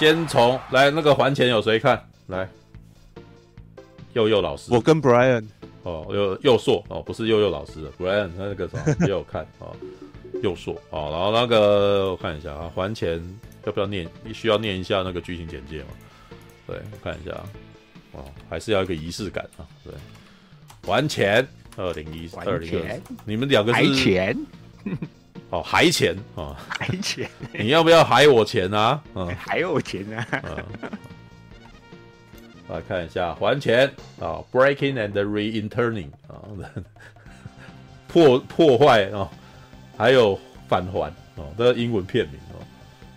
先从来那个还钱有谁看？来，佑佑老师，我跟 Brian 哦，佑佑硕哦，不是佑佑老师的 Brian，他那个什么也有看哦，佑硕哦，然后那个我看一下啊，还钱要不要念？你需要念一下那个剧情简介吗？对，我看一下哦，还是要一个仪式感啊，对，还钱二零一二零二，你们两个是还钱。哦，还钱啊，还钱，你要不要还我钱啊？嗯，还我钱啊。嗯，来看一下还钱啊，Breaking and Reinterning 啊，破破坏啊，还有返还啊，这个英文片名哦。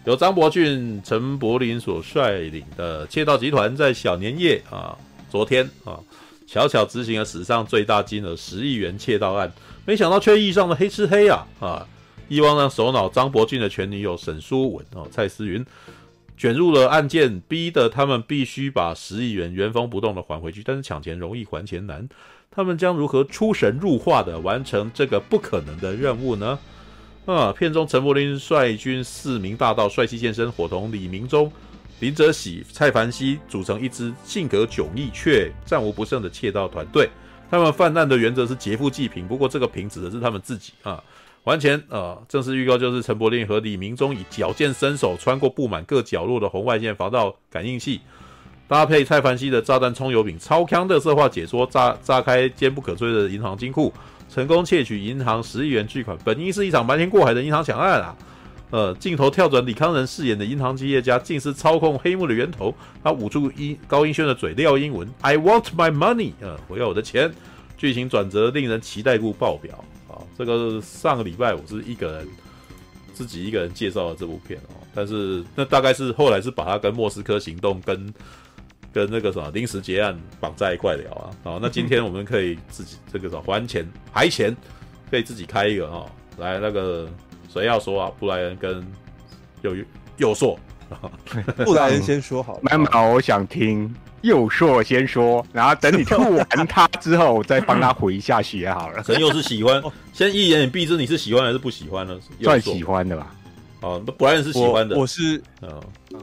由张伯俊、陈柏霖所率领的窃盗集团在小年夜啊，昨天啊，巧巧执行了史上最大金额十亿元窃盗案，没想到却遇上了黑吃黑啊啊！希望让首脑张伯俊的前女友沈书文哦，蔡思云卷入了案件，逼得他们必须把十亿元原封不动的还回去。但是抢钱容易还钱难，他们将如何出神入化的完成这个不可能的任务呢？啊，片中陈柏霖率军四名大盗帅气现身，伙同李明忠、林则喜、蔡凡熙组成一支性格迥异却战无不胜的窃盗团队。他们犯案的原则是劫富济贫，不过这个贫指的是他们自己啊。还钱啊、呃！正式预告就是陈柏霖和李明忠以矫健身手穿过布满各角落的红外线防盗感应器，搭配蔡凡熙的炸弹葱油饼，超强的色化解说炸炸开坚不可摧的银行金库，成功窃取银行十亿元巨款。本应是一场瞒天过海的银行抢案啊！呃，镜头跳转李康仁饰演的银行企业家，竟是操控黑幕的源头。他捂住音高音轩的嘴，撂英文：“I want my money。”呃，我要我的钱。剧情转折令人期待度爆表。这个上个礼拜我是一个人自己一个人介绍了这部片哦，但是那大概是后来是把它跟莫斯科行动跟跟那个什么临时结案绑在一块聊啊。好，那今天我们可以自己这个什么还钱还钱，可以自己开一个啊。来，那个谁要说啊？布莱恩跟佑佑硕，布莱恩先说好。妈妈，我想听。佑硕先说，然后等你吐完他之后，再帮他回一下血好了。陈佑是喜欢，先一言以蔽之，你是喜欢还是不喜欢呢？算喜欢的吧。哦，那布莱恩是喜欢的。我，我是，嗯、呃、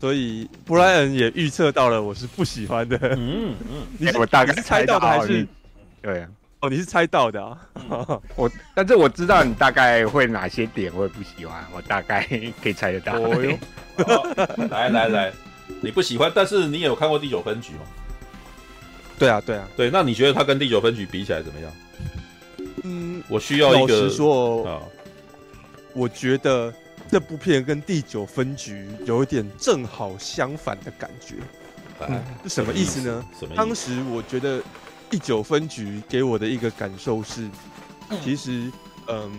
所以布莱恩也预测到了，我是不喜欢的。嗯嗯，你是我大概猜到的还是？对啊，哦，你是猜到的啊。我，但是我知道你大概会哪些点会不喜欢，我大概可以猜得到。来来来。你不喜欢，但是你也有看过第九分局吗？对啊，对啊，对。那你觉得它跟第九分局比起来怎么样？嗯，我需要一个。老实说，啊，我觉得这部片跟第九分局有一点正好相反的感觉。嗯，什么意思呢？什么意思？当时我觉得第九分局给我的一个感受是，其实，嗯。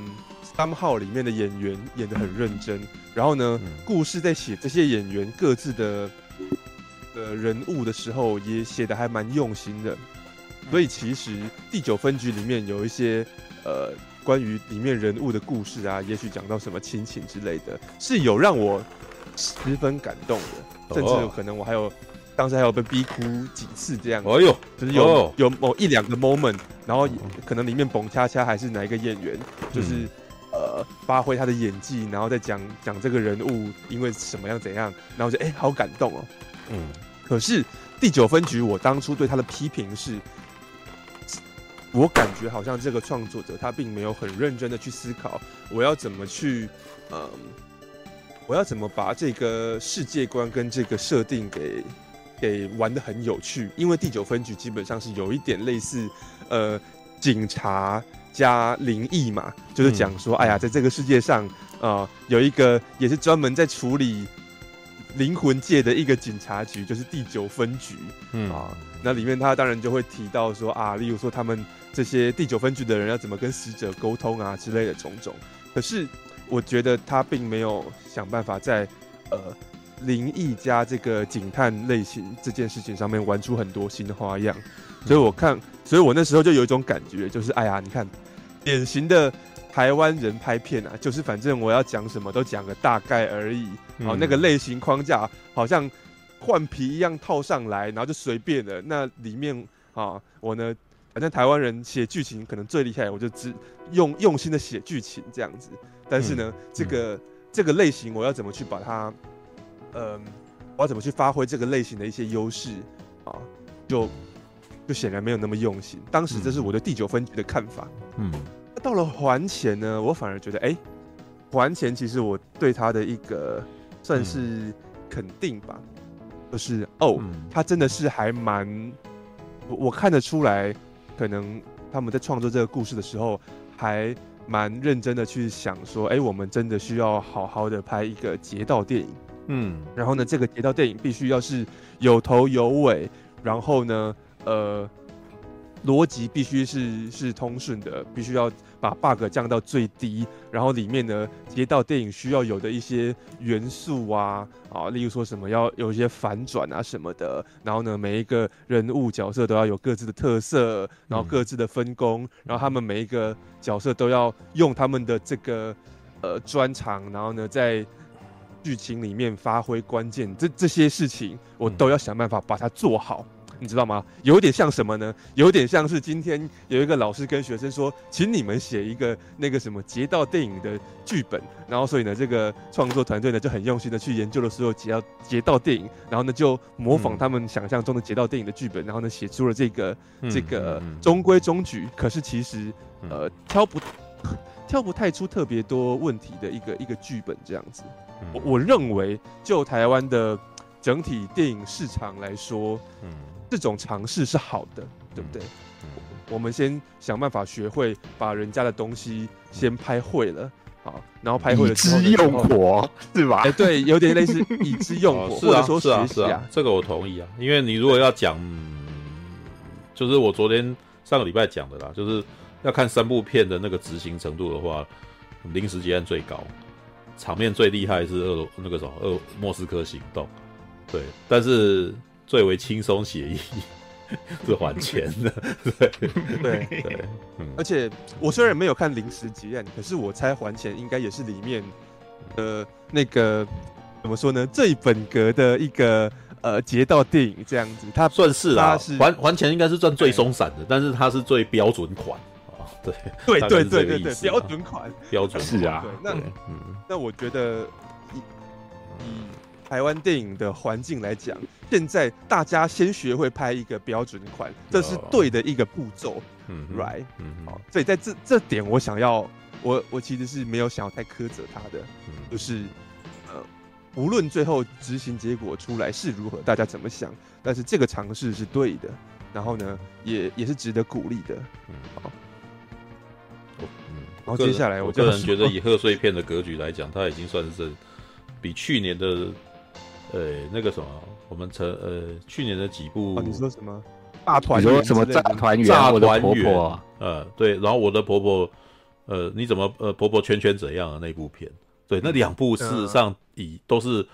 三号里面的演员演得很认真，然后呢，嗯、故事在写这些演员各自的呃人物的时候，也写的还蛮用心的。所以其实第九分局里面有一些呃关于里面人物的故事啊，也许讲到什么亲情之类的，是有让我十分感动的，甚至有可能我还有当时还有被逼哭几次这样。哎呦，就是有有某一两个 moment，然后可能里面蹦恰恰还是哪一个演员，就是。呃，发挥他的演技，然后再讲讲这个人物因为什么样怎样，然后就哎、欸，好感动哦。嗯，可是第九分局，我当初对他的批评是，我感觉好像这个创作者他并没有很认真的去思考，我要怎么去，嗯，我要怎么把这个世界观跟这个设定给给玩得很有趣，因为第九分局基本上是有一点类似，呃，警察。加灵异嘛，就是讲说，嗯、哎呀，在这个世界上，啊、呃，有一个也是专门在处理灵魂界的一个警察局，就是第九分局，嗯啊，那里面他当然就会提到说啊，例如说他们这些第九分局的人要怎么跟死者沟通啊之类的种种。可是我觉得他并没有想办法在呃灵异加这个警探类型这件事情上面玩出很多新的花样。所以我看，所以我那时候就有一种感觉，就是哎呀，你看，典型的台湾人拍片啊，就是反正我要讲什么都讲个大概而已，然后那个类型框架好像换皮一样套上来，然后就随便了。那里面啊，我呢，反正台湾人写剧情可能最厉害，我就只用用心的写剧情这样子。但是呢，这个这个类型我要怎么去把它呃，我要怎么去发挥这个类型的一些优势啊，就就显然没有那么用心。当时这是我对第九分局的看法。嗯，那到了还钱呢，我反而觉得，哎、欸，还钱其实我对他的一个算是肯定吧，嗯、就是哦，嗯、他真的是还蛮，我我看得出来，可能他们在创作这个故事的时候还。蛮认真的去想说，哎、欸，我们真的需要好好的拍一个劫道电影，嗯，然后呢，这个劫道电影必须要是有头有尾，然后呢，呃。逻辑必须是是通顺的，必须要把 bug 降到最低，然后里面呢，接到电影需要有的一些元素啊啊，例如说什么要有一些反转啊什么的，然后呢，每一个人物角色都要有各自的特色，然后各自的分工，嗯、然后他们每一个角色都要用他们的这个呃专长，然后呢，在剧情里面发挥关键，这这些事情我都要想办法把它做好。你知道吗？有点像什么呢？有点像是今天有一个老师跟学生说，请你们写一个那个什么劫道电影的剧本，然后所以呢，这个创作团队呢就很用心的去研究了所有劫道劫道电影，然后呢就模仿他们想象中的劫道电影的剧本，然后呢写出了这个这个中规中矩，可是其实呃挑不 挑不太出特别多问题的一个一个剧本这样子。我我认为就台湾的整体电影市场来说，嗯。这种尝试是好的，对不对？我们先想办法学会把人家的东西先拍会了，好，然后拍会了之后，以之用火是吧？哎，对，有点类似以之用火，或者说学习啊，是啊，是啊，这个我同意啊。因为你如果要讲，就是我昨天上个礼拜讲的啦，就是要看三部片的那个执行程度的话，临时结案最高，场面最厉害是俄那个什么俄莫斯科行动，对，但是。最为轻松协议 是还钱的，对。对对，而且我虽然没有看临时结案，可是我猜还钱应该也是里面呃那个怎么说呢？最本格的一个呃劫道电影这样子，它算是啊，是还还钱应该是算最松散的，但是它是最标准款。啊，对。对对对对对，标准款。标准是啊，对，那嗯，那我觉得以以台湾电影的环境来讲。现在大家先学会拍一个标准款，这是对的一个步骤，嗯，right，嗯，好，所以在这这点，我想要，我我其实是没有想要太苛责他的，嗯、就是，呃，无论最后执行结果出来是如何，大家怎么想，但是这个尝试是对的，然后呢，也也是值得鼓励的，嗯，好，嗯，然后接下来我个人觉得以贺岁片的格局来讲，它已经算是比去年的，呃，那个什么。我们成呃去年的几部，啊、你说什么大团圆？你说什么炸团圆？炸团圆？呃，对，然后我的婆婆，呃，你怎么呃婆婆圈圈怎样的那部片？对，那两部事实上以都是。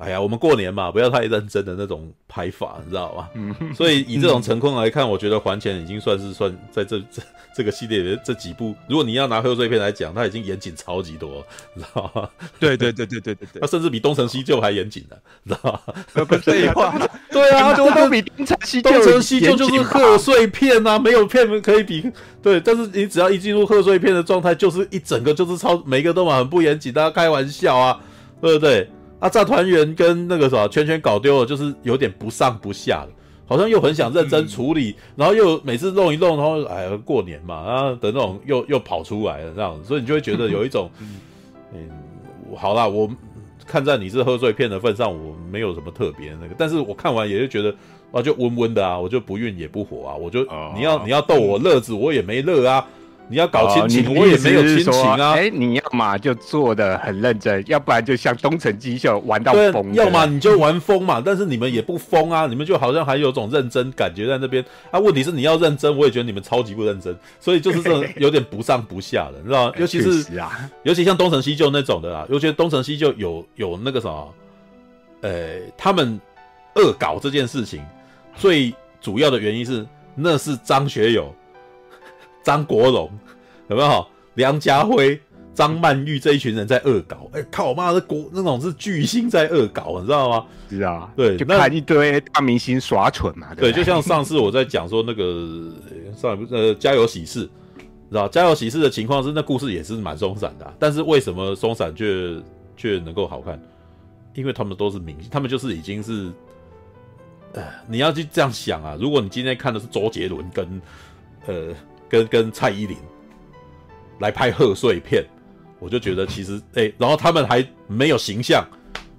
哎呀，我们过年嘛，不要太认真的那种拍法，你知道吗？嗯，所以以这种成功来看，嗯、我觉得还钱已经算是算在这这这个系列的这几部，如果你要拿贺岁片来讲，它已经严谨超级多，你知道吗？对对对对对对对，它甚至比东成西就还严谨的，你知道吗？废话，对啊，都都比东成西就东成西就就是贺岁片啊，没有片可以比。对，但是你只要一进入贺岁片的状态，就是一整个就是超每个都嘛很不严谨，大家开玩笑啊，对不对？啊，炸团圆跟那个什么圈圈搞丢了，就是有点不上不下的，好像又很想认真处理，嗯、然后又每次弄一弄，然后哎呀过年嘛，然后的那种又又跑出来了这样子，所以你就会觉得有一种，嗯，嗯，好啦，我看在你是贺岁片的份上，我没有什么特别的那个，但是我看完也就觉得啊，就温温的啊，我就不孕也不火啊，我就、哦、你要你要逗我乐子，我也没乐啊。你要搞亲情，我也没有亲情啊！哎，你要嘛就做的很认真，要不然就像东成西就玩到疯。要么你就玩疯嘛，但是你们也不疯啊，你们就好像还有种认真感觉在那边。啊，问题是你要认真，我也觉得你们超级不认真，所以就是这种有点不上不下的，你知道吗？尤其是啊，尤其像东成西就那种的啊，尤其东成西就有有那个什么，呃，他们恶搞这件事情，最主要的原因是那是张学友。张国荣有没有？梁家辉、张曼玉这一群人在恶搞。哎、欸，靠我妈的国那种是巨星在恶搞，你知道吗？是啊，对，就看一堆大明星耍蠢嘛。对，对，就像上次我在讲说那个上一部呃《家有喜事》，知道《家有喜事》的情况是那故事也是蛮松散的，啊，但是为什么松散却却能够好看？因为他们都是明星，他们就是已经是，呃，你要去这样想啊。如果你今天看的是周杰伦跟呃跟跟蔡依林来拍贺岁片，我就觉得其实哎、欸，然后他们还没有形象，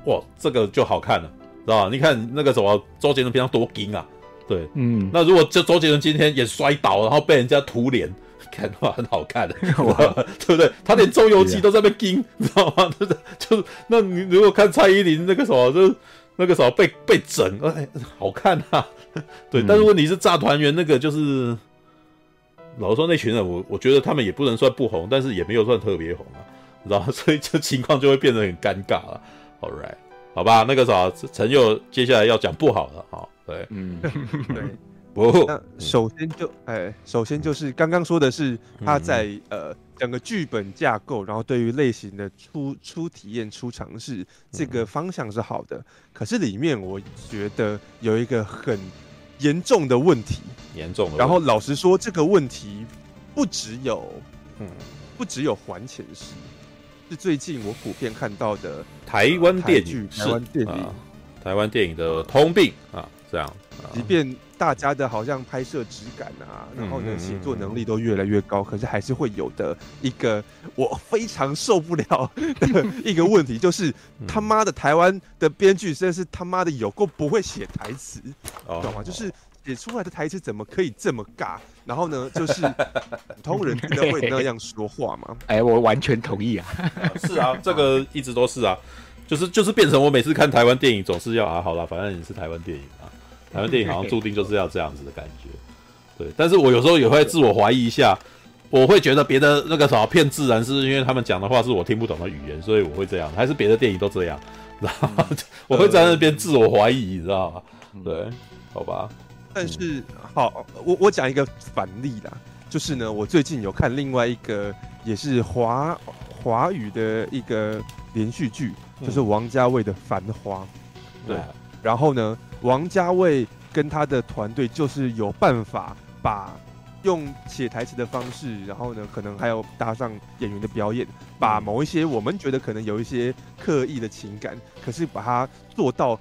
哇，这个就好看了，知道吧？你看那个什么周杰伦平常多硬啊，对，嗯，那如果就周杰伦今天也摔倒，然后被人家涂脸。看的话很好看的，对不对？他连周游记都在那边盯，你知道吗？就是就是，那你如果看蔡依林那个什么，就是那个什么被被整，哎，好看啊。对，嗯、但是问题是炸团圆那个就是，老实说那群人，我我觉得他们也不能算不红，但是也没有算特别红啊，知道吗？所以这情况就会变得很尴尬了。All right，好吧，那个啥，陈佑接下来要讲不好的哈，对，嗯，对。不，那首先就，哎、欸，首先就是刚刚说的是他在、嗯、呃整个剧本架构，然后对于类型的初初体验、初尝试这个方向是好的。嗯、可是里面我觉得有一个很严重的问题，严重的。然后老实说，这个问题不只有，嗯，不只有还钱时，是最近我普遍看到的台湾电影、台湾电影、台湾电影的通病啊，这样，即便。大家的好像拍摄质感啊，然后呢，写作能力都越来越高，可是还是会有的一个我非常受不了的一个问题，就是他妈的台湾的编剧真的是他妈的有够不会写台词，懂吗？就是写出来的台词怎么可以这么尬？然后呢，就是 普通人真的会那样说话吗？哎，我完全同意啊！是啊，这个一直都是啊，就是就是变成我每次看台湾电影总是要啊，好了，反正你是台湾电影啊。台湾电影好像注定就是要这样子的感觉，对。但是我有时候也会自我怀疑一下，我会觉得别的那个什么片自然是因为他们讲的话是我听不懂的语言，所以我会这样，还是别的电影都这样，然后我会在那边自我怀疑，你知道吗？对，好吧。但是好，我我讲一个反例啦，就是呢，我最近有看另外一个也是华华语的一个连续剧，就是王家卫的《繁花》，对。然后呢，王家卫跟他的团队就是有办法把用写台词的方式，然后呢，可能还有搭上演员的表演，把某一些我们觉得可能有一些刻意的情感，可是把它做到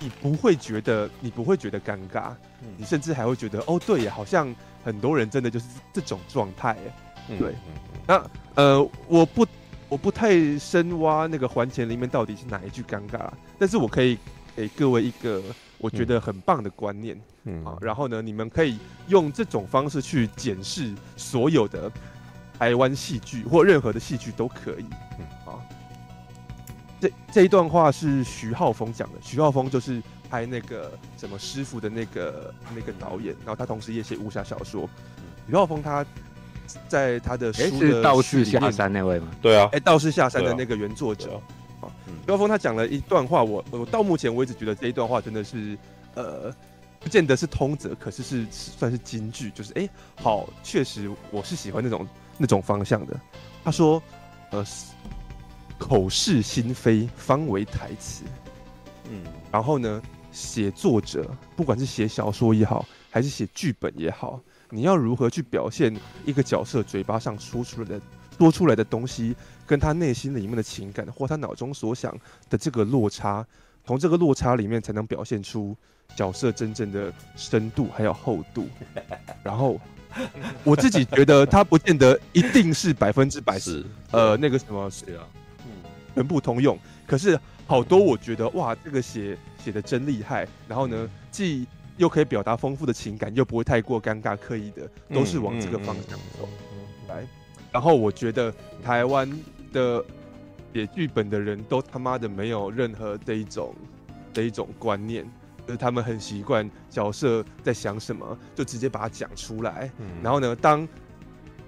你不会觉得你不会觉得尴尬，你甚至还会觉得哦，对呀，好像很多人真的就是这种状态，对。那呃，我不我不太深挖那个还钱里面到底是哪一句尴尬，但是我可以。给各位一个我觉得很棒的观念，嗯啊，然后呢，你们可以用这种方式去检视所有的台湾戏剧或任何的戏剧都可以，嗯啊。这这一段话是徐浩峰讲的，徐浩峰就是拍那个什么师傅的那个那个导演，然后他同时也写武侠小说。徐浩峰他在他的书的道士下山那位吗？对啊，哎，道士下山的那个原作者。高峰他讲了一段话，我我到目前为止觉得这一段话真的是，呃，不见得是通则，可是是算是金句，就是哎、欸，好，确实我是喜欢那种那种方向的。他说，呃，口是心非方为台词，嗯，然后呢，写作者不管是写小说也好，还是写剧本也好，你要如何去表现一个角色嘴巴上说出来的说出来的东西。跟他内心里面的情感，或他脑中所想的这个落差，从这个落差里面才能表现出角色真正的深度还有厚度。然后我自己觉得他不见得一定是百分之百是呃那个什么是啊，嗯，全部通用。可是好多我觉得哇，这个写写的真厉害。然后呢，既又可以表达丰富的情感，又不会太过尴尬刻意的，都是往这个方向走。来，然后我觉得台湾。的写剧本的人都他妈的没有任何这一种的一种观念，就是他们很习惯角色在想什么，就直接把它讲出来。嗯、然后呢，当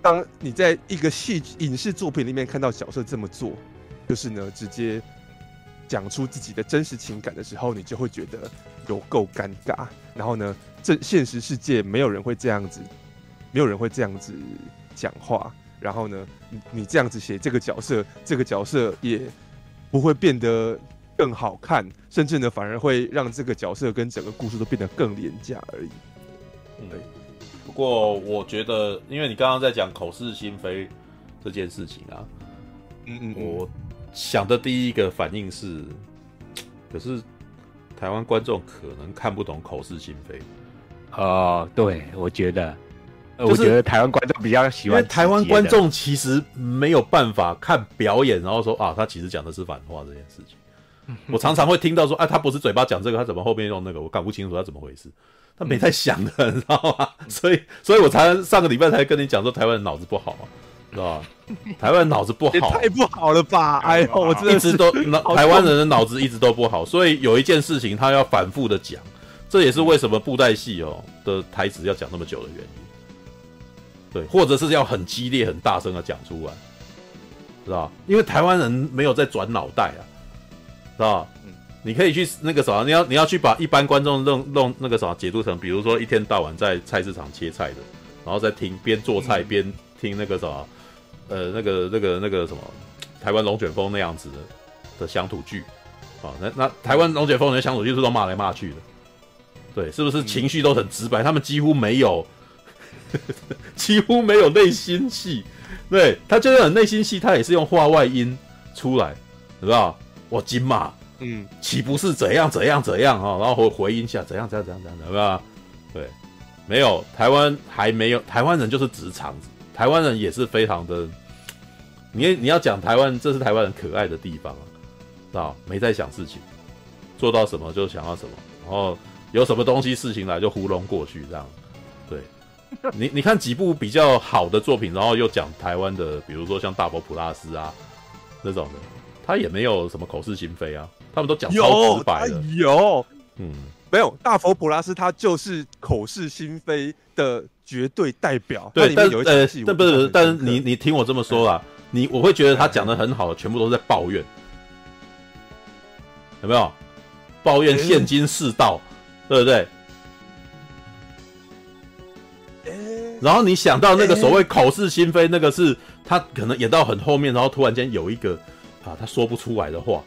当你在一个戏影视作品里面看到角色这么做，就是呢直接讲出自己的真实情感的时候，你就会觉得有够尴尬。然后呢，这现实世界没有人会这样子，没有人会这样子讲话。然后呢，你你这样子写这个角色，这个角色也不会变得更好看，甚至呢，反而会让这个角色跟整个故事都变得更廉价而已。对。不过我觉得，因为你刚刚在讲口是心非这件事情啊，嗯嗯，我想的第一个反应是，可是台湾观众可能看不懂口是心非。哦，对，我觉得，就是、我觉得台湾观众比较喜欢，因为台湾观众其实没有办法看表演，然后说啊，他其实讲的是反话这件事情。我常常会听到说，啊，他不是嘴巴讲这个，他怎么后面用那个？我搞不清楚他怎么回事。他没在想的，你知道吗？所以，所以我才上个礼拜才跟你讲说，台湾人脑子不好，知道吧？台湾人脑子不好，太不好了吧？哎呦，我真的一直都台湾人的脑子一直都不好，所以有一件事情他要反复的讲，这也是为什么布袋戏哦的台词要讲那么久的原因。对，或者是要很激烈、很大声的讲出来，知道？因为台湾人没有在转脑袋啊。是吧？嗯，你可以去那个什么，你要你要去把一般观众弄弄那个什么解读成，比如说一天到晚在菜市场切菜的，然后再听边做菜边听那个什么，呃，那个那个那个什么台湾龙卷风那样子的的乡土剧啊，那那台湾龙卷风的乡土剧是都骂来骂去的，对，是不是情绪都很直白？他们几乎没有，几乎没有内心戏，对，他就算有内心戏，他也是用话外音出来，知道吧？我金马，嗯，岂不是怎样怎样怎样哈？然后回回应一下怎样怎样怎样怎样，对吧？对，没有台湾还没有台湾人就是直肠子，台湾人也是非常的，你你要讲台湾，这是台湾人可爱的地方啊，知道？没在想事情，做到什么就想要什么，然后有什么东西事情来就糊弄过去这样。对，你你看几部比较好的作品，然后又讲台湾的，比如说像大佛普拉斯啊那种的。他也没有什么口是心非啊，他们都讲超直白的。有，有嗯，没有大佛普拉斯，他就是口是心非的绝对代表。对，但呃，但不是，但是你你听我这么说啦，你我会觉得他讲的很好，全部都是在抱怨，有没有？抱怨现今世道，对不对？然后你想到那个所谓口是心非，那个是他可能演到很后面，然后突然间有一个。啊，他说不出来的话，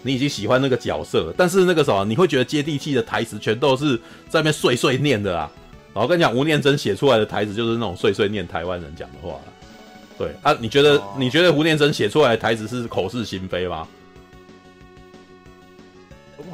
你已经喜欢那个角色了，但是那个什么，你会觉得接地气的台词全都是在那边碎碎念的啊。然后跟你讲，吴念真写出来的台词就是那种碎碎念台湾人讲的话。对啊，你觉得你觉得吴念真写出来的台词是口是心非吗？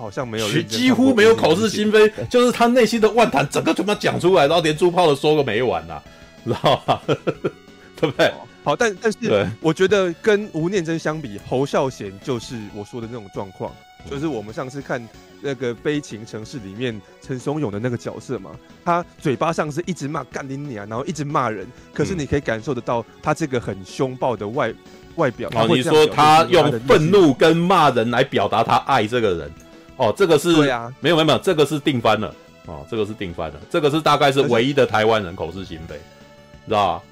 我好像没有，几乎没有口是心非，就是他内心的万谈整个他妈讲出来，然后连珠炮都说个没完呐、啊，知道吧？对不对？好，但但是我觉得跟吴念真相比，侯孝贤就是我说的那种状况，就是我们上次看那个《悲情城市》里面陈松勇的那个角色嘛，他嘴巴上是一直骂干你娘，然后一直骂人，可是你可以感受得到他这个很凶暴的外外表。哦，你说他用愤怒跟骂人来表达他爱这个人，哦，这个是对啊，没有没有没有，这个是定番了，哦，这个是定番了，这个是大概是唯一的台湾人口是心非，知道吧？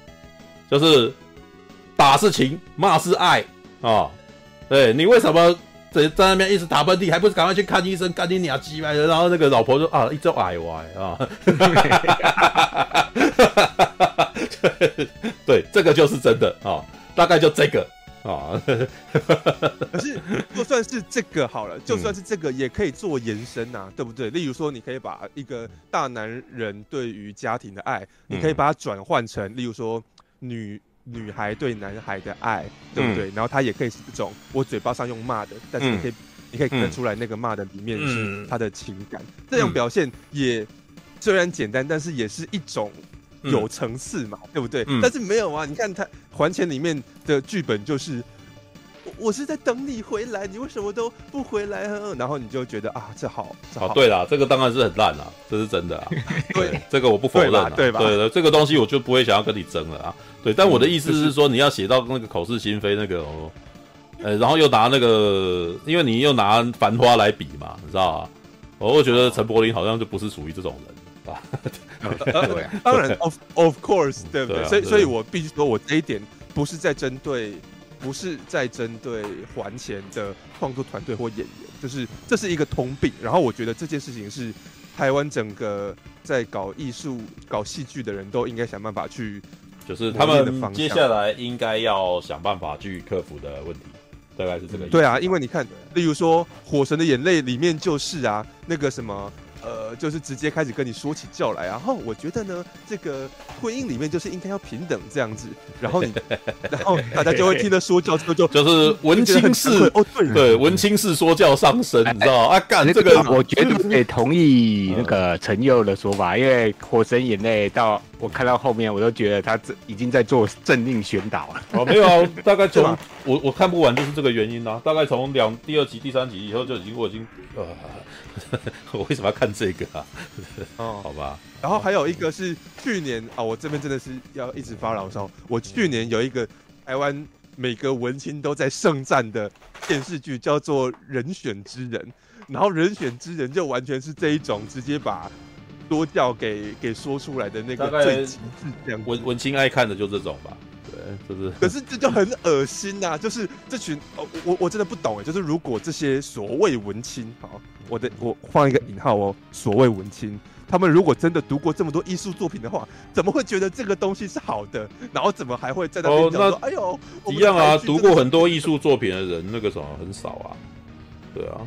就是。打是情，骂是爱啊、哦！对，你为什么在在那边一直打喷嚏，还不是赶快去看医生？赶紧鸟鸡的，然后那个老婆说啊，一直矮歪啊！对，这个就是真的啊、哦，大概就这个啊。哦、可是就算是这个好了，就算是这个也可以做延伸呐、啊，对不对？例如说，你可以把一个大男人对于家庭的爱，你可以把它转换成，例如说女。女孩对男孩的爱，对不对？嗯、然后他也可以是这种，我嘴巴上用骂的，但是你可以，嗯、你可以看得出来那个骂的里面是他的情感。嗯、这种表现也虽然简单，但是也是一种有层次嘛，嗯、对不对？嗯、但是没有啊，你看他《还钱》里面的剧本就是。我是在等你回来，你为什么都不回来？然后你就觉得啊，这好，这好。啊、对啦，这个当然是很烂啦，这是真的啊。对，这个我不否认啊。对吧？对的，这个东西我就不会想要跟你争了啊。对，但我的意思是说，你要写到那个口是心非那个哦，呃，然后又拿那个，因为你又拿繁花来比嘛，你知道吧？我会觉得陈柏霖好像就不是属于这种人 当然，of of course，对不对？所以，所以我必须说，我这一点不是在针对。不是在针对还钱的创作团队或演员，就是这是一个通病。然后我觉得这件事情是台湾整个在搞艺术、搞戏剧的人都应该想办法去，就是他们接下来应该要想办法去克服的问题，大概是这个意思。对啊，因为你看，例如说《火神的眼泪》里面就是啊，那个什么呃。呃，就是直接开始跟你说起教来，然后我觉得呢，这个婚姻里面就是应该要平等这样子，然后你，然后大家就会听得说教之后就就是文青式哦，对对，文青式说教上身，你知道啊？干这个，我觉得也同意那个陈佑的说法，因为《火神眼泪》到我看到后面，我都觉得他这已经在做政令宣导了。哦，没有啊，大概从 我我看不完就是这个原因啊，大概从两第二集、第三集以后就已经我已经呃。我为什么要看这个啊？哦，好吧。然后还有一个是去年啊，我这边真的是要一直发牢骚。我去年有一个台湾每个文青都在盛赞的电视剧，叫做《人选之人》。然后《人选之人》就完全是这一种直接把多教给给说出来的那个最极致这样。文文青爱看的就这种吧。对，就是。可是这就很恶心呐、啊！就是这群哦，我我真的不懂哎。就是如果这些所谓文青，好，我的我放一个引号哦，所谓文青，他们如果真的读过这么多艺术作品的话，怎么会觉得这个东西是好的？然后怎么还会在那边讲说、哦、哎呦，一样啊！读过很多艺术作品的人，那个什么很少啊。对啊，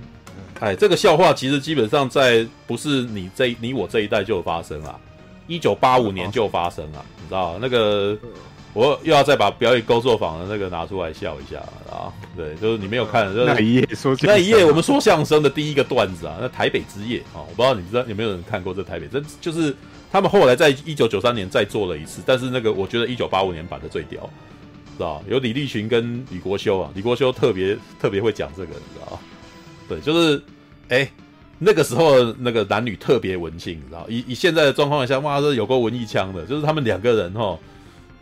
哎，这个笑话其实基本上在不是你这你我这一代就有发生了，一九八五年就发生了，你知道那个。我又要再把表演工作坊的那个拿出来笑一下啊！对，就是你没有看，就是、那一页说那一页我们说相声的第一个段子啊，那台北之夜啊，我不知道你知道有没有人看过这台北，这就是他们后来在一九九三年再做了一次，但是那个我觉得一九八五年版的最屌，知道有李立群跟李国修啊，李国修特别特别会讲这个，你知道对，就是哎、欸，那个时候那个男女特别文青，你知道以以现在的状况来讲，哇，这有够文艺腔的，就是他们两个人哈。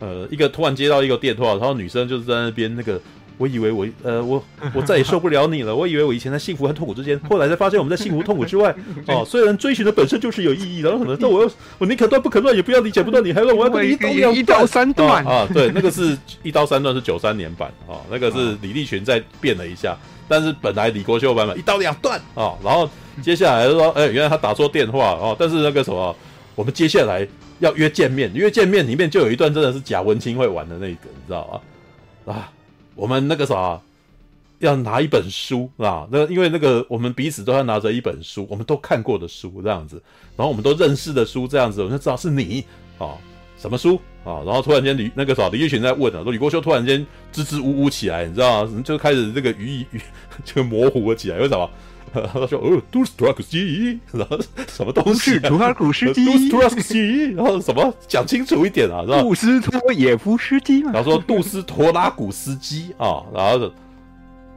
呃，一个突然接到一个电话，然后女生就是在那边那个，我以为我呃我 我再也受不了你了，我以为我以前在幸福和痛苦之间，后来才发现我们在幸福痛苦之外。哦，虽然追寻的本身就是有意义的，然后可能但我又 我宁可断不可断，也不要理解不断，你还让我要跟你一刀两一刀三断啊，啊！对，那个是 一刀三断是九三年版啊，那个是李立群再变了一下，但是本来李国修版本一刀两断啊，然后接下来就说，哎，原来他打错电话哦，但是那个什么，我们接下来。要约见面，约见面里面就有一段真的是假文青会玩的那个，你知道吗？啊，我们那个啥，要拿一本书啊，那因为那个我们彼此都要拿着一本书，我们都看过的书这样子，然后我们都认识的书这样子，我就知道是你啊，什么书啊？然后突然间李那个啥李玉群在问啊，说李国修突然间支支吾吾起来，你知道吗？就开始这个语义语 就模糊了起来，为什么？他说：“哦，杜斯托尔斯基，然后什么东西？图尔古斯基，杜斯托尔斯基，然后什么？讲清楚一点啊，是吧？杜斯托耶夫斯基嘛？然后说杜斯托拉古斯基啊，然后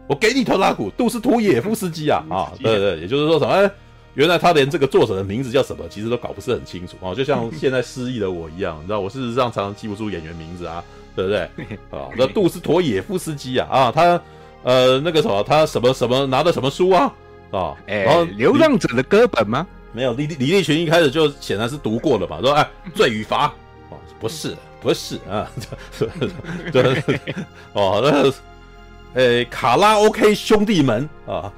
我给你托拉古，杜斯托耶夫斯基啊啊，对对，也就是说什么？哎，原来他连这个作者的名字叫什么，其实都搞不是很清楚啊，就像 现在失忆的我一样，你知道，我事实上常常记不住演员名字啊，对不对？啊，那杜斯托耶夫斯基啊啊，他呃那个什么，他什么什么拿的什么书啊？”啊，哎、欸，然后流浪者的歌本吗？没有，李李立群一开始就显然是读过了吧？说哎，罪与罚，哦，不是，不是啊，哦，那个，哎，卡拉 OK 兄弟们啊，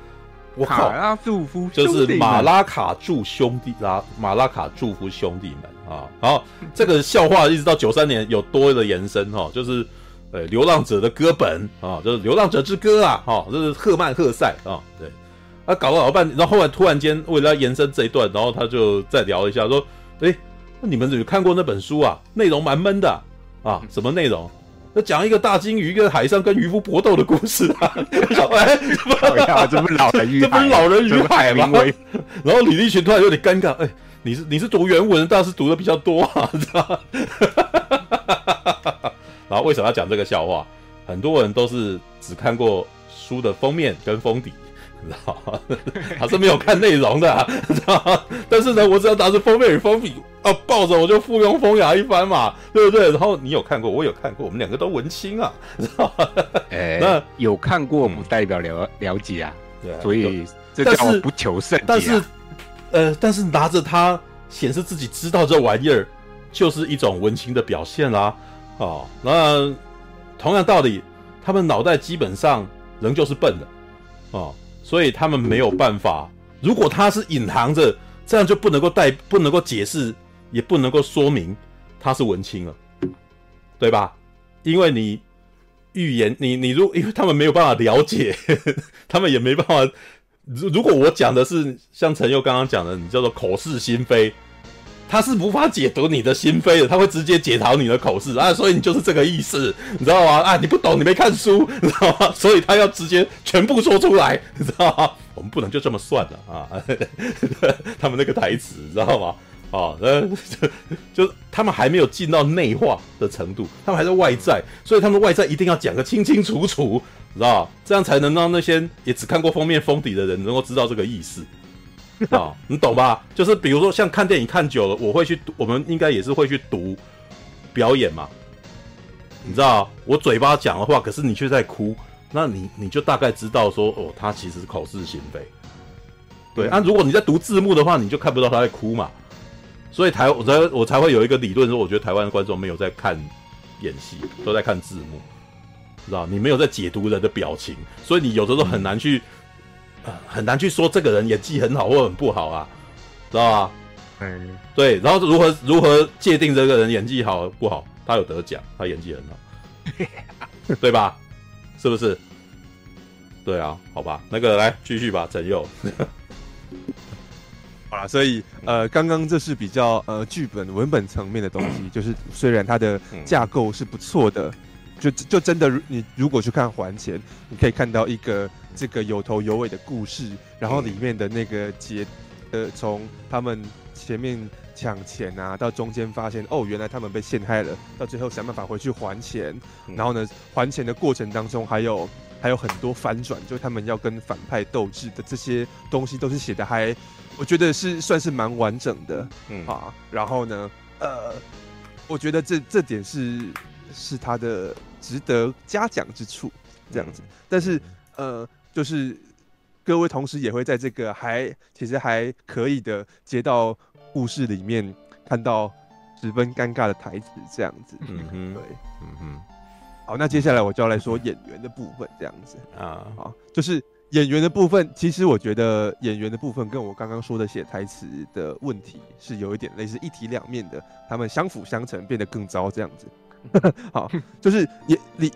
我靠，卡拉祝福就是马拉卡祝兄弟啊，马拉卡祝福兄弟们啊，然后这个笑话一直到九三年有多的延伸哈，就是呃，流浪者的歌本啊，就是流浪者之歌啊，哈，这是赫曼赫塞啊，对。他、啊、搞了老半天，然后后来突然间为了要延伸这一段，然后他就再聊一下，说：“哎，那你们有看过那本书啊？内容蛮闷的啊，啊什么内容？那讲一个大鲸鱼跟海上跟渔夫搏斗的故事啊！哎，这不是老人与这不是老人与海吗？然后李立群突然有点尴尬，哎，你是你是读原文，但是读的比较多啊，知道吗？然后为什么要讲这个笑话？很多人都是只看过书的封面跟封底。”知 道他是没有看内容的，啊，知 道但是呢，我只要拿着封面与封笔啊，抱着我就附庸风雅一番嘛，对不对？然后你有看过，我有看过，我们两个都文青啊，知 道哎，那有看过不代表了了解啊，对，所以这叫不求甚解，啊。但是，呃，但是拿着它显示自己知道这玩意儿，就是一种文青的表现啦。哦，那同样道理，他们脑袋基本上仍旧是笨的，哦。所以他们没有办法。如果他是隐藏着，这样就不能够带，不能够解释，也不能够说明他是文青了，对吧？因为你预言，你你如因为他们没有办法了解，他们也没办法如如果我讲的是像陈佑刚刚讲的，你叫做口是心非，他是无法解读你的心扉的，他会直接解读你的口是啊，所以你就是这个意思，你知道吗？啊，你不懂，你没看书，你知道吗？所以他要直接全部说出来，你知道吗？我们不能就这么算了啊！他们那个台词，你知道吗？啊，呃，就他们还没有进到内化的程度，他们还在外在，所以他们外在一定要讲个清清楚楚。你知道，这样才能让那些也只看过封面封底的人能够知道这个意思啊，你懂吧？就是比如说像看电影看久了，我会去读，我们应该也是会去读表演嘛。你知道，我嘴巴讲的话，可是你却在哭，那你你就大概知道说，哦，他其实是口是心非。对，那、啊、如果你在读字幕的话，你就看不到他在哭嘛。所以台我才我才会有一个理论说，我觉得台湾的观众没有在看演戏，都在看字幕。知道你没有在解读人的表情，所以你有的时候很难去，呃，很难去说这个人演技很好或很不好啊，知道吧？嗯，对。然后如何如何界定这个人演技好不好？他有得奖，他演技很好，对吧？是不是？对啊，好吧，那个来继续吧，陈佑。好了，所以呃，刚刚这是比较呃剧本文本层面的东西，就是虽然它的架构是不错的。就就真的，你如果去看《还钱》，你可以看到一个这个有头有尾的故事，然后里面的那个结，呃，从他们前面抢钱啊，到中间发现哦，原来他们被陷害了，到最后想办法回去还钱，然后呢，还钱的过程当中还有还有很多反转，就他们要跟反派斗智的这些东西都是写的还，我觉得是算是蛮完整的，嗯啊，然后呢，呃，我觉得这这点是。是他的值得嘉奖之处，这样子。但是，呃，就是各位同时也会在这个还其实还可以的街道故事里面看到十分尴尬的台词，这样子。嗯哼，对，嗯哼。好，那接下来我就要来说演员的部分，这样子啊。好，就是演员的部分，其实我觉得演员的部分跟我刚刚说的写台词的问题是有一点类似一体两面的，他们相辅相成，变得更糟，这样子。好，就是也里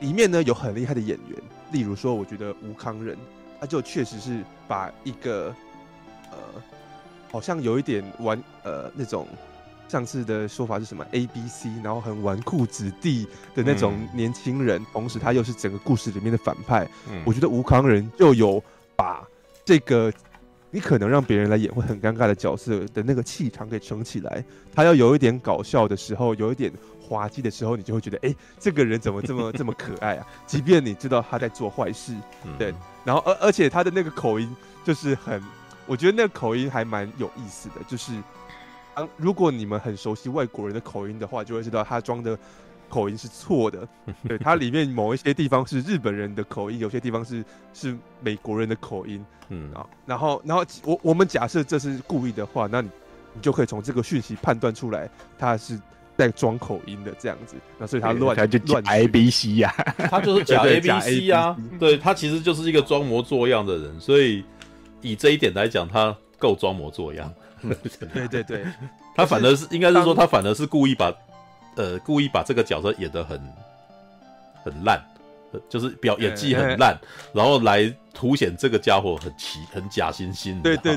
里面呢有很厉害的演员，例如说，我觉得吴康仁，他就确实是把一个呃，好像有一点玩呃那种上次的说法是什么 A B C，然后很纨绔子弟的那种年轻人，嗯、同时他又是整个故事里面的反派。嗯、我觉得吴康仁就有把这个你可能让别人来演会很尴尬的角色的那个气场给撑起来。他要有一点搞笑的时候，有一点。滑稽的时候，你就会觉得，哎、欸，这个人怎么这么 这么可爱啊？即便你知道他在做坏事，对，然后而而且他的那个口音就是很，我觉得那个口音还蛮有意思的。就是，当如果你们很熟悉外国人的口音的话，就会知道他装的口音是错的。对，它里面某一些地方是日本人的口音，有些地方是是美国人的口音。嗯啊，然后然后我我们假设这是故意的话，那你你就可以从这个讯息判断出来他是。在装口音的这样子，那所以他乱他就乱 A B C 呀，他就是假 A B C 呀，对，他其实就是一个装模作样的人，所以以这一点来讲，他够装模作样。对对对，他反而是应该是说，他反而是故意把呃故意把这个角色演得很很烂，就是表演技很烂，然后来凸显这个家伙很奇很假惺惺。对对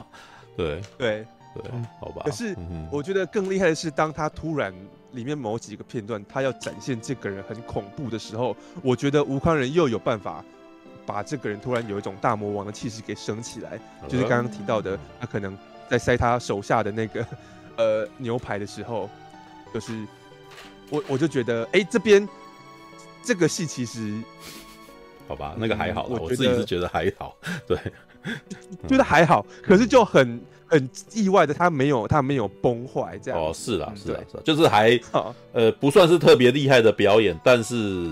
对对对，好吧。可是我觉得更厉害的是，当他突然。里面某几个片段，他要展现这个人很恐怖的时候，我觉得吴康仁又有办法把这个人突然有一种大魔王的气势给升起来。就是刚刚提到的，他可能在塞他手下的那个呃牛排的时候，就是我我就觉得，哎、欸，这边这个戏其实好吧，那个还好，我自己是觉得还好，对，觉得还好，可是就很。很意外的，他没有，他没有崩坏这样。哦，是啦，是啦，是啦，就是还，呃，不算是特别厉害的表演，但是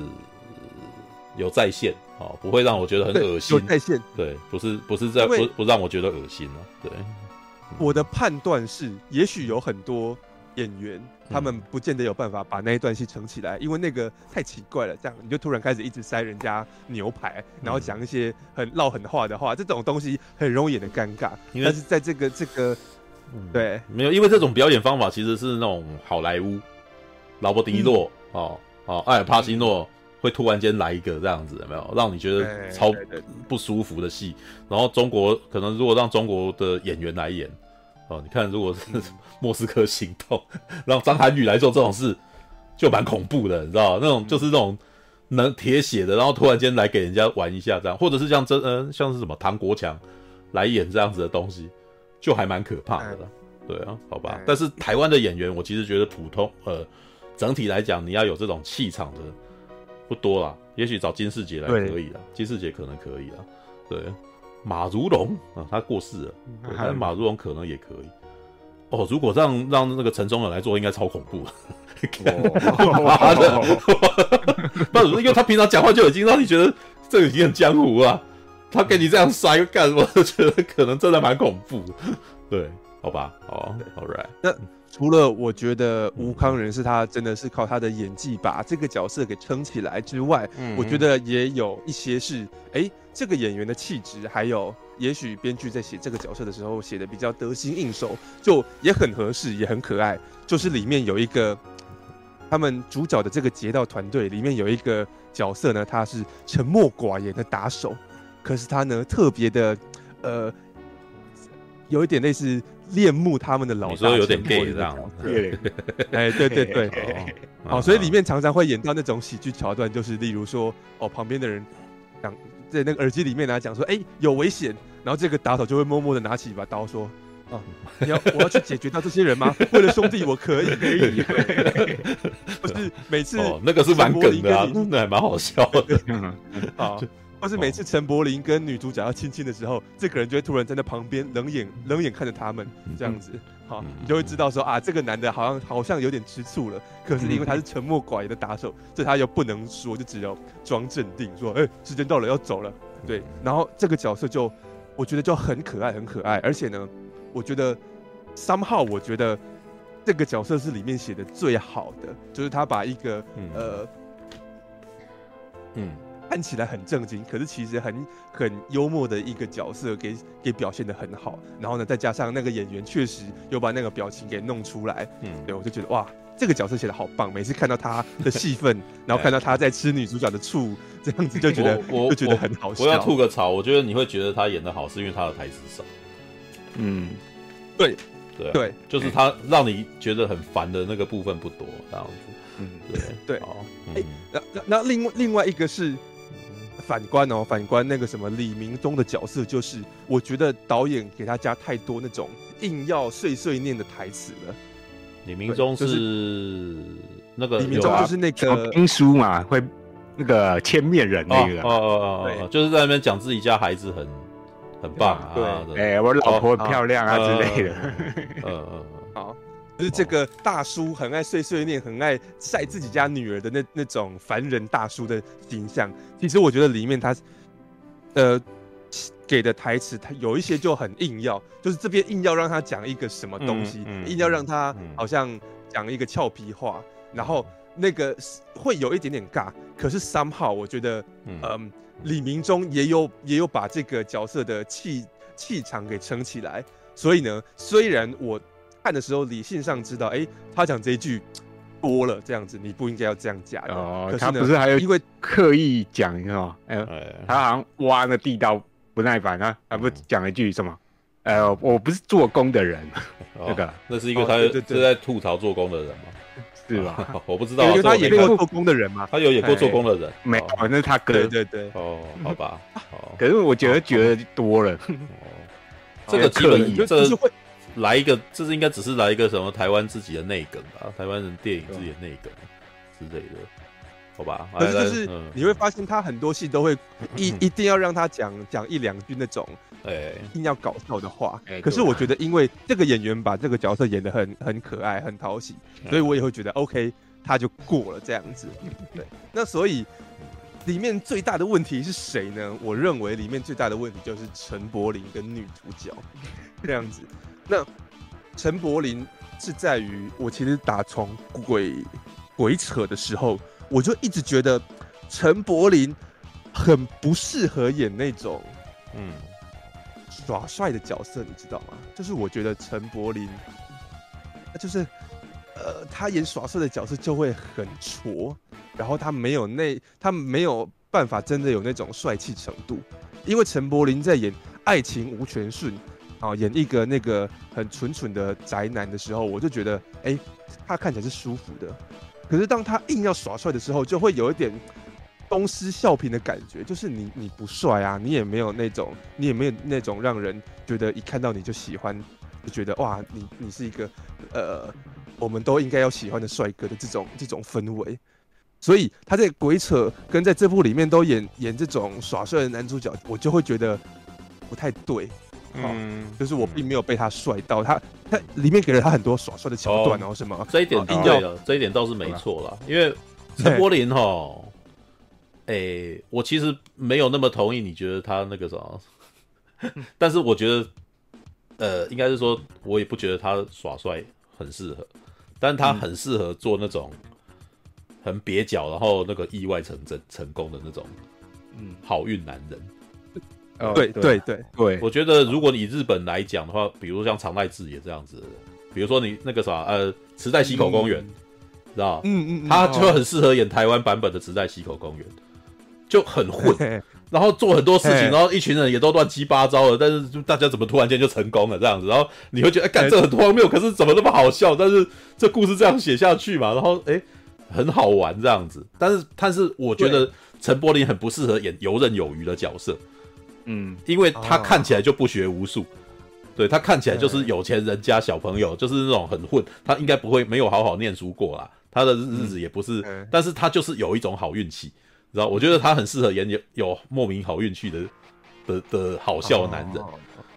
有在线，哦，不会让我觉得很恶心。有在线，对，不是，不是在，不不让我觉得恶心了，对。我的判断是，也许有很多。演员他们不见得有办法把那一段戏撑起来，因为那个太奇怪了。这样你就突然开始一直塞人家牛排，然后讲一些很唠狠话的话，这种东西很容易演的尴尬。但是在这个这个，对，没有，因为这种表演方法其实是那种好莱坞，劳勃迪诺哦哦，艾尔帕西诺会会突然间来一个这样子，有没有让你觉得超不舒服的戏？然后中国可能如果让中国的演员来演，哦，你看如果是《莫斯科行动》，让张涵予来做这种事，就蛮恐怖的，你知道那种就是那种能铁血的，然后突然间来给人家玩一下这样，或者是像真嗯、呃、像是什么唐国强来演这样子的东西，就还蛮可怕的了。对啊，好吧。但是台湾的演员，我其实觉得普通，呃，整体来讲，你要有这种气场的。不多啦，也许找金士杰来可以啦，金士杰可能可以啦。对，马如龙啊，他过世了，但是马如龙可能也可以。哦，如果让让那个陈忠仁来做，应该超恐怖。妈的，不，因为他平常讲话就已经让你觉得这个已经很江湖了，他给你这样塞干，我就觉得可能真的蛮恐怖。对，好吧，好，All right，那。除了我觉得吴康仁是他真的是靠他的演技把这个角色给撑起来之外，嗯，我觉得也有一些是，哎、欸，这个演员的气质，还有也许编剧在写这个角色的时候写的比较得心应手，就也很合适，也很可爱。就是里面有一个他们主角的这个劫道团队里面有一个角色呢，他是沉默寡言的打手，可是他呢特别的，呃，有一点类似。恋慕他们的老大，说有点 gay 这样，哎，对对对，好，所以里面常常会演到那种喜剧桥段，就是例如说，哦，旁边的人讲在那个耳机里面来讲说，哎，有危险，然后这个打手就会默默的拿起一把刀说，啊，你要我要去解决掉这些人吗？为了兄弟，我可以可以。不是每次那个是蛮梗的，那还蛮好笑的，好。或是每次陈柏霖跟女主角要亲亲的时候，这个人就会突然站在旁边冷眼冷眼看着他们，这样子，好，你就会知道说啊，这个男的好像好像有点吃醋了。可是因为他是沉默寡言的打手，这他又不能说，就只有装镇定，说，哎，时间到了要走了，对。然后这个角色就我觉得就很可爱，很可爱。而且呢，我觉得 somehow 我觉得这个角色是里面写的最好的，就是他把一个呃，嗯。看起来很正经，可是其实很很幽默的一个角色给，给给表现的很好。然后呢，再加上那个演员确实又把那个表情给弄出来，嗯，对，我就觉得哇，这个角色写的好棒。每次看到他的戏份，然后看到他在吃女主角的醋，这样子就觉得我，我就觉得很好笑。我要吐个槽，我觉得你会觉得他演的好，是因为他的台词少。嗯，对对对，就是他让你觉得很烦的那个部分不多，这样子。嗯，对对。哦，哎，那那那另外另外一个是。反观哦，反观那个什么李明忠的角色，就是我觉得导演给他加太多那种硬要碎碎念的台词了。李明忠是那个李明忠就是那个兵书嘛，会那个千面人那个。哦哦哦，就是在那边讲自己家孩子很很棒啊，对，哎，我老婆漂亮啊之类的，嗯嗯，好。就是这个大叔很爱碎碎念，很爱晒自己家女儿的那那种凡人大叔的形象。其实我觉得里面他，呃，给的台词他有一些就很硬要，就是这边硬要让他讲一个什么东西，嗯嗯、硬要让他好像讲一个俏皮话，嗯、然后那个会有一点点尬。可是 somehow 我觉得，嗯、呃，李明忠也有也有把这个角色的气气场给撑起来。所以呢，虽然我。看的时候，理性上知道，哎、欸，他讲这一句多了，这样子你不应该要这样讲哦。可是他不是还有因为刻意讲，你知道吗？哎、欸，他好像挖那地道不耐烦啊，他不讲了一句什么？呃、欸，我不是做工的人，哦、那个那是一个他是在吐槽做工的人吗？是吧？我不知道，因为他演过做工的人吗？他有演过做工的人，没有，那是他哥。对对对，哦，好吧。可是我觉得觉得多了，哦，这个基本就是会。来一个，这是应该只是来一个什么台湾自己的内梗吧？台湾人电影自己的内梗之类的，好吧？可是就是你会发现他很多戏都会 一一定要让他讲讲一两句那种，哎，一定要搞笑的话。可是我觉得，因为这个演员把这个角色演得很很可爱、很讨喜，所以我也会觉得 OK，他就过了这样子。对，那所以里面最大的问题是谁呢？我认为里面最大的问题就是陈柏霖跟女主角这样子。那陈柏霖是在于我其实打从鬼鬼扯的时候，我就一直觉得陈柏霖很不适合演那种嗯耍帅的角色，你知道吗？就是我觉得陈柏霖，就是呃他演耍帅的角色就会很挫，然后他没有那他没有办法真的有那种帅气程度，因为陈柏霖在演《爱情无权顺》啊，演一个那个很蠢蠢的宅男的时候，我就觉得哎、他看起来是舒服的。可是当他硬要耍帅的时候，就会有一点东施效颦的感觉，就是你你不帅啊，你也没有那种你也没有那种让人觉得一看到你就喜欢，就觉得哇，你你是一个呃，我们都应该要喜欢的帅哥的这种这种氛围。所以他在鬼扯跟在这部里面都演演这种耍帅的男主角，我就会觉得不太对。嗯，就是我并没有被他帅到，他他里面给了他很多耍帅的桥段，然后什么这一点对了，这一点倒是没错啦。因为陈柏霖哈，哎，我其实没有那么同意你觉得他那个什么，但是我觉得，呃，应该是说，我也不觉得他耍帅很适合，但他很适合做那种很蹩脚，然后那个意外成真成功的那种，嗯，好运男人。哦、对对对对，我觉得如果你日本来讲的话，比如像长濑智也这样子，比如说你那个啥呃池袋西口公园，嗯、知道？嗯嗯，嗯他就很适合演台湾版本的池袋西口公园，就很混，然后做很多事情，然后一群人也都乱七八糟的，但是就大家怎么突然间就成功了这样子，然后你会觉得哎，干、欸、这很荒谬，可是怎么那么好笑？但是这故事这样写下去嘛，然后哎、欸、很好玩这样子，但是但是我觉得陈柏霖很不适合演游刃有余的角色。嗯，因为他看起来就不学无术，哦、对他看起来就是有钱人家小朋友，嗯、就是那种很混，他应该不会没有好好念书过啦，他的日子也不是，嗯、但是他就是有一种好运气，知道？我觉得他很适合演有有莫名好运气的的的好笑的男人，哦、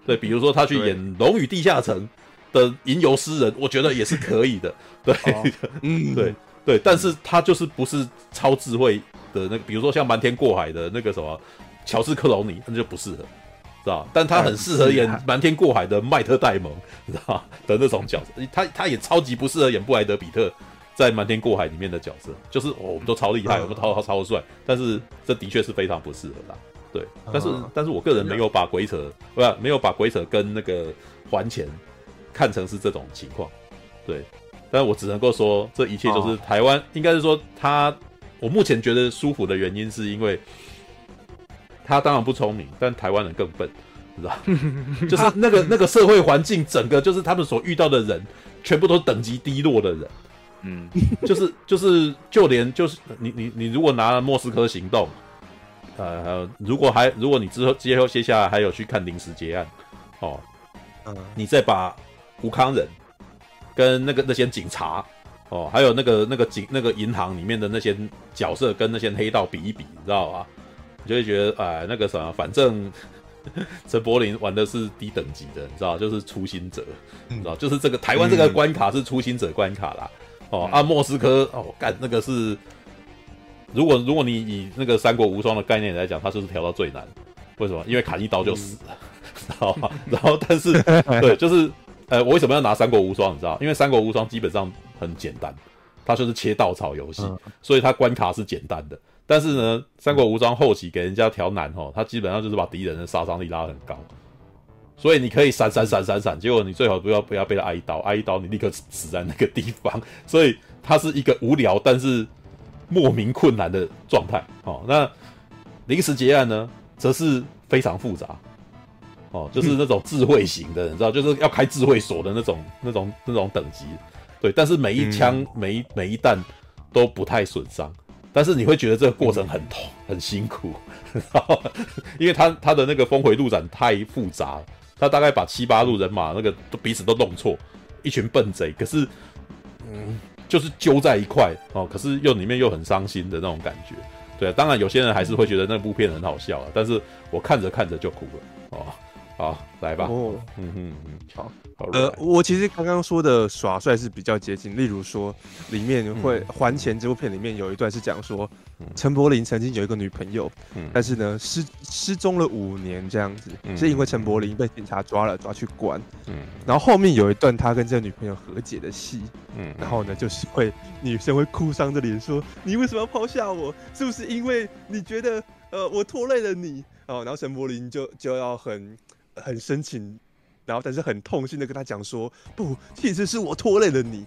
对，比如说他去演《龙与地下城》的吟游诗人，我觉得也是可以的，对，哦、嗯，对对，但是他就是不是超智慧的那个，比如说像瞒天过海的那个什么。乔治克隆尼那就不适合，知道？但他很适合演瞒天过海的迈特戴蒙，知道的那种角色。他他也超级不适合演布莱德比特在瞒天过海里面的角色，就是、哦、我们都超厉害，我们超超超帅，但是这的确是非常不适合的。对，但是但是我个人没有把鬼扯，不是没有把鬼扯跟那个还钱看成是这种情况。对，但是我只能够说，这一切就是台湾，应该是说他，我目前觉得舒服的原因是因为。他当然不聪明，但台湾人更笨，你知道？就是那个那个社会环境，整个就是他们所遇到的人，全部都是等级低落的人。嗯，就是就是就连就是你你你如果拿了莫斯科行动，呃，如果还如果你之后接后接下来还有去看临时结案，哦，嗯，你再把吴康仁跟那个那些警察，哦，还有那个那个警那个银行里面的那些角色跟那些黑道比一比，你知道吧？就会觉得哎，那个什么，反正 陈柏霖玩的是低等级的，你知道，就是初心者，你知道，就是这个台湾这个关卡是初心者关卡啦。哦，按、啊、莫斯科哦，干那个是，如果如果你以那个三国无双的概念来讲，它就是调到最难。为什么？因为砍一刀就死了，知道吧？然后，但是对，就是呃，我为什么要拿三国无双？你知道，因为三国无双基本上很简单，它就是切稻草游戏，所以它关卡是简单的。但是呢，三国无双后期给人家调难哦，他基本上就是把敌人的杀伤力拉很高，所以你可以闪闪闪闪闪，结果你最好不要不要被他挨一刀，挨一刀你立刻死在那个地方，所以它是一个无聊但是莫名困难的状态哦。那临时结案呢，则是非常复杂哦，就是那种智慧型的，你知道，就是要开智慧锁的那种那种那种等级，对，但是每一枪每一每一弹都不太损伤。但是你会觉得这个过程很痛，很辛苦，因为他他的那个峰回路转太复杂，他大概把七八路人马那个都彼此都弄错，一群笨贼，可是嗯，就是揪在一块哦，可是又里面又很伤心的那种感觉，对啊，当然有些人还是会觉得那部片很好笑啊，但是我看着看着就哭了哦。好，来吧。哦，嗯嗯嗯，好。呃，我其实刚刚说的耍帅是比较接近，例如说里面会还钱这部片里面有一段是讲说，陈柏霖曾经有一个女朋友，嗯，但是呢失失踪了五年这样子，是因为陈柏霖被警察抓了，抓去关，嗯，然后后面有一段他跟这个女朋友和解的戏，嗯，然后呢就是会女生会哭丧着脸说，你为什么要抛下我？是不是因为你觉得呃我拖累了你？哦，然后陈柏霖就就要很。很深情，然后但是很痛心的跟他讲说，不，其实是我拖累了你。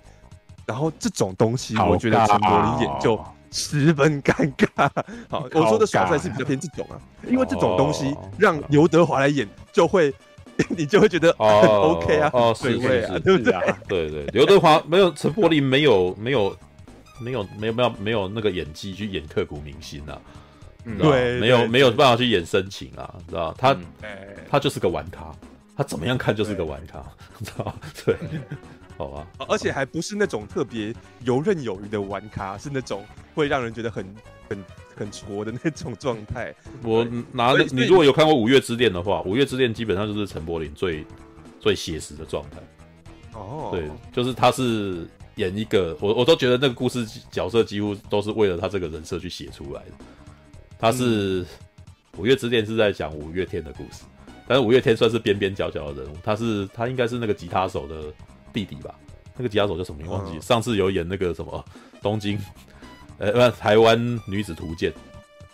然后这种东西，我觉得陈柏霖演就十分尴尬。好，我说的耍帅是比较偏这种啊，因为这种东西让刘德华来演就会。你就会觉得哦 OK 啊，哦对不对？对对，刘德华没有陈柏霖没有没有没有没有没有没有那个演技去演刻骨铭心啊，对，没有没有办法去演深情啊，知道他他就是个玩咖，他怎么样看就是个玩咖，知道对，好吧，而且还不是那种特别游刃有余的玩咖，是那种会让人觉得很很。很挫的那种状态。我拿你，你如果有看过《五月之恋》的话，《五月之恋》基本上就是陈柏霖最最写实的状态。哦，对，就是他是演一个，我我都觉得那个故事角色几乎都是为了他这个人设去写出来的。他是《五月之恋》是在讲五月天的故事，但是五月天算是边边角角的人物。他是他应该是那个吉他手的弟弟吧？那个吉他手叫什么名？忘记。上次有演那个什么东京。呃，不，台湾女子图鉴，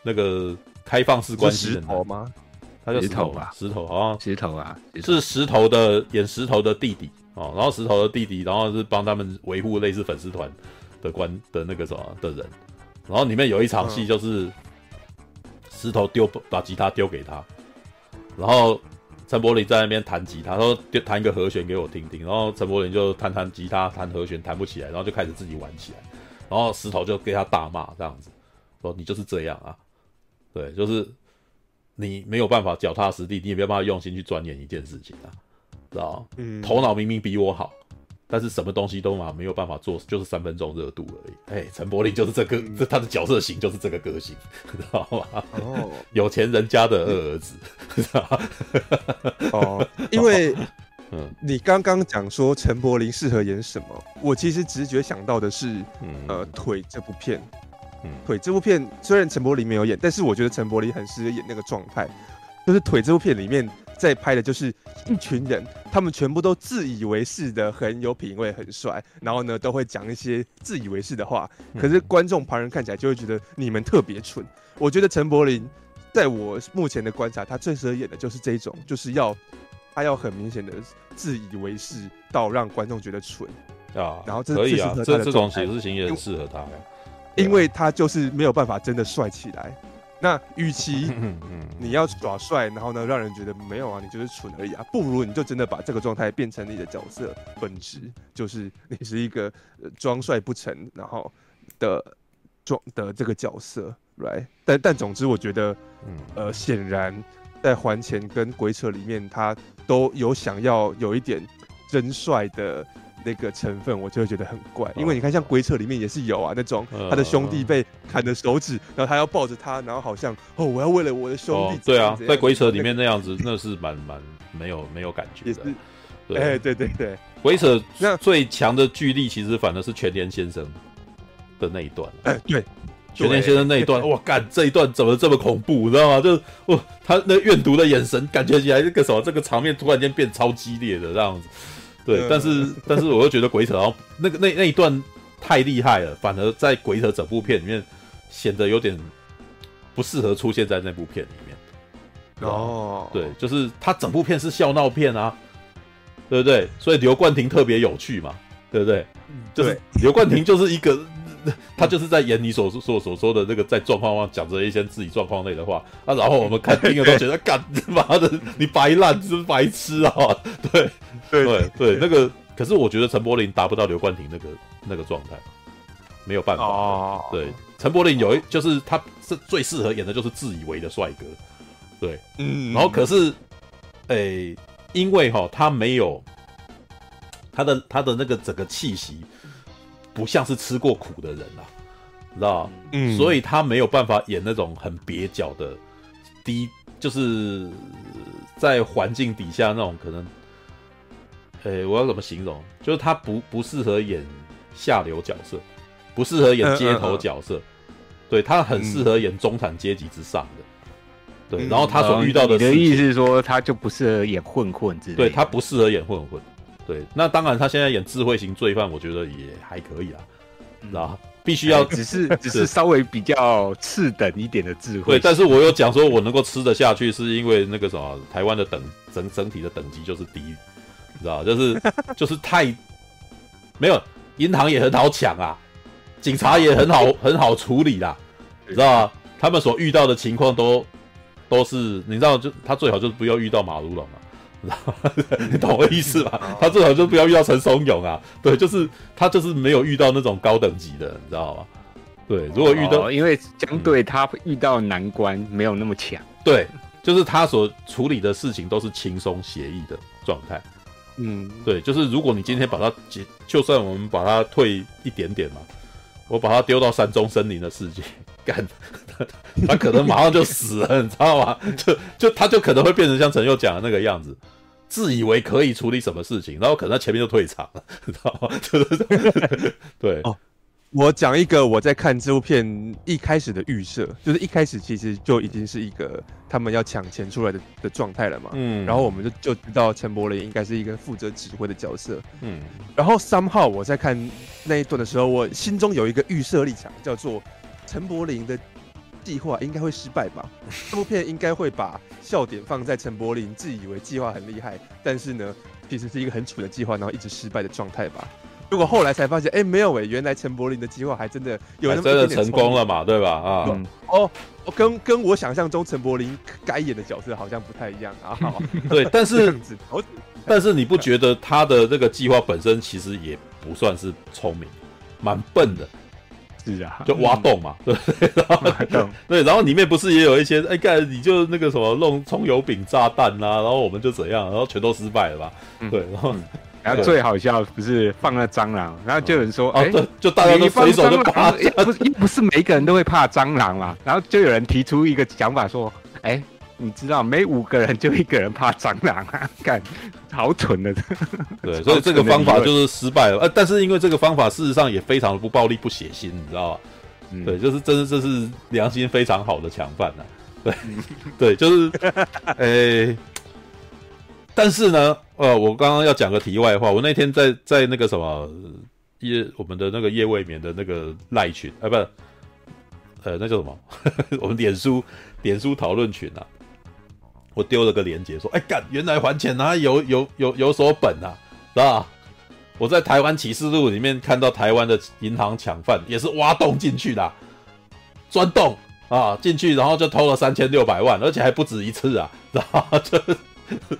那个开放式关系的石头吗？他叫石头吧？石头啊石头啊，是石头的演石头的弟弟哦，然后石头的弟弟，然后是帮他们维护类似粉丝团的关的那个什么的人，然后里面有一场戏就是石头丢把吉他丢给他，然后陈柏霖在那边弹吉他，他说就弹一个和弦给我听听，然后陈柏霖就弹弹吉他弹和弦弹不起来，然后就开始自己玩起来。然后石头就给他大骂，这样子说：“你就是这样啊，对，就是你没有办法脚踏实地，你也没有办法用心去钻研一件事情啊，知道吗？嗯，头脑明明比我好，但是什么东西都嘛没有办法做，就是三分钟热度而已。哎，陈柏霖就是这个，这他的角色型就是这个个性，知道吗？哦，有钱人家的二儿子，知道吗？哦，因为。”嗯，你刚刚讲说陈柏霖适合演什么？我其实直觉想到的是，嗯、呃，腿这部片。嗯，腿这部片虽然陈柏霖没有演，但是我觉得陈柏霖很适合演那个状态。就是腿这部片里面在拍的就是一群人，他们全部都自以为是的很有品味、很帅，然后呢都会讲一些自以为是的话。可是观众旁人看起来就会觉得你们特别蠢。我觉得陈柏霖在我目前的观察，他最适合演的就是这一种，就是要。他要很明显的自以为是到让观众觉得蠢啊，然后这可以啊，这这种写事情也很适合他，因为他就是没有办法真的帅起来。那与其你要耍帅，然后呢让人觉得没有啊，你就是蠢而已啊，不如你就真的把这个状态变成你的角色本质，就是你是一个装帅不成然后的装的这个角色，right？但但总之我觉得，呃，显然。在还钱跟鬼扯里面，他都有想要有一点真帅的那个成分，我就会觉得很怪。因为你看，像鬼扯里面也是有啊，那种他的兄弟被砍的手指，然后他要抱着他，然后好像 哦，我要为了我的兄弟。对啊，在鬼扯里面那样子，那是蛮蛮没有没有感觉的。哎，对对对，鬼扯那最强的剧力其实反而是全联先生的那一段。哎，对。全联先生那一段，哇，干这一段怎么这么恐怖，你知道吗？就是哇，他那怨毒的眼神，感觉起来这个什么，这个场面突然间变超激烈的这样子。对，嗯、但是但是我又觉得鬼扯，然后那个那那一段太厉害了，反而在鬼扯整部片里面显得有点不适合出现在那部片里面。哦，对，就是他整部片是笑闹片啊，对不对？所以刘冠廷特别有趣嘛，对不对？就是刘冠廷就是一个。他就是在演你所所所说的那个在状况上讲着一些自己状况内的话啊，然后我们看听了都觉得 干妈的你白烂，真白痴啊？对对对对，那个可是我觉得陈柏霖达不到刘冠廷那个那个状态，没有办法。哦，对，陈柏霖有一就是他是最适合演的就是自以为的帅哥，对，嗯，然后可是，诶，因为哈他没有他的他的那个整个气息。不像是吃过苦的人啊，知道嗯，所以他没有办法演那种很蹩脚的低，就是在环境底下那种可能，诶、欸，我要怎么形容？就是他不不适合演下流角色，不适合演街头角色，嗯嗯嗯、对他很适合演中产阶级之上的，对。然后他所遇到的，你的意思是说，他就不适合演混混之类的？对他不适合演混混。对，那当然，他现在演智慧型罪犯，我觉得也还可以啊，知道、嗯、必须要只是 只是稍微比较次等一点的智慧。对，但是我有讲说，我能够吃得下去，是因为那个什么，台湾的等整整体的等级就是低，你知道就是 就是太没有银行也很好抢啊，警察也很好很好处理啦，你知道吗？他们所遇到的情况都都是你知道，就他最好就是不要遇到马如龙嘛，你懂我意思吧？他最好就不要遇到陈松勇啊，对，就是他就是没有遇到那种高等级的，你知道吗？对，如果遇到，哦、因为相对他遇到难关没有那么强，对，就是他所处理的事情都是轻松写意的状态。嗯，对，就是如果你今天把他解，就算我们把他退一点点嘛，我把他丢到山中森林的世界，干，他可能马上就死了，你知道吗？就就他就可能会变成像陈佑讲的那个样子，自以为可以处理什么事情，然后可能他前面就退场了，你知道吗？就是对。哦我讲一个我在看这部片一开始的预设，就是一开始其实就已经是一个他们要抢钱出来的的状态了嘛。嗯，然后我们就就知道陈柏霖应该是一个负责指挥的角色。嗯，然后 somehow 我在看那一段的时候，我心中有一个预设立场，叫做陈柏霖的计划应该会失败吧。这部片应该会把笑点放在陈柏霖自以为计划很厉害，但是呢，其实是一个很蠢的计划，然后一直失败的状态吧。如果后来才发现，哎、欸，没有哎、欸，原来陈柏霖的计划还真的有那么成功了嘛，对吧？啊，嗯、哦，跟跟我想象中陈柏霖该演的角色好像不太一样啊。好 对，但是 但是你不觉得他的这个计划本身其实也不算是聪明，蛮笨的？是啊，就挖洞嘛，嗯、对，然后对，然后里面不是也有一些，哎，干你就那个什么弄葱油饼炸弹啊，然后我们就怎样，然后全都失败了吧？嗯、对，然后。嗯。然后最好笑不是放了蟑螂，然后就有人说：“哎，就大家都随手就把，不是不是每一个人都会怕蟑螂嘛？”然后就有人提出一个想法说：“哎，你知道每五个人就一个人怕蟑螂啊？干，好蠢的。”对，所以这个方法就是失败了。呃，但是因为这个方法事实上也非常的不暴力不血腥，你知道吧？对，就是真是这是良心非常好的强犯呐。对，对，就是，哎。但是呢，呃，我刚刚要讲个题外话，我那天在在那个什么夜我们的那个夜未眠的那个赖群，啊，不是，呃，那叫什么？我们脸书脸书讨论群啊，我丢了个链接说，哎干，原来还钱啊，有有有有所本啊，是吧？我在台湾启示录里面看到台湾的银行抢犯也是挖洞进去的，钻洞啊进去，然后就偷了三千六百万，而且还不止一次啊，知道吗？就。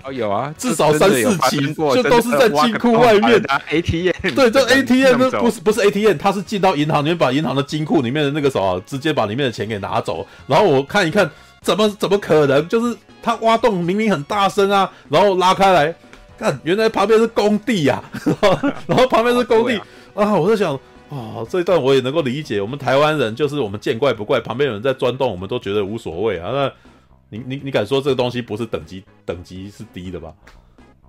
哦，有啊，至少三四起，就都是在金库外面。ATM，对，这 ATM 不是不是 ATM，他是进到银行里面，把银行的金库里面的那个什么，直接把里面的钱给拿走。然后我看一看，怎么怎么可能？就是他挖洞明明很大声啊，然后拉开来看，原来旁边是工地呀，然后旁边是工地啊，我在想啊，这一段我也能够理解。我们台湾人就是我们见怪不怪，旁边有人在钻洞，我们都觉得无所谓啊。那你你你敢说这个东西不是等级等级是低的吧？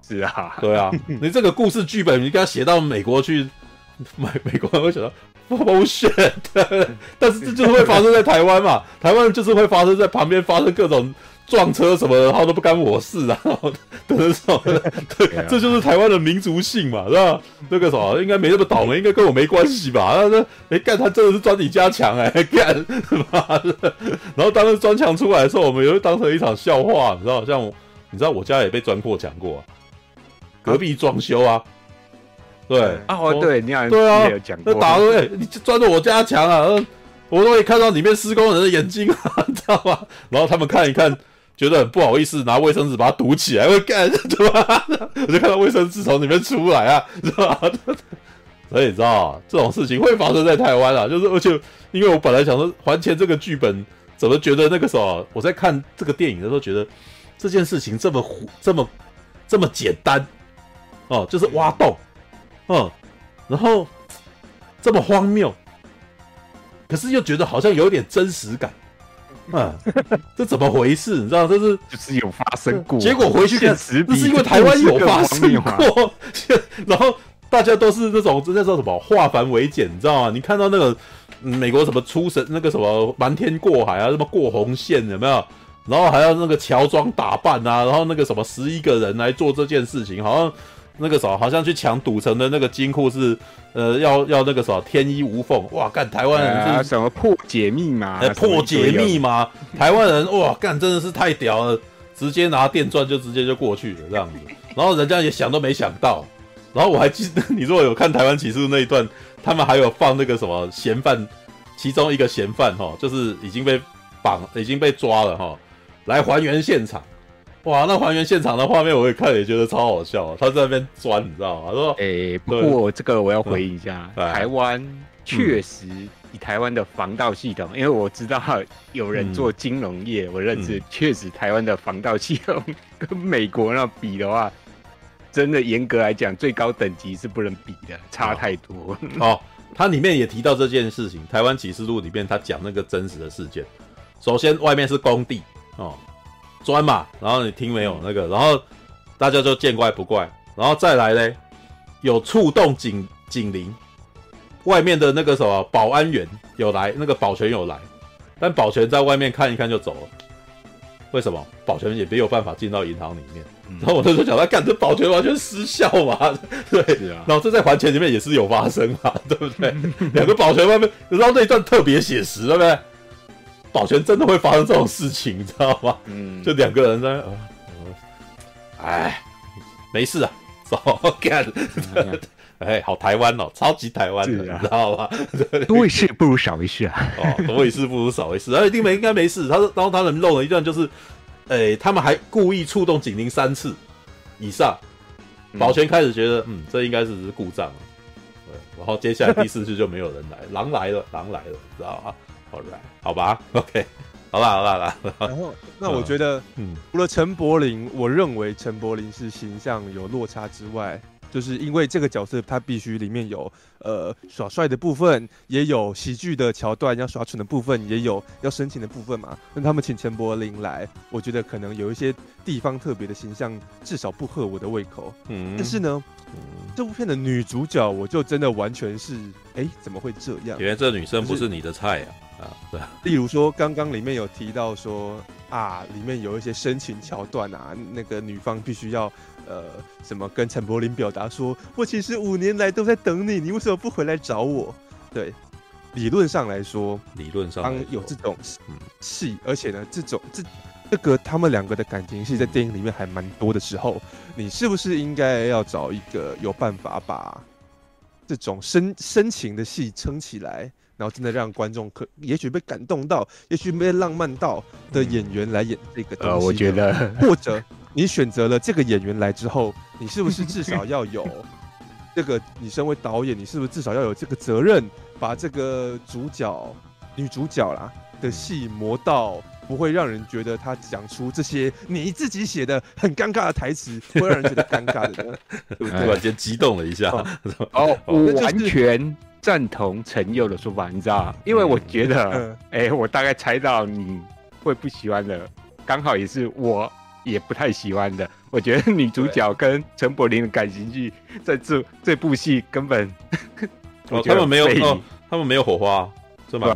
是啊，对啊，你这个故事剧本你给他写到美国去，美美国人会想到 bullshit，但是这就是会发生在台湾嘛？台湾就是会发生在旁边发生各种。撞车什么的，然后都不干我事啊，然后等等什么的，对，这就是台湾的民族性嘛，是吧？那个什么，应该没那么倒霉，应该跟我没关系吧？他说，哎，干，他真的是钻你家墙，哎，干，妈的！然后当时砖墙出来的时候，我们也会当成一场笑话，你知道？像你知道我家也被钻破墙过，啊隔壁装修啊，对啊，哦，对，你好，对啊，那打了，哎，你钻了我家墙啊，我都可以看到里面施工人的眼睛啊，你知道吗？然后他们看一看。觉得很不好意思，拿卫生纸把它堵起来，会干 对吧？我就看到卫生纸从里面出来啊，是吧？所以你知道这种事情会发生在台湾啊，就是而且因为我本来想说还钱这个剧本，怎么觉得那个时候我在看这个电影的时候，觉得这件事情这么这么这么简单哦，就是挖洞，嗯，然后这么荒谬，可是又觉得好像有点真实感。嗯，这怎么回事？你知道这是就是有发生过，结果回去看，这是因为台湾有发生过，然后大家都是那种那叫什么化繁为简，你知道吗？你看到那个美国什么出神那个什么瞒天过海啊，什么过红线有没有？然后还要那个乔装打扮啊，然后那个什么十一个人来做这件事情，好像。那个时候好像去抢赌城的那个金库是，呃，要要那个什么天衣无缝，哇，干台湾人是、啊、什么破解密码、欸，破解密码，台湾人哇，干真的是太屌了，直接拿电钻就直接就过去了这样子，然后人家也想都没想到，然后我还记得，你如果有看《台湾启示》那一段，他们还有放那个什么嫌犯，其中一个嫌犯哈，就是已经被绑、已经被抓了哈，来还原现场。哇，那还原现场的画面，我也看也觉得超好笑。他在那边钻，你知道吗？他说，哎、欸，不过这个我要回应一下，嗯、台湾确实以台湾的防盗系统，嗯、因为我知道有人做金融业，嗯、我认识，确实台湾的防盗系统跟美国那比的话，真的严格来讲，最高等级是不能比的，差太多。哦，哦，它里面也提到这件事情，《台湾启示录》里面他讲那个真实的事件。首先，外面是工地哦。砖嘛，然后你听没有那个，然后大家就见怪不怪，然后再来嘞，有触动警警铃，外面的那个什么保安员有来，那个保全有来，但保全在外面看一看就走了，为什么？保全也没有办法进到银行里面，嗯、然后我那时候讲他干这保全完全失效嘛，对，啊、然后这在还钱里面也是有发生嘛，对不对？两个保全外面，然后那一段特别写实，对不对？保全真的会发生这种事情，你知道吗？嗯，就两个人在，哎，没事啊，走 干，哎，好台湾哦，超级台湾的，你知道吗？多一事不如少一事啊，哦，多一事不如少一事，而一定没应该没事。他说，然后他们弄了一段，就是，哎，他们还故意触动警铃三次以上，保全开始觉得，嗯，这应该是只是故障，对，然后接下来第四次就没有人来，狼来了，狼来了，知道吗？好，right, 好吧，OK，好吧，好吧，好吧。然后，那我觉得，嗯，除了陈柏霖，我认为陈柏霖是形象有落差之外，就是因为这个角色他必须里面有呃耍帅的部分，也有喜剧的桥段，要耍蠢的部分，也有要深情的部分嘛。那他们请陈柏霖来，我觉得可能有一些地方特别的形象，至少不合我的胃口。嗯，但是呢。嗯、这部片的女主角，我就真的完全是，哎，怎么会这样？原来这女生不是你的菜啊！啊，对。例如说，刚刚里面有提到说，啊，里面有一些深情桥段啊，那个女方必须要，呃，什么跟陈柏霖表达说，我其实五年来都在等你，你为什么不回来找我？对，理论上来说，理论上，当有这种戏，而且呢，这种这。这个他们两个的感情戏在电影里面还蛮多的时候，你是不是应该要找一个有办法把这种深深情的戏撑起来，然后真的让观众可也许被感动到，也许被浪漫到的演员来演这个东西？呃，我觉得，或者你选择了这个演员来之后，你是不是至少要有 这个？你身为导演，你是不是至少要有这个责任，把这个主角、女主角啦的戏磨到？不会让人觉得他讲出这些你自己写的很尴尬的台词，会让人觉得尴尬的。突然间激动了一下。哦，我完全赞同陈佑的说法，你知道吗？因为我觉得，哎，我大概猜到你会不喜欢的，刚好也是我也不太喜欢的。我觉得女主角跟陈柏霖的感情剧，在这这部戏根本，哦，他们没有，他们没有火花。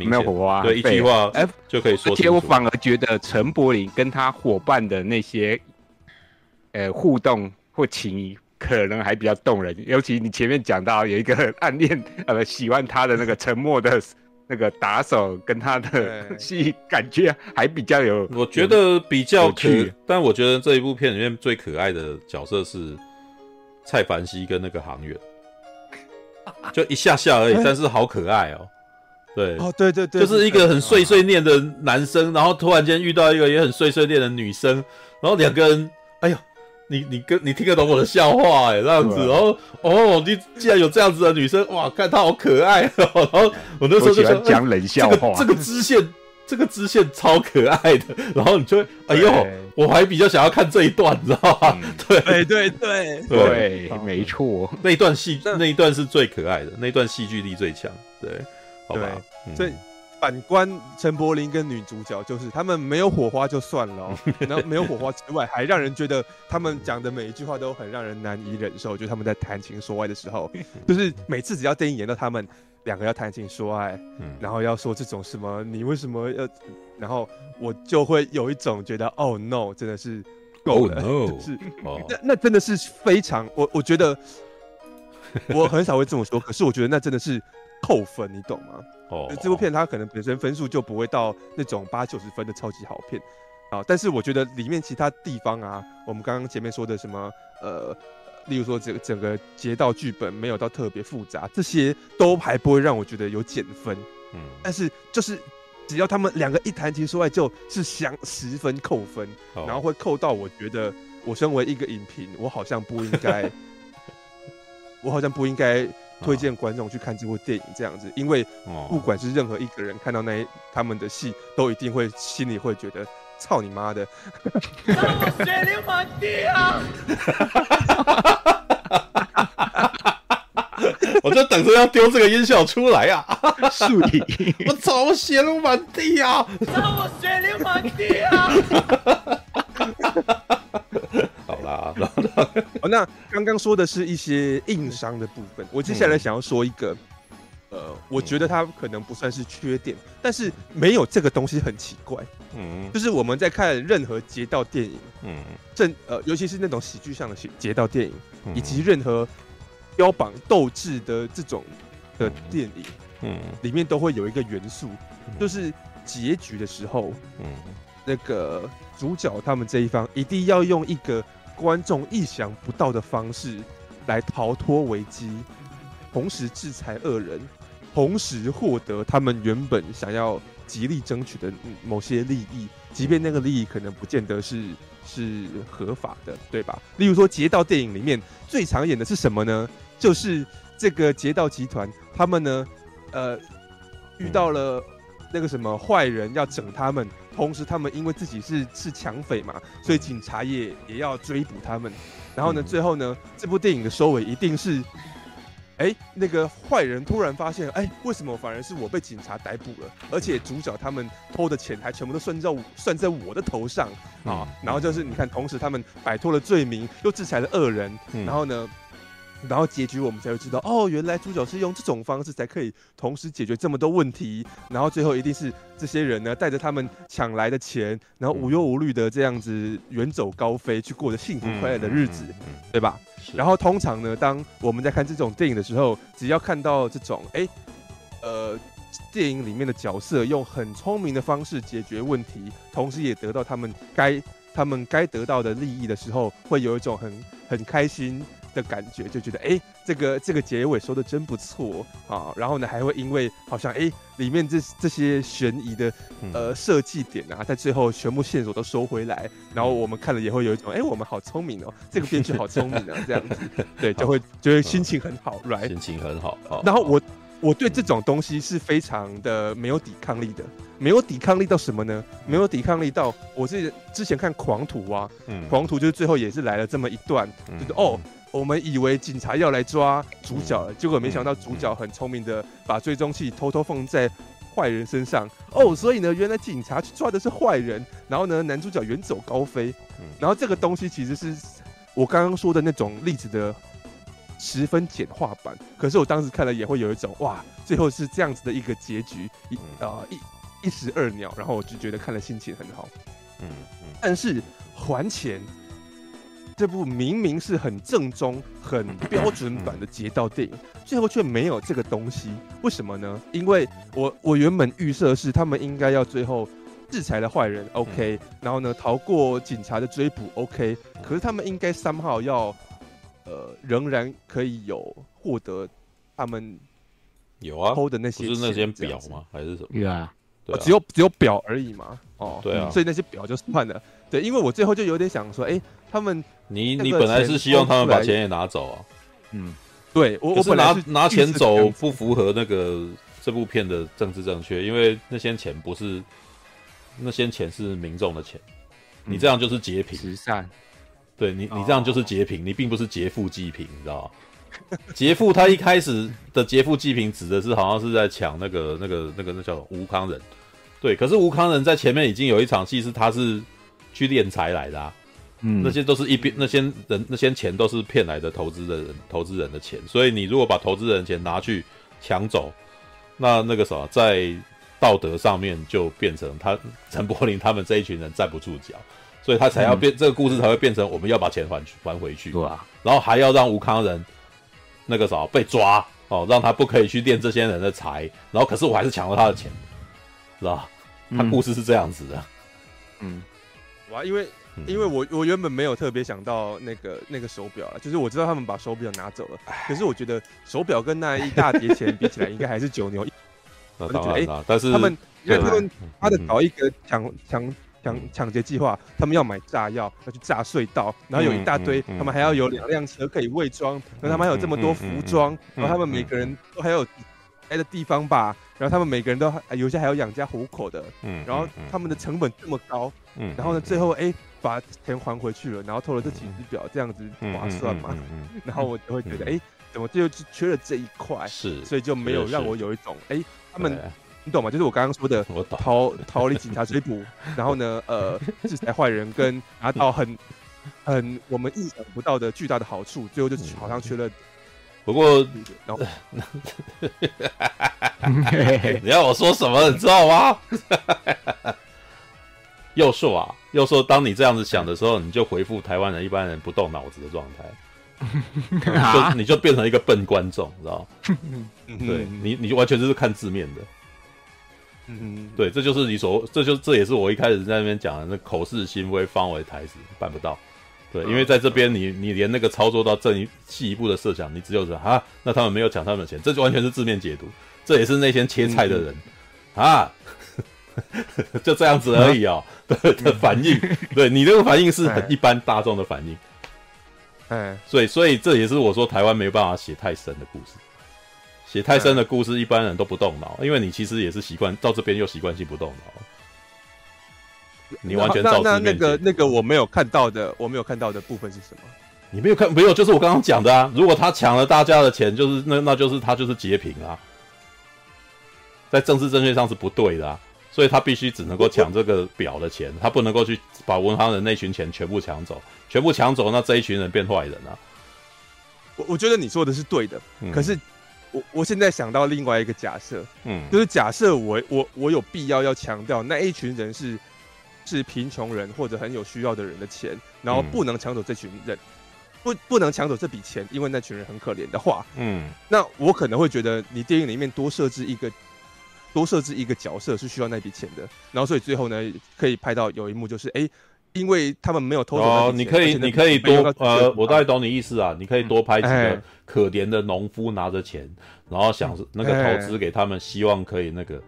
没有火花，对，一句话就可以说。而且我反而觉得陈柏霖跟他伙伴的那些，呃，互动或情谊可能还比较动人。尤其你前面讲到有一个暗恋 呃喜欢他的那个沉默的 那个打手，跟他的戏感觉还比较有。我觉得比较可，但我觉得这一部片里面最可爱的角色是蔡凡熙跟那个航员，就一下下而已，但是好可爱哦。对哦，对对对，就是一个很碎碎念的男生，然后突然间遇到一个也很碎碎念的女生，然后两个人，哎呦，你你跟你听得懂我的笑话哎，这样子，然后哦，你既然有这样子的女生，哇，看她好可爱哦，然后我那时候就说讲冷笑话，这个支线，这个支线超可爱的，然后你就会，哎呦，我还比较想要看这一段，你知道吗？对对对对。对，没错，那一段戏那一段是最可爱的，那一段戏剧力最强，对。对，所以反观陈柏霖跟女主角，就是他们没有火花就算了，喔，然后没有火花之外，还让人觉得他们讲的每一句话都很让人难以忍受。就是他们在谈情说爱的时候，就是每次只要电影演到他们两个要谈情说爱，然后要说这种什么你为什么要，然后我就会有一种觉得哦 no，真的是够了，oh, no. 是那那真的是非常，我我觉得我很少会这么说，可是我觉得那真的是。扣分，你懂吗？哦，这部片它可能本身分数就不会到那种八九十分的超级好片啊，但是我觉得里面其他地方啊，我们刚刚前面说的什么呃例如说这个整个街道剧本没有到特别复杂，这些都还不会让我觉得有减分。嗯，但是就是只要他们两个一谈情说爱，就是想十分扣分，然后会扣到我觉得我身为一个影评，我好像不应该，我好像不应该推荐观众去看这部电影这样子，因为不管是任何一个人看到那一他们的戏，都一定会心里会觉得。操你妈的！让我血流满地啊！我就等着要丢这个音效出来啊！树底，我操！我血流满地啊！让我血流满地啊！那刚刚说的是一些硬伤的部分，我接下来想要说一个。呃，我觉得它可能不算是缺点，但是没有这个东西很奇怪。嗯，就是我们在看任何劫道电影，嗯，正呃，尤其是那种喜剧上的劫道电影，以及任何标榜斗志的这种的电影，嗯，里面都会有一个元素，就是结局的时候，嗯，那个主角他们这一方一定要用一个观众意想不到的方式来逃脱危机，同时制裁恶人。同时获得他们原本想要极力争取的某些利益，即便那个利益可能不见得是是合法的，对吧？例如说劫盗电影里面最常演的是什么呢？就是这个劫盗集团，他们呢，呃，遇到了那个什么坏人要整他们，同时他们因为自己是是抢匪嘛，所以警察也也要追捕他们。然后呢，最后呢，这部电影的收尾一定是。哎、欸，那个坏人突然发现，哎、欸，为什么反而是我被警察逮捕了？而且主角他们偷的钱还全部都算在算在我的头上啊！然后就是你看，同时他们摆脱了罪名，又制裁了恶人，然后呢，然后结局我们才会知道，哦，原来主角是用这种方式才可以同时解决这么多问题。然后最后一定是这些人呢，带着他们抢来的钱，然后无忧无虑的这样子远走高飞，去过着幸福快乐的日子，对吧？然后通常呢，当我们在看这种电影的时候，只要看到这种哎，呃，电影里面的角色用很聪明的方式解决问题，同时也得到他们该他们该得到的利益的时候，会有一种很很开心的感觉，就觉得哎，这个这个结尾说的真不错啊。然后呢，还会因为好像哎，里面这这些悬疑的呃设计点啊，在最后全部线索都收回来，然后我们看了也会有一种哎，我们好聪明哦，这个编剧好聪明啊，这样子，对，就会觉得心情很好，right？心情很好。然后我我对这种东西是非常的没有抵抗力的，没有抵抗力到什么呢？没有抵抗力到我是之前看《狂徒》啊，《狂徒》就是最后也是来了这么一段，就是哦。我们以为警察要来抓主角了，结果没想到主角很聪明的把追踪器偷偷放在坏人身上。哦，所以呢，原来警察去抓的是坏人，然后呢，男主角远走高飞，然后这个东西其实是我刚刚说的那种例子的十分简化版，可是我当时看了也会有一种哇，最后是这样子的一个结局，一啊一一石二鸟，然后我就觉得看了心情很好，嗯，但是还钱。这部明明是很正宗、很标准版的劫道电影，最后却没有这个东西，为什么呢？因为我我原本预设是他们应该要最后制裁了坏人，OK，然后呢逃过警察的追捕，OK，可是他们应该 somehow 要呃仍然可以有获得他们有啊偷的那些不是那些表吗？还是什么？有啊，对啊，只有只有表而已嘛。哦，对啊，所以那些表就算了。对，因为我最后就有点想说，哎，他们。你你本来是希望他们把钱也拿走啊？嗯，对，我我本来是拿钱走不符合那个这部片的政治正确，因为那些钱不是那些钱是民众的钱，你这样就是劫贫慈善，对你你这样就是劫贫，你并不是劫富济贫，你知道吗？劫富他一开始的劫富济贫指的是好像是在抢那个那个那个那叫吴康仁，对，可是吴康仁在前面已经有一场戏是他是去敛财来的啊。嗯，那些都是一边那些人那些钱都是骗来的投资的人投资人的钱，所以你如果把投资人的钱拿去抢走，那那个什么在道德上面就变成他陈柏霖他们这一群人站不住脚，所以他才要变、嗯、这个故事才会变成我们要把钱还还回去，对啊，然后还要让吴康仁那个啥被抓哦，让他不可以去练这些人的财，然后可是我还是抢了他的钱，知道吧？他故事是这样子的，嗯，哇，因为。因为我我原本没有特别想到那个那个手表了，就是我知道他们把手表拿走了，可是我觉得手表跟那一大叠钱比起来，应该还是九牛一。那当然了，但是他们因为他们他的搞一个抢抢抢抢劫计划，他们要买炸药，要去炸隧道，然后有一大堆，他们还要有两辆车可以伪装，然后他们还有这么多服装，然后他们每个人都还有待的地方吧。然后他们每个人都还有些还要养家糊口的，嗯，然后他们的成本这么高，嗯，然后呢，最后哎把钱还回去了，然后偷了这几只表，这样子划算吗？然后我就会觉得，哎，怎么就缺了这一块？是，所以就没有让我有一种，哎，他们你懂吗？就是我刚刚说的，逃逃离警察追捕，然后呢，呃，制裁坏人跟拿到很 很我们意想不到的巨大的好处，最后就好像缺了。不过，你要我说什么，你知道吗？又说啊，又说，当你这样子想的时候，你就回复台湾人一般人不动脑子的状态，就你就变成一个笨观众，知道吗？对你，你就完全就是看字面的。嗯，对，这就是你所，这就这也是我一开始在那边讲的，那口是心非，方为台词，办不到。对，因为在这边你你连那个操作到这一细一步的设想，你只有说啊，那他们没有抢他们的钱，这就完全是字面解读。这也是那些切菜的人、嗯、啊，就这样子而已哦。的反应，对你这个反应是很一般大众的反应。哎，所以所以这也是我说台湾没有办法写太深的故事，写太深的故事一般人都不动脑，因为你其实也是习惯到这边又习惯性不动脑。你完全照那那那个那个我没有看到的，我没有看到的部分是什么？你没有看，没有，就是我刚刚讲的啊。如果他抢了大家的钱，就是那那就是他就是截屏啊，在政治正确上是不对的啊，所以他必须只能够抢这个表的钱，他不能够去把文行人那群钱全部抢走，全部抢走，那这一群人变坏人了。我我觉得你说的是对的，嗯、可是我我现在想到另外一个假设，嗯，就是假设我我我有必要要强调那一群人是。是贫穷人或者很有需要的人的钱，然后不能抢走这群人，嗯、不不能抢走这笔钱，因为那群人很可怜的话，嗯，那我可能会觉得你电影里面多设置一个多设置一个角色是需要那笔钱的，然后所以最后呢可以拍到有一幕就是哎，因为他们没有偷走哦，你可以你可以多呃，我大概懂你意思啊，你可以多拍几个可怜的农夫拿着钱，然后想那个投资给他们，希望可以那个。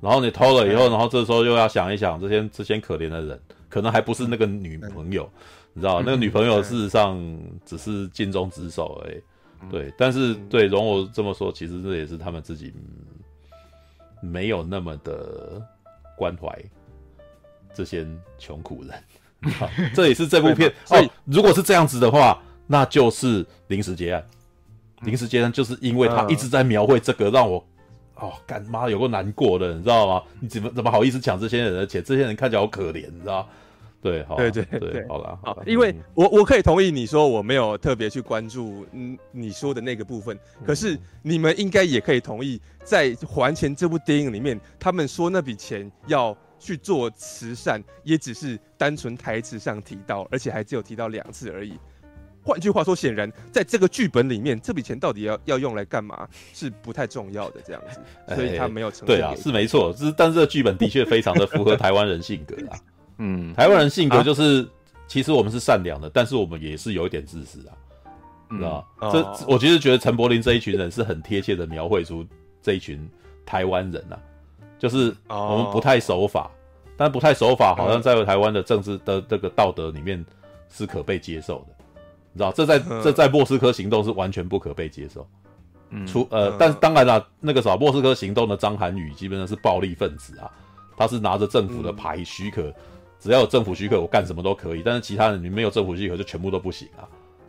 然后你偷了以后，然后这时候又要想一想，这些这些可怜的人，可能还不是那个女朋友，你知道，那个女朋友事实上只是尽忠职守而已。对，但是对，容我这么说，其实这也是他们自己没有那么的关怀这些穷苦人。好，这也是这部片 哦。如果是这样子的话，那就是临时结案。临时结案就是因为他一直在描绘这个，让我。哦，干妈有够难过的，你知道吗？你怎么怎么好意思抢这些人的钱？这些人看起来好可怜，你知道？对，好，对对对，好了，好，因为我我可以同意你说我没有特别去关注嗯你说的那个部分，可是你们应该也可以同意，在还钱这部电影里面，他们说那笔钱要去做慈善，也只是单纯台词上提到，而且还只有提到两次而已。换句话说，显然在这个剧本里面，这笔钱到底要要用来干嘛是不太重要的这样子，所以他没有成。对啊，是没错，是但是这个剧本的确非常的符合台湾人性格啊。嗯，台湾人性格就是，其实我们是善良的，但是我们也是有一点自私啊，知道吗？这我其实觉得陈柏霖这一群人是很贴切的描绘出这一群台湾人啊，就是我们不太守法，但不太守法好像在台湾的政治的这个道德里面是可被接受的。你知道，这在这在莫斯科行动是完全不可被接受。嗯，除呃，但是当然了，那个啥，莫斯科行动的张涵予基本上是暴力分子啊，他是拿着政府的牌许可，只要有政府许可，我干什么都可以。但是其他人你没有政府许可，就全部都不行啊，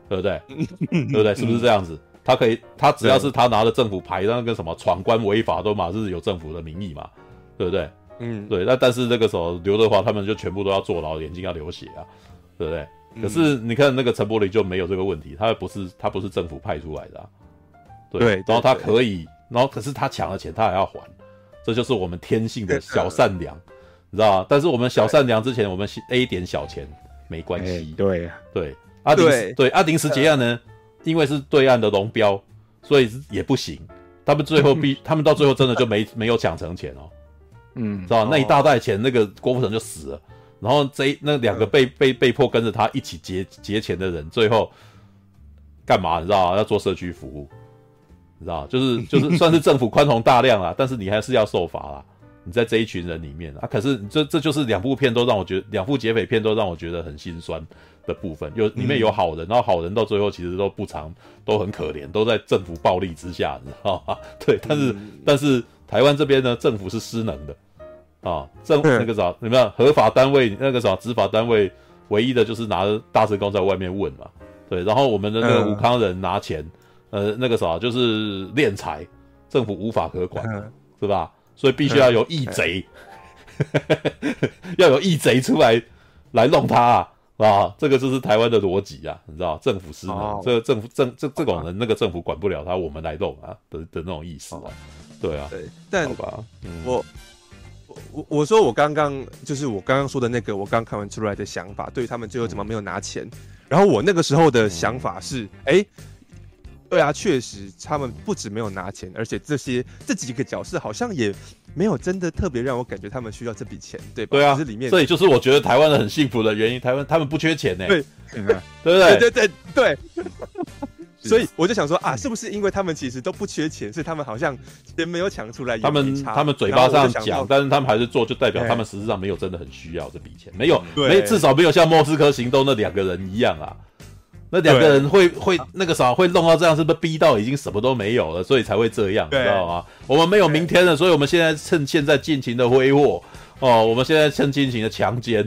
对不对？对不对？是不是这样子？他可以，他只要是他拿着政府牌，那个什么闯关违法都嘛是有政府的名义嘛，对不对？嗯，对。那但是那个时候刘德华他们就全部都要坐牢，眼睛要流血啊，对不对？可是你看那个陈柏霖就没有这个问题，他不是他不是政府派出来的，啊，对，对，然后他可以，然后可是他抢了钱，他还要还，这就是我们天性的小善良，你知道吗？但是我们小善良之前，我们 A 点小钱没关系，对对，阿迪对。阿迪斯结案呢，因为是对岸的龙标，所以也不行，他们最后 必他们到最后真的就没没有抢成钱哦，嗯，知道吗？那一大袋钱，那个郭富城就死了。然后这那两个被被被迫跟着他一起劫劫钱的人，最后干嘛？你知道要做社区服务，你知道就是就是 算是政府宽宏大量啦，但是你还是要受罚啦。你在这一群人里面啊，可是这这就是两部片都让我觉得，两部劫匪片都让我觉得很心酸的部分。有里面有好人，然后好人到最后其实都不长，都很可怜，都在政府暴力之下，你知道吗？对，但是但是台湾这边呢，政府是失能的。啊，政那个啥，你们合法单位那个啥执法单位，唯一的就是拿着大声公在外面问嘛，对，然后我们的那个武康人拿钱，呃，那个啥就是敛财，政府无法可管，是吧？所以必须要有义贼，要有义贼出来来弄他啊！啊，这个就是台湾的逻辑啊，你知道，政府失能，哦、这个政府政这这种人，那个政府管不了他，我们来弄啊的的那种意思啊，对啊，对，但好吧，嗯、我我我说我刚刚就是我刚刚说的那个，我刚看完出来的想法，对于他们最后怎么没有拿钱，嗯、然后我那个时候的想法是，哎、对啊，确实，他们不止没有拿钱，而且这些这几个角色好像也没有真的特别让我感觉他们需要这笔钱，对吧？对啊，这里面，所以就是我觉得台湾人很幸福的原因，台湾他们不缺钱呢，对，对不对？对对对对。所以我就想说啊，是不是因为他们其实都不缺钱，所以他们好像钱没有抢出来？他们他们嘴巴上讲，但是他们还是做，就代表他们实质上没有真的很需要这笔钱，没有，没至少没有像莫斯科行动那两个人一样啊。那两个人会会那个啥会弄到这样，是不是逼到已经什么都没有了，所以才会这样，你知道吗？我们没有明天了，所以我们现在趁现在尽情的挥霍哦，我们现在趁尽情的强奸，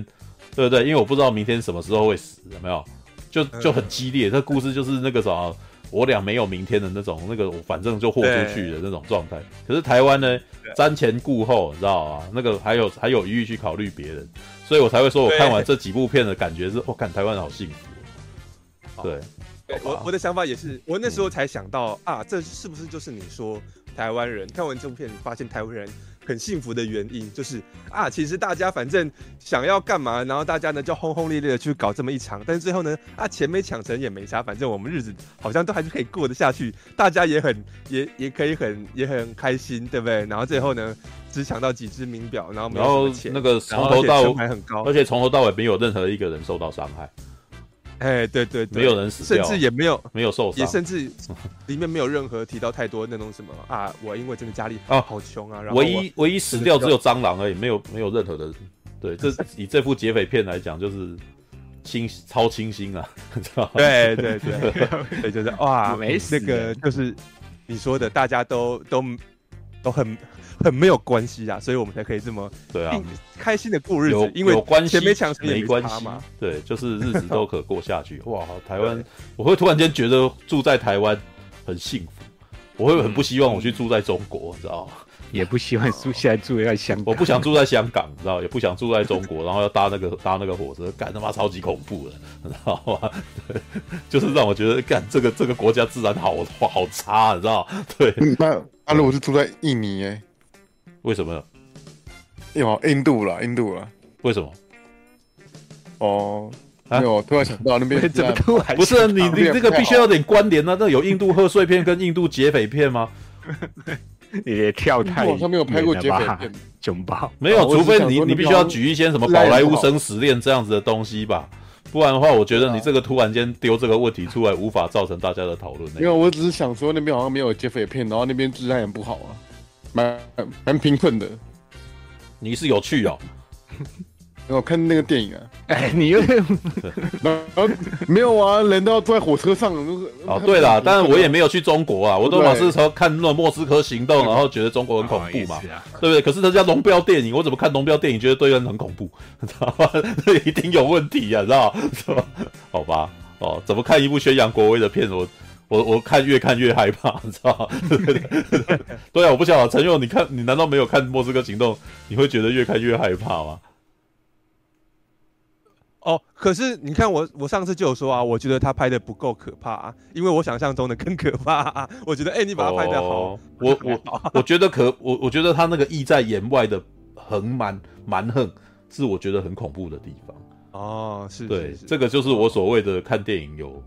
对不对？因为我不知道明天什么时候会死，有没有？就就很激烈，这故事就是那个啥，我俩没有明天的那种，那个反正就豁出去的那种状态。可是台湾呢，瞻前顾后，你知道吗？那个还有还有余裕去考虑别人，所以我才会说我看完这几部片的感觉是，我看台湾好幸福。对，对我我的想法也是，我那时候才想到、嗯、啊，这是不是就是你说台湾人看完这部片，发现台湾人很幸福的原因，就是啊，其实大家反正想要干嘛，然后大家呢就轰轰烈烈的去搞这么一场，但是最后呢，啊，钱没抢成也没啥，反正我们日子好像都还是可以过得下去，大家也很也也可以很也很开心，对不对？然后最后呢，只抢到几只名表，然后没有钱，那个从头到尾还很高，而且从头到尾没有任何一个人受到伤害。哎，对对对，没有人死掉，甚至也没有没有受伤，也甚至里面没有任何提到太多那种什么啊，我因为真的家里啊好穷啊，然后唯一唯一死掉只有蟑螂而已，没有没有任何的，对，这 以这部劫匪片来讲就是清超清新啊，知道对对对，对 就是哇，没那个就是你说的，大家都都都很。很没有关系啊，所以我们才可以这么对啊，开心的过日子。有因为有关系，没抢没关系嘛。对，就是日子 都可过下去。哇，台湾，我会突然间觉得住在台湾很幸福，我会很不希望我去住在中国，你知道吗？也不希望住现在住在香港，我不想住在香港，你知道？也不想住在中国，然后要搭那个搭那个火车，干他妈超级恐怖的，你知道吗？对，就是让我觉得干这个这个国家自然好好差，你知道？对，那那如果是住在印尼哎。为什么？有印度了，印度了。为什么？哦，没有，突然想到那边 怎么突然？不是你，你这个必须要有点关联啊！那有印度贺岁片跟印度劫匪片吗？你也跳太，好像没有拍过劫匪片，囧爆。没有，除非你你必须要举一些什么宝莱坞生死恋这样子的东西吧，不然的话，我觉得你这个突然间丢这个问题出来，无法造成大家的讨论。因为我只是想说，那边好像没有劫匪片，然后那边治安也不好啊。蛮蛮贫困的，你是有趣哦。我看那个电影啊，哎，你又 没有啊？人都要坐在火车上。哦，对了，但是我也没有去中国啊，我都老是说看那莫斯科行动，然后觉得中国很恐怖嘛，对不对？可是他叫龙标电影，我怎么看龙标电影觉得对人很恐怖？你知道吗？这一定有问题啊，知道是吧？好吧，哦，怎么看一部宣扬国威的片我？我我看越看越害怕，你 知道吗？对啊，我不晓得陈勇，你看你难道没有看《莫斯科行动》？你会觉得越看越害怕吗？哦，可是你看我我上次就有说啊，我觉得他拍的不够可怕啊，因为我想象中的更可怕啊。我觉得哎、欸，你把它拍的好，哦、我我我觉得可我我觉得他那个意在言外的横蛮蛮横，是我觉得很恐怖的地方。哦，是，对，是是这个就是我所谓的看电影有。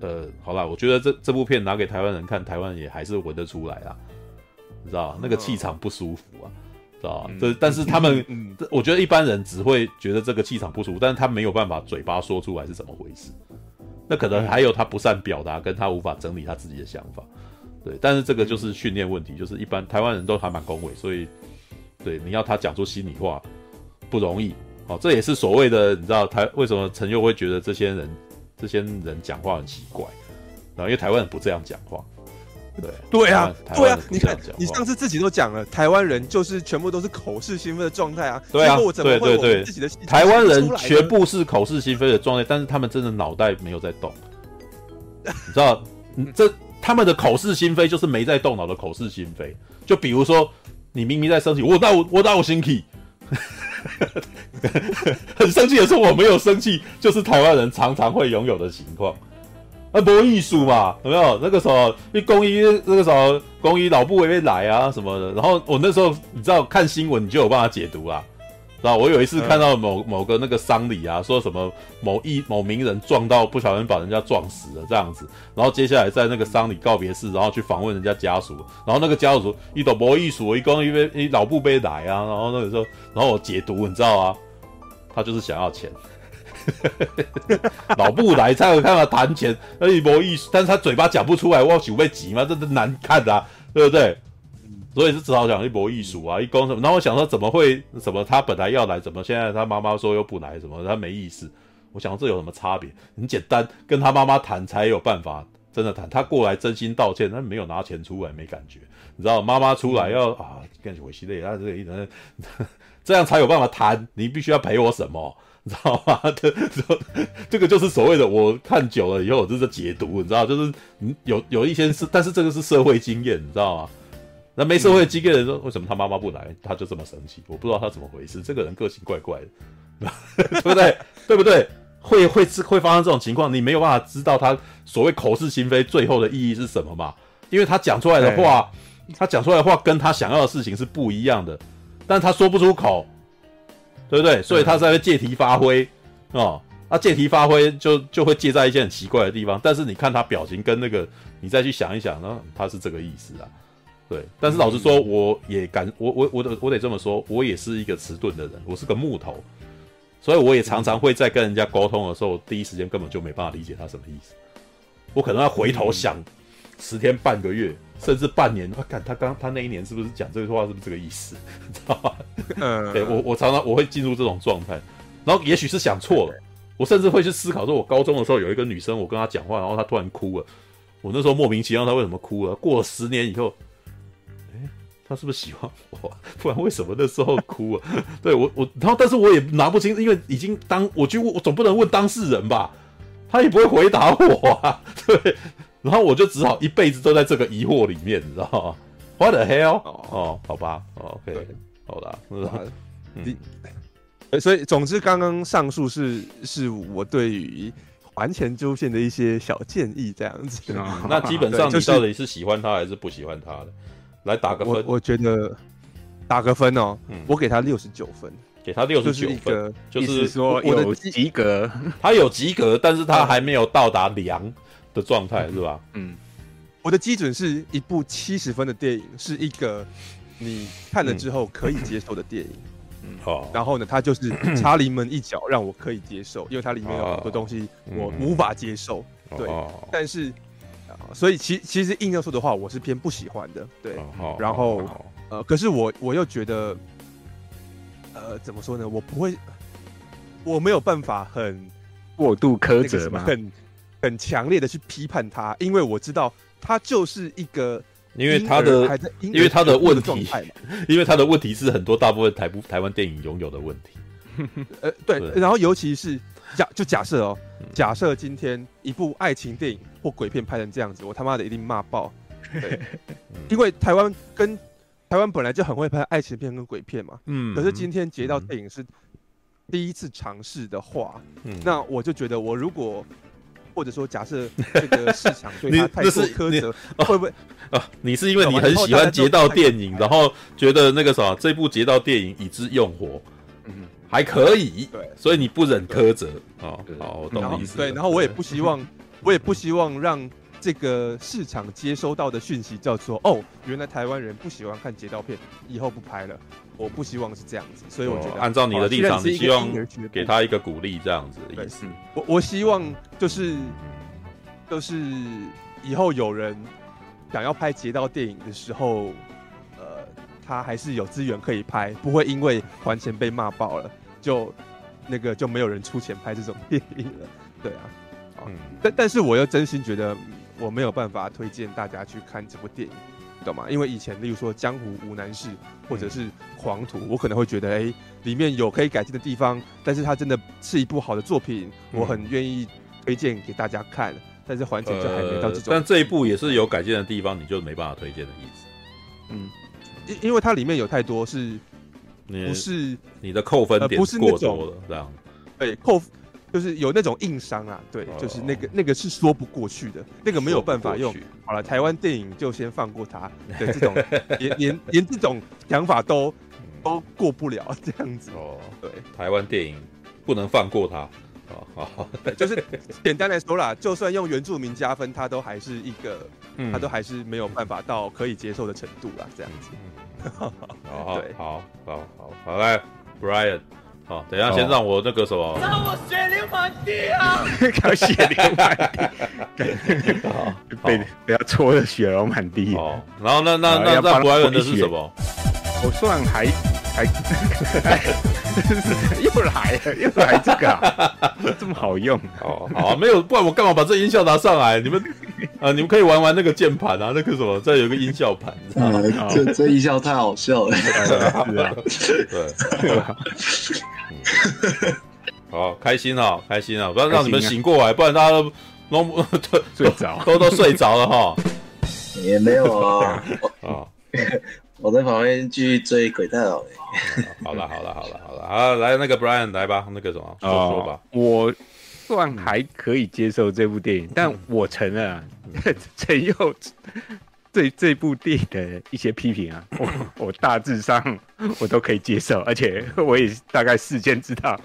呃，好啦，我觉得这这部片拿给台湾人看，台湾也还是闻得出来啊，你知道那个气场不舒服啊，知道吧？这但是他们，嗯，我觉得一般人只会觉得这个气场不舒服，但是他没有办法嘴巴说出来是怎么回事。那可能还有他不善表达，跟他无法整理他自己的想法。对，但是这个就是训练问题，就是一般台湾人都还蛮恭维，所以对你要他讲出心里话不容易。哦，这也是所谓的，你知道台为什么陈佑会觉得这些人这些人讲话很奇怪，然后因为台湾人不这样讲话。对对啊，对啊，你看，你上次自己都讲了，台湾人就是全部都是口是心非的状态啊。对啊，我怎么会对对对，自己的台湾人全部是口是心非的状态，但是他们真的脑袋没有在动，你知道，这他们的口是心非就是没在动脑的口是心非。就比如说，你明明在生气，我哪有我到我生气，很生气的是我没有生气，就是台湾人常常会拥有的情况。啊，博艺术嘛，有没有？那个时候，一公医那个时候，公医老部也会来啊什么的。然后我那时候，你知道看新闻，你就有办法解读啦。知道我有一次看到某某个那个丧礼啊，说什么某艺某名人撞到，不小心把人家撞死了这样子。然后接下来在那个丧礼告别式，然后去访问人家家属。然后那个家属一抖没艺术，一公因为一老布杯来啊。然后那个时候，然后我解读，你知道啊，他就是想要钱。老不来才有办法谈钱，而且没意思，但是他嘴巴讲不出来，我想被急嘛，这都难看、啊，对不对？所以是只好讲一博艺术啊，一公什么？然后我想说怎么会什么？他本来要来，怎么现在他妈妈说又不来？什么？他没意思。我想这有什么差别？很简单，跟他妈妈谈才有办法真的谈。他过来真心道歉，他没有拿钱出来，没感觉。你知道妈妈出来要啊，感觉我心累，他这个一人这样才有办法谈。你必须要赔我什么？你知道吗？这这个就是所谓的我看久了以后，我就是解读，你知道，就是嗯，有有一些是，但是这个是社会经验，你知道吗？那没社会经验的人说，为什么他妈妈不来，他就这么生气？我不知道他怎么回事，这个人个性怪怪的，对不对？对不对？会会会发生这种情况，你没有办法知道他所谓口是心非最后的意义是什么嘛？因为他讲出来的话，他讲出来的话跟他想要的事情是不一样的，但他说不出口。对不对？所以他在借题发挥，哦，那借题发挥就就会借在一些很奇怪的地方。但是你看他表情跟那个，你再去想一想，呢，他是这个意思啊。对，但是老实说，我也敢，我我我得我得这么说，我也是一个迟钝的人，我是个木头，所以我也常常会在跟人家沟通的时候，第一时间根本就没办法理解他什么意思，我可能要回头想十天半个月。甚至半年，我、啊、看他刚他那一年是不是讲这句话，是不是这个意思？你 知道吗？嗯，对我我常常我会进入这种状态，然后也许是想错了，我甚至会去思考说，我高中的时候有一个女生，我跟她讲话，然后她突然哭了，我那时候莫名其妙，她为什么哭了？过了十年以后，哎，她是不是喜欢我？不然为什么那时候哭啊？对我我，然后但是我也拿不清，因为已经当我去问，我总不能问当事人吧？他也不会回答我啊，对。然后我就只好一辈子都在这个疑惑里面，你知道吗？What the hell？哦，哦，好吧，OK，对好的，嗯，所以总之，刚刚上述是是我对于还前纠线的一些小建议，这样子。嗯、那基本上你到底是喜欢他还是不喜欢他的？就是、来打个分。我，我觉得打个分哦，嗯、我给他六十九分，给他六十九分，就是说有及格，他有及格，但是他还没有到达良。的状态是吧？嗯，我的基准是一部七十分的电影，是一个你看了之后可以接受的电影。嗯，好。然后呢，他就是 插临门一脚，让我可以接受，因为它里面有很多东西我无法接受。对，但是，所以其其实硬要说的话，我是偏不喜欢的。对，然后呃，可是我我又觉得，呃，怎么说呢？我不会，我没有办法很过度苛责嘛，很。很强烈的去批判他，因为我知道他就是一个，因为他的，因为他的问题，因为他的问题是很多大部分台部台湾电影拥有的问题。呃，对，对然后尤其是假就假设哦，假设今天一部爱情电影或鬼片拍成这样子，我他妈的一定骂爆。对，因为台湾跟台湾本来就很会拍爱情片跟鬼片嘛，嗯，可是今天截到电影是第一次尝试的话，嗯，那我就觉得我如果。或者说，假设 这个市场对他 太过苛责，会不会啊？你是因为你很喜欢劫盗电影，然后觉得那个什么这部劫盗电影已知用火，嗯，还可以，对，所以你不忍苛责啊。好，我懂你意思。对，然后我也不希望，我也不希望让这个市场接收到的讯息叫做哦，原来台湾人不喜欢看劫盗片，以后不拍了。我不希望是这样子，所以我觉得、哦、按照你的立场，你希望给他一个鼓励，这样子的意思。我我希望就是就是以后有人想要拍劫盗电影的时候，呃，他还是有资源可以拍，不会因为还钱被骂爆了，就那个就没有人出钱拍这种电影了。对啊，嗯，但但是我又真心觉得。我没有办法推荐大家去看这部电影，懂吗？因为以前，例如说《江湖无难事》或者是《狂徒》，我可能会觉得，哎、欸，里面有可以改进的地方，但是它真的是一部好的作品，我很愿意推荐给大家看。但是环节就还没到这种、呃。但这一部也是有改进的地方，你就没办法推荐的意思。嗯，因因为它里面有太多是，不是你，的扣分点过多了，这样，对扣。就是有那种硬伤啊，对，就是那个那个是说不过去的，那个没有办法用。好了，台湾电影就先放过他，对，这种连连连这种想法都都过不了这样子。哦，对，台湾电影不能放过他。哦，好，就是简单来说啦，就算用原住民加分，他都还是一个，他都还是没有办法到可以接受的程度啦，这样子。好，对，好好好，好来，Brian。好，等一下，先让我那个什么，让我血流满地啊！搞血流满地，被，被不要搓的血流满地。哦，然后那那那那博人的是什么？我算还还，又来了，又来这个啊，这么好用？哦，好啊，没有，不然我干嘛把这音效拿上来？你们啊，你们可以玩玩那个键盘啊，那个什么，这有个音效盘。这这音效太好笑了，是啊，对。好开心啊，开心啊！不要让你们醒过来，不然大家都都睡着，都都睡着了哈。也没有啊，啊，我在旁边继续追鬼太佬。好了，好了，好了，好了，好，来那个 Brian 来吧，那个什么说说吧。我算还可以接受这部电影，但我承认啊，陈佑。对这部电影的一些批评啊，我我大致上我都可以接受，而且我也大概事先知道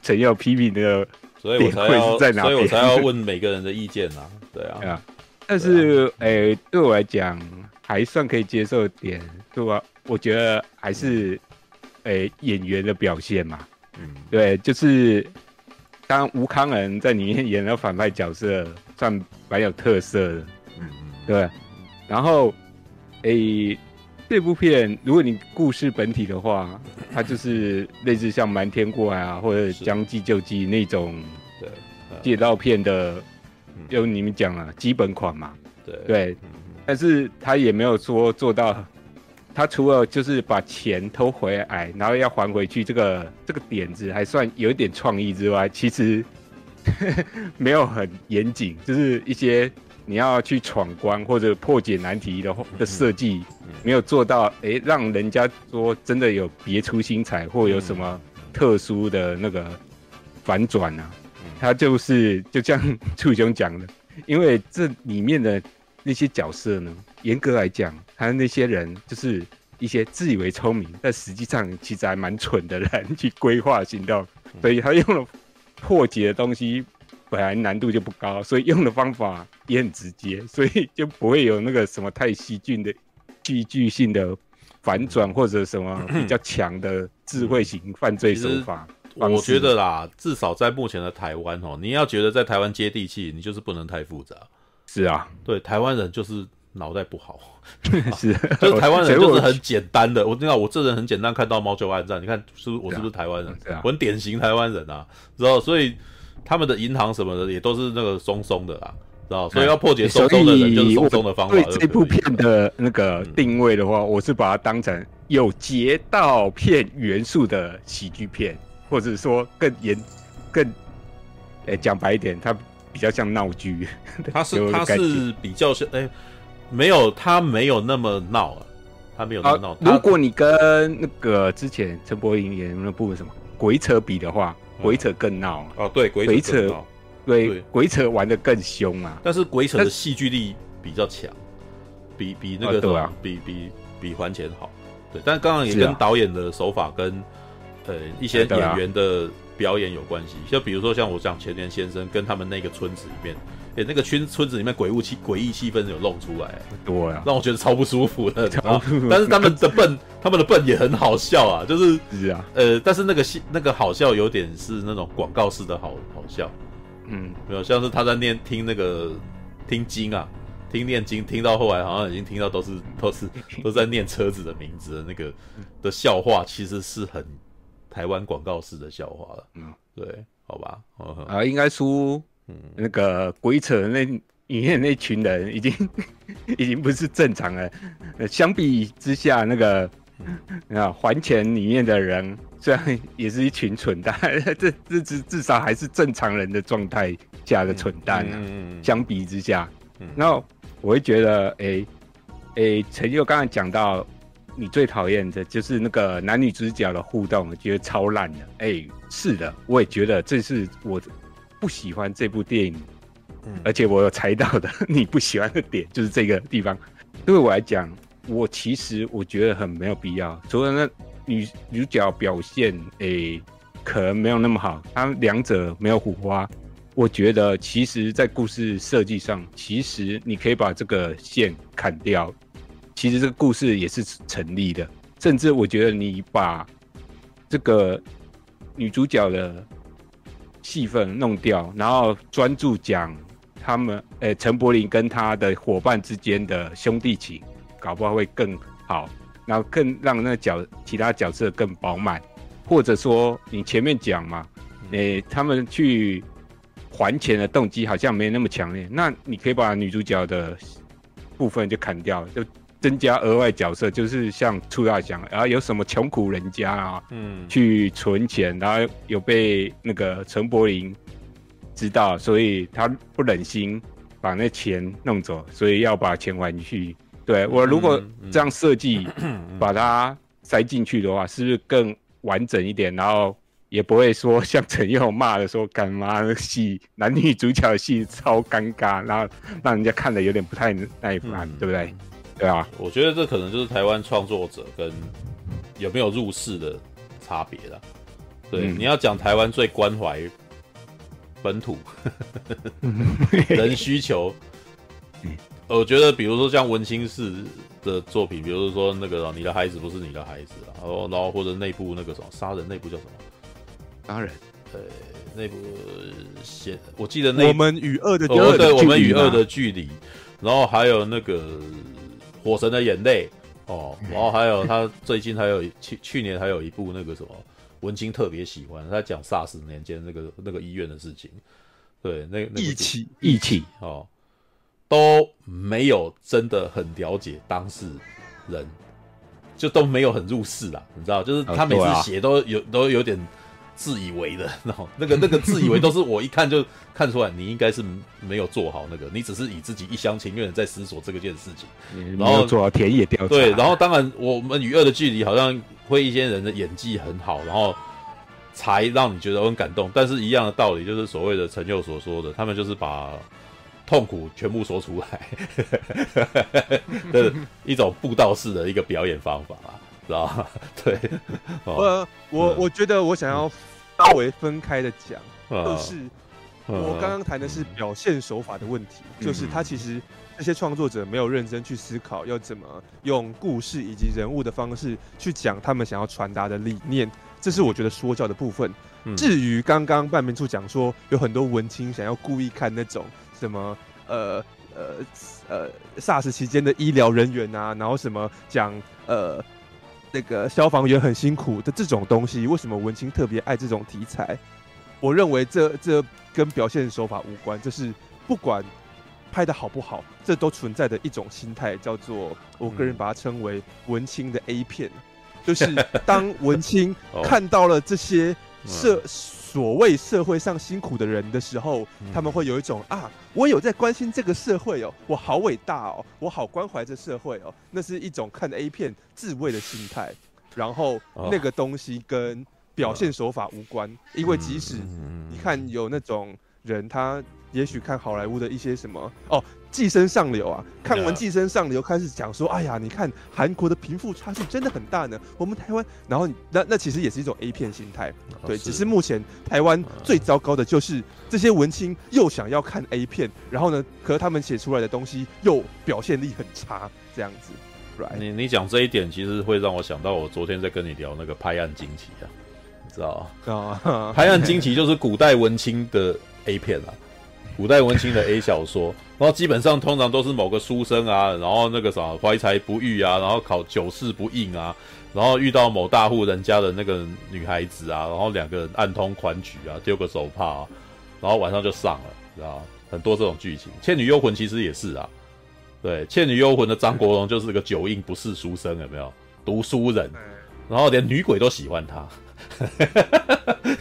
陈佑批评的，所以我才要在哪，所以我才要问每个人的意见啊，对啊，对啊，但是诶、欸，对我来讲还算可以接受点，对吧？我觉得还是诶、欸、演员的表现嘛，嗯，对，就是当吴康仁在里面演了反派角色，算蛮有特色的，嗯嗯，对。然后，诶、欸，这部片如果你故事本体的话，它就是类似像《瞒天过海》啊，或者《将计就计》那种劫盗片的，就你们讲了基本款嘛。对。对，但是他也没有说做到，他除了就是把钱偷回来，然后要还回去这个这个点子还算有一点创意之外，其实 没有很严谨，就是一些。你要去闯关或者破解难题的的设计，没有做到，哎、欸，让人家说真的有别出心裁或有什么特殊的那个反转啊？他就是就像处兄讲的，因为这里面的那些角色呢，严格来讲，他那些人就是一些自以为聪明，但实际上其实还蛮蠢的人去规划行动，所以他用了破解的东西。本来难度就不高，所以用的方法也很直接，所以就不会有那个什么太戏剧的戏剧性的反转或者什么比较 强的智慧型犯罪手法。我觉得啦，至少在目前的台湾哦，你要觉得在台湾接地气，你就是不能太复杂。是啊，对，台湾人就是脑袋不好，是，就是台湾人就是很简单的。我知道我这人很简单，看到猫就按赞。你看是不是我是不是台湾人？我很典型台湾人啊，知道？所以。他们的银行什么的也都是那个松松的啦，知道？所以要破解松松的人就是松松的方法。对这部片的那个定位的话，我是把它当成有劫道片元素的喜剧片，或者说更严、更诶讲白一点，它比较像闹剧。它是 它是比较像诶，没有他没有那么闹啊，他没有那么闹。如果你跟那个之前陈柏霖演那部什么鬼扯比的话。鬼扯更闹哦，对，鬼扯，对，鬼扯玩的更凶啊！但是鬼扯的戏剧力比较强，比比那个对啊，比比比还钱好。对，但刚刚也跟导演的手法跟呃一些演员的表演有关系。就比如说像我讲前田先生跟他们那个村子里面欸，那个村村子里面鬼物气诡异气氛有弄出来，对啊，让我觉得超不舒服的。但是他们的笨，他们的笨也很好笑啊，就是是啊，呃，但是那个戏那个好笑有点是那种广告式的好好笑，嗯，没有像是他在念听那个听经啊，听念经，听到后来好像已经听到都是都是都在念车子的名字的那个的笑话，其实是很台湾广告式的笑话了。嗯，对，好吧，啊，应该说。嗯，那个鬼扯那里面那群人已经 已经不是正常了。相比之下，那个啊还钱里面的人虽然也是一群蠢蛋，这这至至少还是正常人的状态下的蠢蛋啊。嗯，相比之下，然后我会觉得，哎、欸、哎，陈、欸、佑刚才讲到你最讨厌的就是那个男女主角的互动，我觉得超烂的。哎、欸，是的，我也觉得这是我。不喜欢这部电影，嗯，而且我有猜到的 你不喜欢的点就是这个地方。对我来讲，我其实我觉得很没有必要。除了那女女主角表现，诶、欸，可能没有那么好，他们两者没有火花。我觉得其实，在故事设计上，其实你可以把这个线砍掉，其实这个故事也是成立的。甚至我觉得你把这个女主角的。戏份弄掉，然后专注讲他们，诶，陈柏霖跟他的伙伴之间的兄弟情，搞不好会更好，然后更让那个角其他角色更饱满，或者说你前面讲嘛，诶，他们去还钱的动机好像没那么强烈，那你可以把女主角的部分就砍掉，就。增加额外角色，就是像初大讲，然后有什么穷苦人家啊，嗯，去存钱，然后有被那个陈柏霖知道，所以他不忍心把那钱弄走，所以要把钱还去。对，我如果这样设计，把它塞进去的话，是不是更完整一点？然后也不会说像陈佑骂的说干嘛的戏，男女主角的戏超尴尬，然后让人家看的有点不太耐烦，对不对？对啊，我觉得这可能就是台湾创作者跟有没有入世的差别了。对，嗯、你要讲台湾最关怀本土 人需求，我觉得比如说像文青式的作品，比如说那个你的孩子不是你的孩子，然后然后或者内部那个什么杀人，内部叫什么？杀人？呃，那部先，我记得那我们与恶的哦，对，我们与恶的距离，然后还有那个。火神的眼泪哦，然后还有他最近还有去去年还有一部那个什么文青特别喜欢，他讲 SARS 年间那个那个医院的事情，对，那那义气。义气。哦，都没有真的很了解当事人，就都没有很入世啦，你知道，就是他每次写都有都有点。自以为的，然后那个那个自以为都是我一看就看出来，你应该是没有做好那个，你只是以自己一厢情愿的在思索这个件事情，然后做好田野调查。对，然后当然我们与恶的距离好像会一些人的演技很好，然后才让你觉得很感动。但是一样的道理，就是所谓的陈佑所说的，他们就是把痛苦全部说出来 的一种布道式的一个表演方法啊。知道吗？对，呃，我我觉得我想要稍微分开的讲，就是我刚刚谈的是表现手法的问题，就是他其实这些创作者没有认真去思考要怎么用故事以及人物的方式去讲他们想要传达的理念，这是我觉得说教的部分。至于刚刚半明处讲说有很多文青想要故意看那种什么呃呃呃 SARS 期间的医疗人员啊，然后什么讲呃。那个消防员很辛苦的这种东西，为什么文青特别爱这种题材？我认为这这跟表现手法无关，这是不管拍的好不好，这都存在的一种心态，叫做我个人把它称为文青的 A 片，就是当文青 看到了这些社。所谓社会上辛苦的人的时候，他们会有一种啊，我有在关心这个社会哦，我好伟大哦，我好关怀这社会哦，那是一种看 A 片自慰的心态。然后那个东西跟表现手法无关，因为即使你看有那种人，他也许看好莱坞的一些什么哦。寄生上流啊！看完寄生上流，开始讲说：“哎呀，你看韩国的贫富差距真的很大呢。我们台湾，然后那那其实也是一种 A 片心态，对。只是目前台湾最糟糕的就是这些文青又想要看 A 片，然后呢，可是他们写出来的东西又表现力很差，这样子。Right? 你你讲这一点，其实会让我想到我昨天在跟你聊那个拍案惊奇啊，你知道吗？拍案惊奇就是古代文青的 A 片啊。古代文青的 A 小说，然后基本上通常都是某个书生啊，然后那个啥怀才不遇啊，然后考九试不应啊，然后遇到某大户人家的那个女孩子啊，然后两个人暗通款曲啊，丢个手帕啊，然后晚上就上了，知道很多这种剧情，《倩女幽魂》其实也是啊，对，《倩女幽魂》的张国荣就是个九应不是书生，有没有？读书人，然后连女鬼都喜欢他。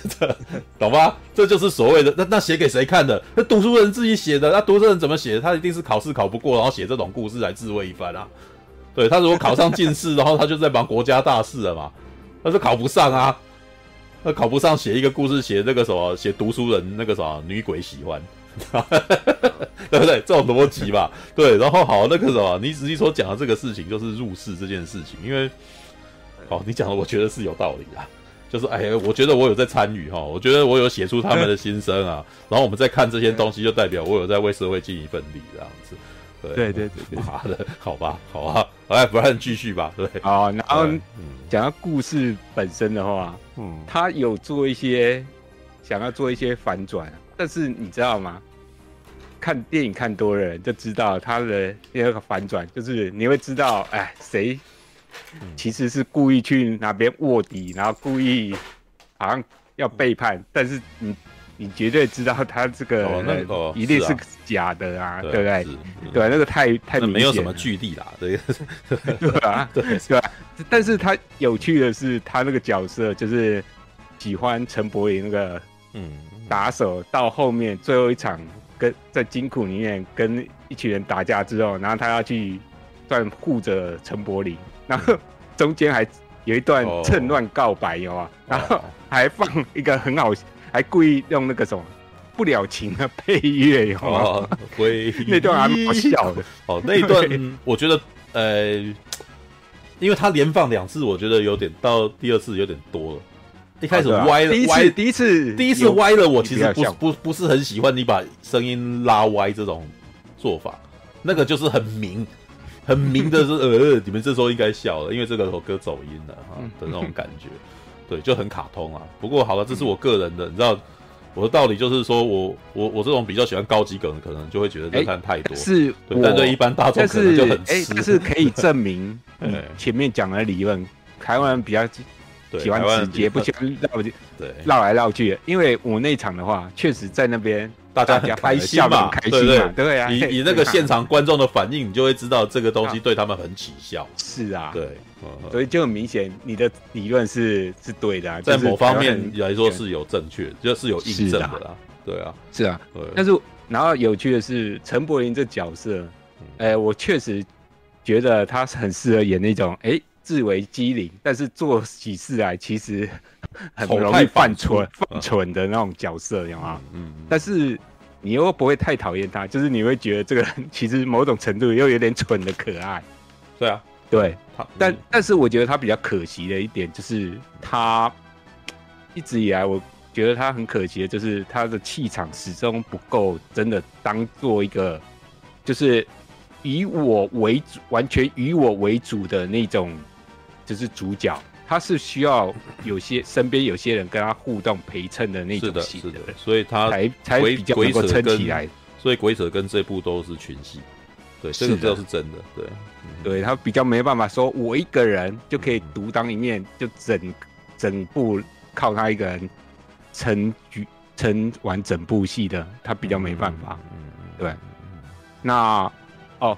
懂吧？这就是所谓的那那写给谁看的？那读书人自己写的，那读书人怎么写？他一定是考试考不过，然后写这种故事来自慰一番啊。对，他如果考上进士，然后他就在忙国家大事了嘛。他是考不上啊，他考不上，写一个故事，写那个什么，写读书人那个什么女鬼喜欢，对不对？这种逻辑吧。对，然后好那个什么，你实际所讲的这个事情就是入世这件事情，因为好你讲的，我觉得是有道理的。就是哎呀，我觉得我有在参与哈，我觉得我有写出他们的心声啊，然后我们在看这些东西，就代表我有在为社会尽一份力这样子。对对对对，妈的，好吧，好啊，来，不然继续吧。对，好，然后讲到故事本身的话，嗯，他有做一些想要做一些反转，但是你知道吗？看电影看多了人就知道他的那个反转，就是你会知道，哎，谁？其实是故意去哪边卧底，然后故意好像要背叛，但是你你绝对知道他这个、哦那个、一定是假的啊，对不对？对，那个太太没有什么距离啦，对对吧？对 对吧？但是他有趣的是，他那个角色就是喜欢陈柏霖那个嗯打手，到后面最后一场跟在金库里面跟一群人打架之后，然后他要去算护着陈柏霖。然后中间还有一段趁乱告白，有啊，然后还放一个很好，还故意用那个什么不了情的配乐，有啊，那段还蛮好笑的。哦，那一段 我觉得，呃，因为他连放两次，我觉得有点到第二次有点多了。一开始歪了，歪，第一次第一次歪了，我其实不不不是很喜欢你把声音拉歪这种做法，那个就是很明。很明的是，呃，你们这时候应该笑了，因为这个首歌走音了哈的那种感觉，对，就很卡通啊。不过好了，这是我个人的，你知道，我的道理就是说我我我这种比较喜欢高级梗的，可能就会觉得这看太多，是，但对一般大众可能就很吃。但是可以证明，前面讲的理论，台湾人比较喜欢直接，不喜欢绕对绕来绕去。因为我那场的话，确实在那边。大家很 开心嘛，开心嘛，对对啊，以以那个现场观众的反应，你就会知道这个东西对他们很起效。是啊，对，所以就很明显，你的理论是是对的，在某方面来说是有正确，就是有印证的啦。对啊，是啊，但是然后有趣的是，陈柏霖这角色，哎，我确实觉得他是很适合演那种哎自为机灵，但是做起事来其实。很容易犯蠢、犯蠢的那种角色，有吗？嗯，但是你又不会太讨厌他，就是你会觉得这个人其实某种程度又有点蠢的可爱。对啊，对，但但是我觉得他比较可惜的一点就是他一直以来，我觉得他很可惜的就是他的气场始终不够，真的当做一个就是以我为主、完全以我为主的那种就是主角。他是需要有些身边有些人跟他互动陪衬的那种戏的，是的，所以他才才比较能够撑起来。所以鬼扯跟这部都是群戏，对，这个这是真的，对，对他比较没办法说，我一个人就可以独当一面，就整整部靠他一个人撑局撑完整部戏的，他比较没办法。嗯，对。那哦，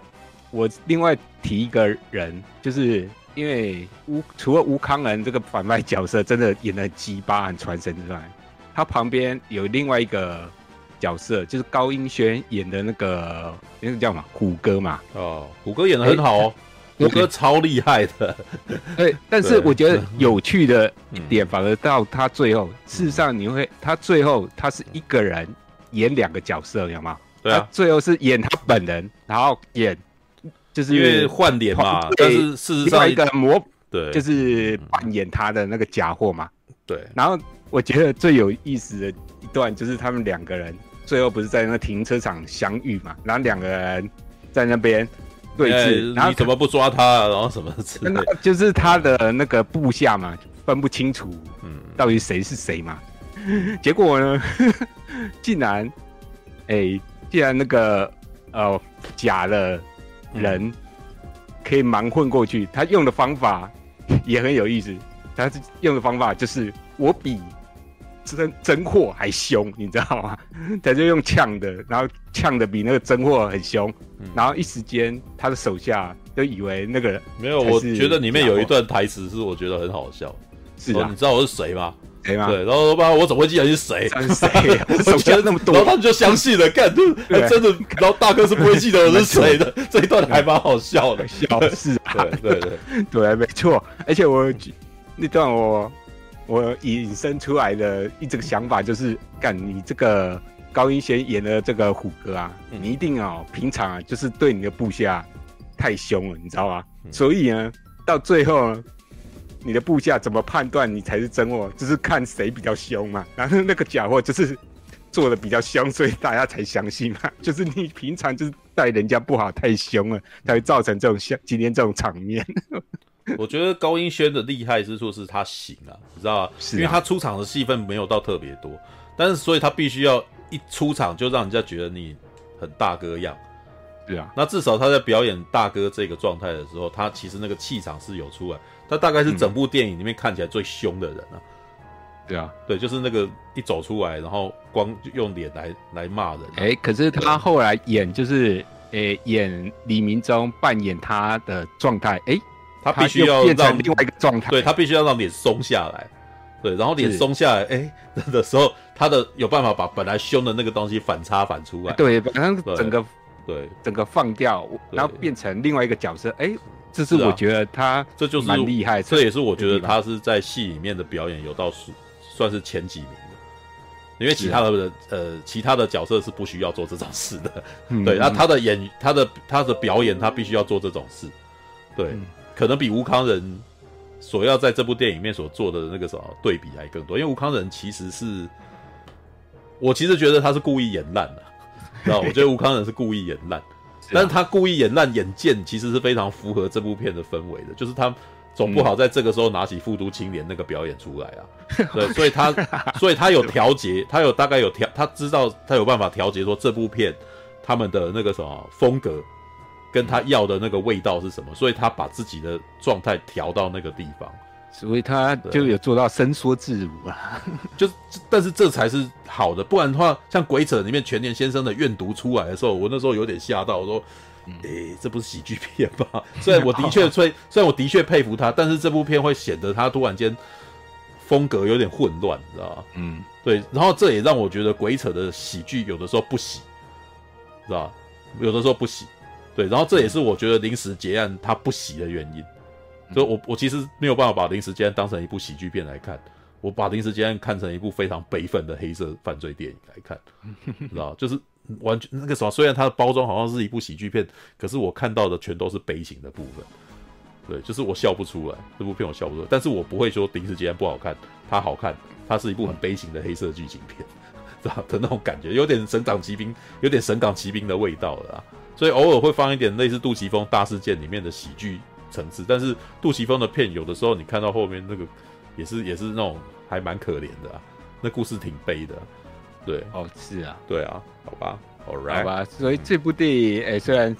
我另外提一个人就是。因为吴除了吴康仁这个反派角色真的演的鸡巴很传神之外，他旁边有另外一个角色，就是高英轩演的那个那个叫什么虎哥嘛。哦，虎哥演的很好哦，虎哥超厉害的。对，但是我觉得有趣的一点，反而到他最后，事实上你会他最后他是一个人演两个角色，有吗？对啊，最后是演他本人，然后演就是因为换脸嘛，但是事实上一个模对，就是扮演他的那个假货嘛。对，然后我觉得最有意思的一段就是他们两个人最后不是在那个停车场相遇嘛，然后两个人在那边对峙，然后你怎么不抓他啊？然后什么之类的，就是他的那个部下嘛，分不清楚，嗯，到底谁是谁嘛。结果呢，竟然，哎、欸，竟然那个呃假的人可以盲混过去，他用的方法也很有意思。他是用的方法就是我比真真货还凶，你知道吗？他就用呛的，然后呛的比那个真货很凶，嗯、然后一时间他的手下都以为那个人没有。我觉得里面有一段台词是我觉得很好笑，是啊，你知道我是谁吗？谁吗？对，然后吧，我怎么会记得你是谁？谁、啊？手下那么多，然后他们就相信了，干，还真的，然后大哥是不会记得我是谁的，这一段还蛮好笑的，笑是啊，对对对对，没错，而且我。那段我我引申出来的一整个想法就是，干你这个高英贤演的这个虎哥啊，嗯、你一定哦，平常啊就是对你的部下太凶了，你知道吗？嗯、所以呢，到最后呢，你的部下怎么判断你才是真货，就是看谁比较凶嘛。然后那个假货就是做的比较凶，所以大家才相信嘛。就是你平常就是待人家不好，太凶了，才会造成这种像今天这种场面。我觉得高英轩的厉害之处是他行啊，你知道吗？因为他出场的戏份没有到特别多，但是所以他必须要一出场就让人家觉得你很大哥样。对啊，那至少他在表演大哥这个状态的时候，他其实那个气场是有出来。他大概是整部电影里面看起来最凶的人啊。对啊，对，就是那个一走出来，然后光用脸来来骂人。哎，可是他后来演就是，诶，演李明忠扮演他的状态，哎。他必须要变成另外一个状态，对，他必须要让脸松下来，对，然后脸松下来，哎是，的时候，他的有办法把本来凶的那个东西反差反出来，对，反正整个对，整个放掉，然后变成另外一个角色，哎，这是我觉得他这就是蛮厉害，这也是我觉得他是在戏里面的表演有到数，算是前几名的，因为其他的、啊、呃其他的角色是不需要做这种事的，嗯、对，那他的演他的他的表演他必须要做这种事，对。嗯。可能比吴康仁所要在这部电影里面所做的那个什么对比还更多，因为吴康仁其实是，我其实觉得他是故意演烂的，知道？我觉得吴康仁是故意演烂，但是他故意演烂演贱，其实是非常符合这部片的氛围的，就是他总不好在这个时候拿起《复读青年》那个表演出来啊，对，所以他所以他有调节，他有大概有调，他知道他有办法调节说这部片他们的那个什么风格。跟他要的那个味道是什么？所以他把自己的状态调到那个地方，所以他就有做到伸缩自如啊。就但是这才是好的，不然的话，像《鬼扯》里面全年先生的怨毒出来的时候，我那时候有点吓到，我说：“诶、欸，这不是喜剧片吧？” 虽然我的确，虽 虽然我的确佩服他，但是这部片会显得他突然间风格有点混乱，你知道吗？嗯，对。然后这也让我觉得《鬼扯》的喜剧有的时候不喜，知道吧？有的时候不喜。对，然后这也是我觉得临时结案他不喜的原因，所以我我其实没有办法把临时间当成一部喜剧片来看，我把临时间看成一部非常悲愤的黑色犯罪电影来看，知道就是完全那个什么，虽然它的包装好像是一部喜剧片，可是我看到的全都是悲情的部分，对，就是我笑不出来，这部片我笑不出来，但是我不会说临时间不好看，它好看，它是一部很悲情的黑色剧情片，知道的那种感觉，有点神港骑兵，有点神港骑兵的味道了啊。所以偶尔会放一点类似杜琪峰大事件里面的喜剧层次，但是杜琪峰的片有的时候你看到后面那个也是也是那种还蛮可怜的啊，那故事挺悲的，对，哦，是啊，对啊，好吧，All right，好吧，所以这部电影，哎、虽然，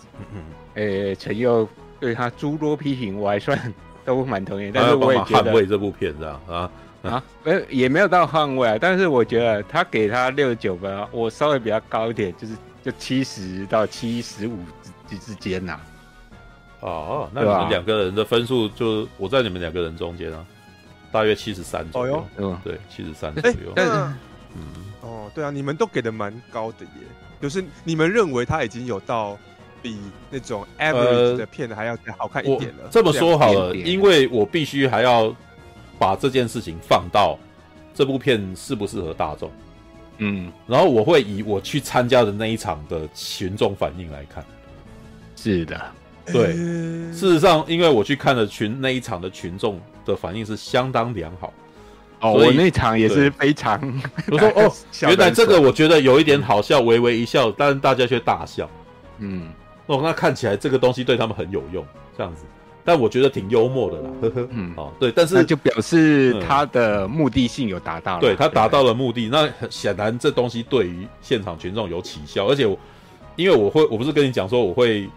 哎，陈佑对他诸多批评，我还算都蛮同意，但是我也觉得捍卫这部片这样啊。啊，没也没有到捍卫啊，但是我觉得他给他六十九分，我稍微比较高一点，就是。就七十到七十五之之间呐，哦，那你们两个人的分数就我在你们两个人中间啊，大约七十三左右，嗯，对，七十三左右。但是，嗯，哦，对啊，你们都给的蛮高的耶，就是你们认为他已经有到比那种 average 的片还要好看一点了。这么说好了，因为我必须还要把这件事情放到这部片适不适合大众。嗯，然后我会以我去参加的那一场的群众反应来看。是的，对，欸、事实上，因为我去看了群那一场的群众的反应是相当良好。哦，我那场也是非常。我说 哦，原来这个我觉得有一点好笑，微微一笑，但是大家却大笑。嗯，哦，那看起来这个东西对他们很有用，这样子。但我觉得挺幽默的啦，呵呵。嗯，哦，对，但是就表示他的目的性有达到了，对他达到了目的。那显然这东西对于现场群众有起效，而且我因为我会，我不是跟你讲说我会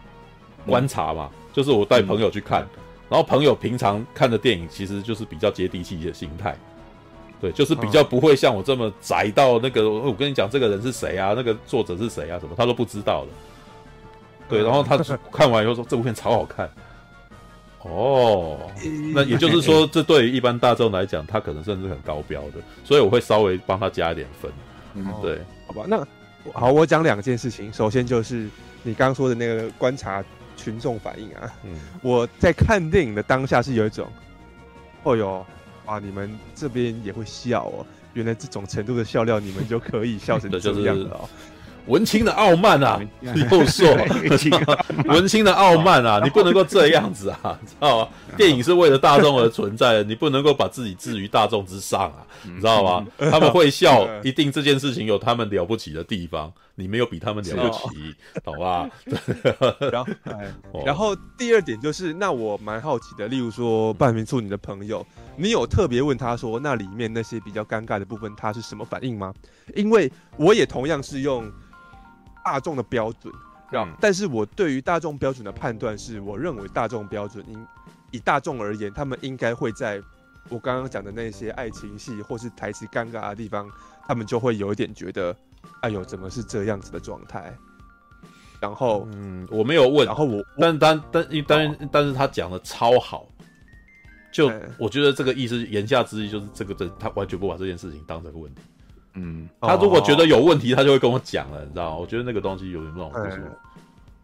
观察嘛，就是我带朋友去看，然后朋友平常看的电影其实就是比较接地气的心态。对，就是比较不会像我这么宅到那个，我跟你讲这个人是谁啊，那个作者是谁啊，什么他都不知道的。对，然后他 看完以后说这部片超好看。哦，那也就是说，这对于一般大众来讲，他可能甚至很高标的，所以我会稍微帮他加一点分。嗯，对，好吧，那好，我讲两件事情。首先就是你刚刚说的那个观察群众反应啊，嗯，我在看电影的当下是有一种，哦哟。啊！你们这边也会笑哦，原来这种程度的笑料，你们就可以笑成 这样了哦。文青的傲慢啊，你 又说文青的傲慢啊，你不能够这样子啊，知道吗？电影是为了大众而存在的，你不能够把自己置于大众之上啊，你知道吗？他们会笑，一定这件事情有他们了不起的地方，你没有比他们了不起，好吧？然后，然后第二点就是，那我蛮好奇的，例如说半瓶醋，你的朋友，你有特别问他说，那里面那些比较尴尬的部分，他是什么反应吗？因为我也同样是用。大众的标准，嗯，但是我对于大众标准的判断是，我认为大众标准应以大众而言，他们应该会在我刚刚讲的那些爱情戏或是台词尴尬的地方，他们就会有一点觉得，哎呦，怎么是这样子的状态？然后，嗯，我没有问，然后我，但但但但但但是他讲的超好，就我觉得这个意思言下之意就是这个这他完全不把这件事情当成个问题。嗯，他如果觉得有问题，他就会跟我讲了，你知道吗？我觉得那个东西有点让我不舒服。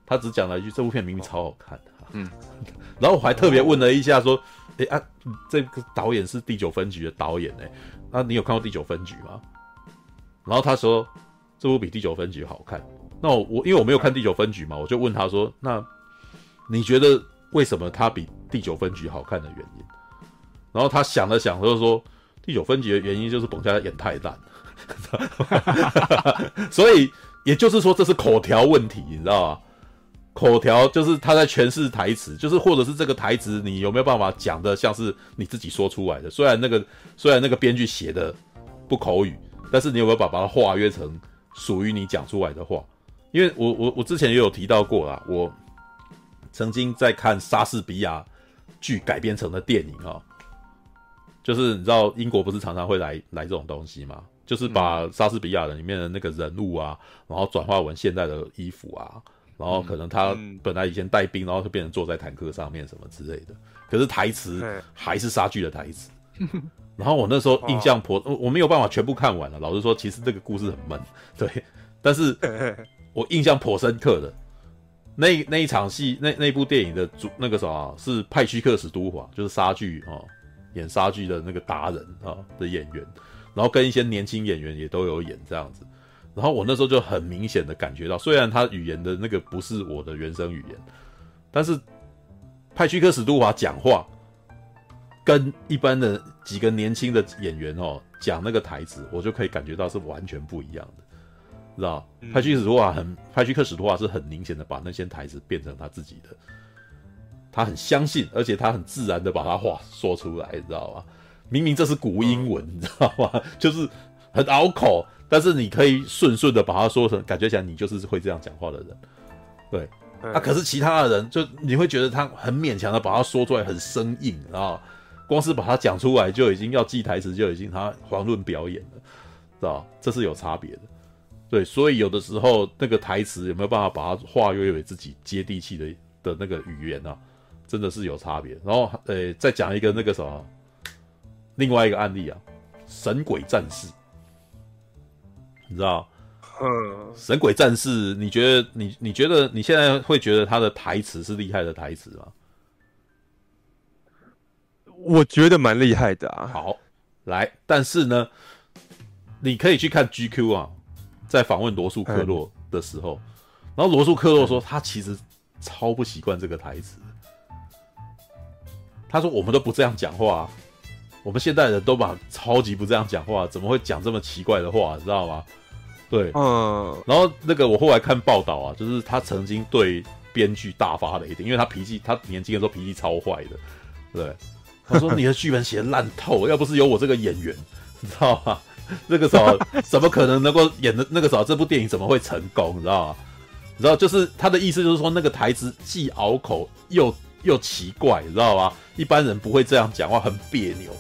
他只讲了一句：“这部片明明超好看。”嗯，然后我还特别问了一下，说：“哎啊，这个导演是第九分局的导演哎，那你有看过第九分局吗？”然后他说：“这部比第九分局好看。”那我因为我没有看第九分局嘛，我就问他说：“那你觉得为什么他比第九分局好看的原因？”然后他想了想，就是说：“第九分局的原因就是彭佳演太烂。”所以也就是说，这是口条问题，你知道吗？口条就是他在诠释台词，就是或者是这个台词，你有没有办法讲的像是你自己说出来的？虽然那个虽然那个编剧写的不口语，但是你有没有把把它化约成属于你讲出来的话？因为我我我之前也有提到过啦，我曾经在看莎士比亚剧改编成的电影啊，就是你知道英国不是常常会来来这种东西吗？就是把莎士比亚的里面的那个人物啊，然后转化为现代的衣服啊，然后可能他本来以前带兵，然后就变成坐在坦克上面什么之类的。可是台词还是莎剧的台词。然后我那时候印象颇，我没有办法全部看完了。老实说，其实这个故事很闷，对。但是 我印象颇深刻的，那那一场戏，那那部电影的主那个什么是派屈克史都华，就是莎剧啊，演莎剧的那个达人啊的演员。然后跟一些年轻演员也都有演这样子，然后我那时候就很明显的感觉到，虽然他语言的那个不是我的原生语言，但是派屈克·史都华讲话跟一般的几个年轻的演员哦讲那个台词，我就可以感觉到是完全不一样的，知道？派屈克·史都华很，派屈克·史都华是很明显的把那些台词变成他自己的，他很相信，而且他很自然的把他话说出来，知道吧？明明这是古英文，你知道吗？就是很拗口，但是你可以顺顺的把它说成，感觉起来你就是会这样讲话的人。对，啊，可是其他的人就你会觉得他很勉强的把它说出来，很生硬啊，光是把它讲出来就已经要记台词，就已经他遑论表演了，知道？这是有差别的。对，所以有的时候那个台词有没有办法把它化约为自己接地气的的那个语言啊，真的是有差别。然后，呃，再讲一个那个什么。另外一个案例啊，《神鬼战士》，你知道？嗯，《神鬼战士》，你觉得你你觉得你现在会觉得他的台词是厉害的台词吗？我觉得蛮厉害的啊。好，来，但是呢，你可以去看 GQ 啊，在访问罗素克洛的时候，嗯、然后罗素克洛说他其实超不习惯这个台词。他说我们都不这样讲话、啊，我们现代人都把超级不这样讲话，怎么会讲这么奇怪的话？你知道吗？对，嗯。然后那个我后来看报道啊，就是他曾经对编剧大发雷霆，因为他脾气，他年轻的时候脾气超坏的。对，他说你的剧本写的烂透，要不是有我这个演员，你知道吗？那个时候 怎么可能能够演的？那个时候这部电影怎么会成功？你知道吗？你知道，就是他的意思，就是说那个台词既拗口又又奇怪，你知道吗？一般人不会这样讲话，很别扭。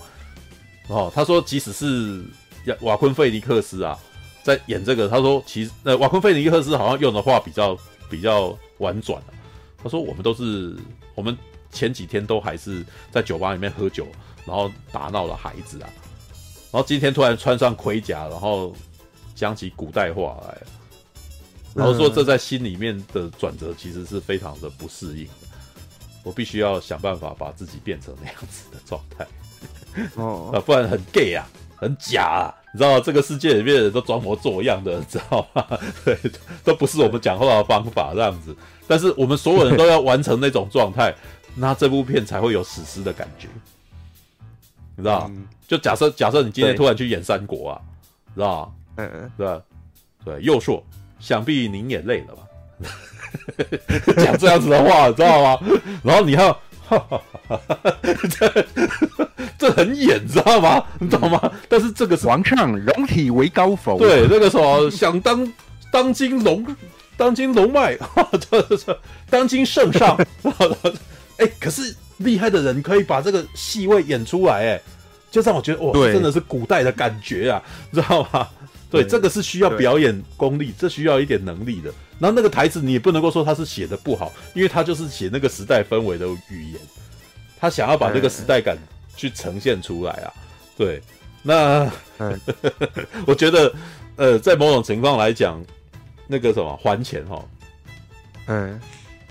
哦，他说即使是瓦昆费尼克斯啊，在演这个，他说其实呃瓦昆费尼克斯好像用的话比较比较婉转啊。他说我们都是我们前几天都还是在酒吧里面喝酒，然后打闹的孩子啊。然后今天突然穿上盔甲，然后讲起古代话来，然后说这在心里面的转折其实是非常的不适应的。我必须要想办法把自己变成那样子的状态，哦，啊，不然很 gay 啊，很假啊，你知道吗？这个世界里面的人都装模作样的，你知道吗？对，都不是我们讲话的方法这样子。但是我们所有人都要完成那种状态，那这部片才会有史诗的感觉。你知道、嗯、就假设假设你今天突然去演三国啊，知道嗯嗯，对吧？对，右硕，想必您也累了吧？讲这样子的话，知道吗？然后你要，这 这很演，知道吗？你懂吗？但是这个是皇上龙体为高否？对，那个什么想当当今龙，当今龙脉，这 这当今圣上。哎、欸，可是。厉害的人可以把这个戏位演出来，哎，就让我觉得哇，真的是古代的感觉啊，知道吗？对，这个是需要表演功力，这需要一点能力的。然后那个台词你也不能够说他是写的不好，因为他就是写那个时代氛围的语言，他想要把这个时代感去呈现出来啊。对，那 我觉得，呃，在某种情况来讲，那个什么还钱哈，嗯。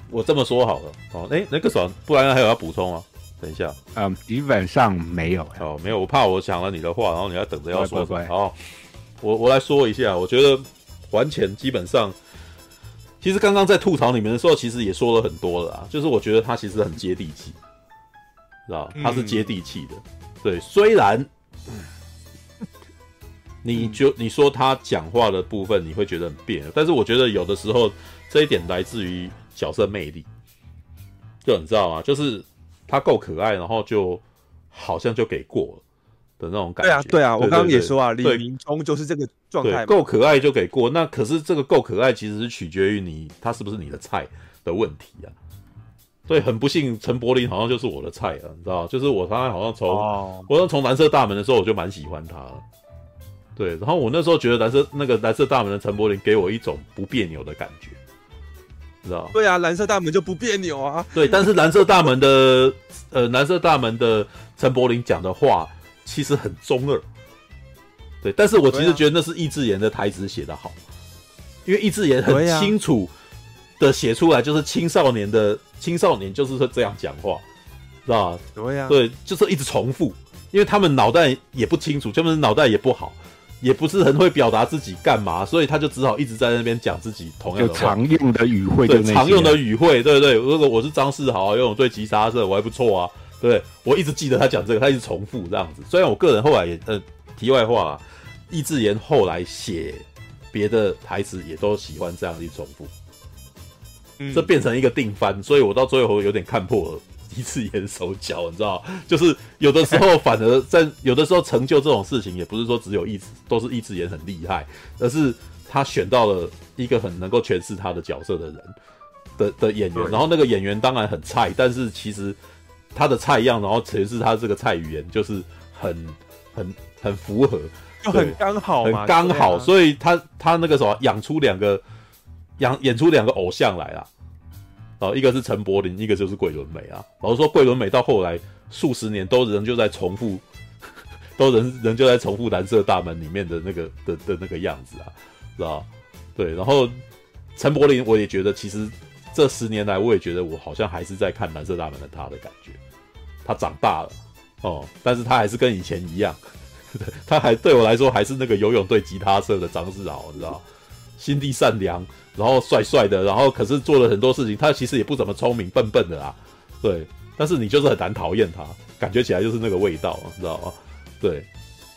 我这么说好了，哦，哎，那个什么，不然还有要补充吗？等一下，嗯，基本上没有，哦，没有，我怕我抢了你的话，然后你要等着要说出来。好，我我来说一下，我觉得还钱基本上，其实刚刚在吐槽你们的时候，其实也说了很多了啊，就是我觉得他其实很接地气，知道他是接地气的，嗯、对，虽然，你就你说他讲话的部分你会觉得很别扭，但是我觉得有的时候这一点来自于。角色魅力，就你知道吗？就是他够可爱，然后就好像就给过了的那种感觉。对啊，对啊，我刚刚也说啊，李明忠就是这个状态，够可爱就给过。那可是这个够可爱，其实是取决于你他是不是你的菜的问题啊。所以很不幸，陈柏霖好像就是我的菜啊，你知道吗？就是我他好像从、哦、我从蓝色大门的时候我就蛮喜欢他了。对，然后我那时候觉得蓝色那个蓝色大门的陈柏霖给我一种不别扭的感觉。知道对啊，蓝色大门就不别扭啊。对，但是蓝色大门的 呃，蓝色大门的陈柏霖讲的话其实很中二。对，但是我其实觉得那是易智言的台词写的好，因为易智言很清楚的写出来，就是青少年的青少年就是说这样讲话，知道吧？对啊，对，就是一直重复，因为他们脑袋也不清楚，他们脑袋也不好。也不是很会表达自己干嘛，所以他就只好一直在那边讲自己同样的。常用的语汇，对，常用的语汇，对对对。如果我是张世豪，用最急刹车我还不错啊，对，我一直记得他讲这个，他一直重复这样子。虽然我个人后来也呃，题外话啊，易智言后来写别的台词也都喜欢这样去重复，嗯，这变成一个定番，所以我到最后有点看破了。一次演手脚，你知道，就是有的时候反而在有的时候成就这种事情，也不是说只有一都是一直演很厉害，而是他选到了一个很能够诠释他的角色的人的的演员，然后那个演员当然很菜，但是其实他的菜样，然后诠释他这个菜语言，就是很很很符合，就很刚好，很刚好，所以他他那个什么养出两个养演出两个偶像来啊。哦，一个是陈柏霖，一个就是桂纶镁啊。老实说，桂纶镁到后来数十年都仍旧在重复，都仍仍旧在重复蓝色大门里面的那个的的那个样子啊，知道？对，然后陈柏霖，我也觉得其实这十年来，我也觉得我好像还是在看蓝色大门的他的感觉，他长大了哦，但是他还是跟以前一样，他还对我来说还是那个游泳队吉他社的张志豪，你知道，心地善良，然后帅帅的，然后可是做了很多事情，他其实也不怎么聪明，笨笨的啦，对，但是你就是很难讨厌他，感觉起来就是那个味道，你知道吗？对，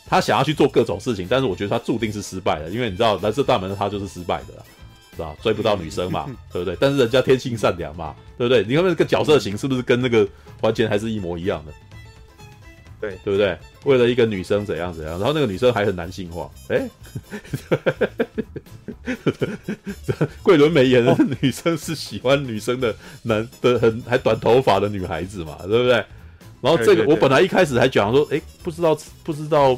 他想要去做各种事情，但是我觉得他注定是失败的，因为你知道蓝色大门他就是失败的啦。是吧？追不到女生嘛，对不对？但是人家天性善良嘛，对不对？你看那个角色型是不是跟那个完全还是一模一样的？对，对不对？为了一个女生怎样怎样，然后那个女生还很男性化，哎，桂纶镁演的女生是喜欢女生的男的很还短头发的女孩子嘛，对不对？然后这个我本来一开始还讲说，哎，不知道不知道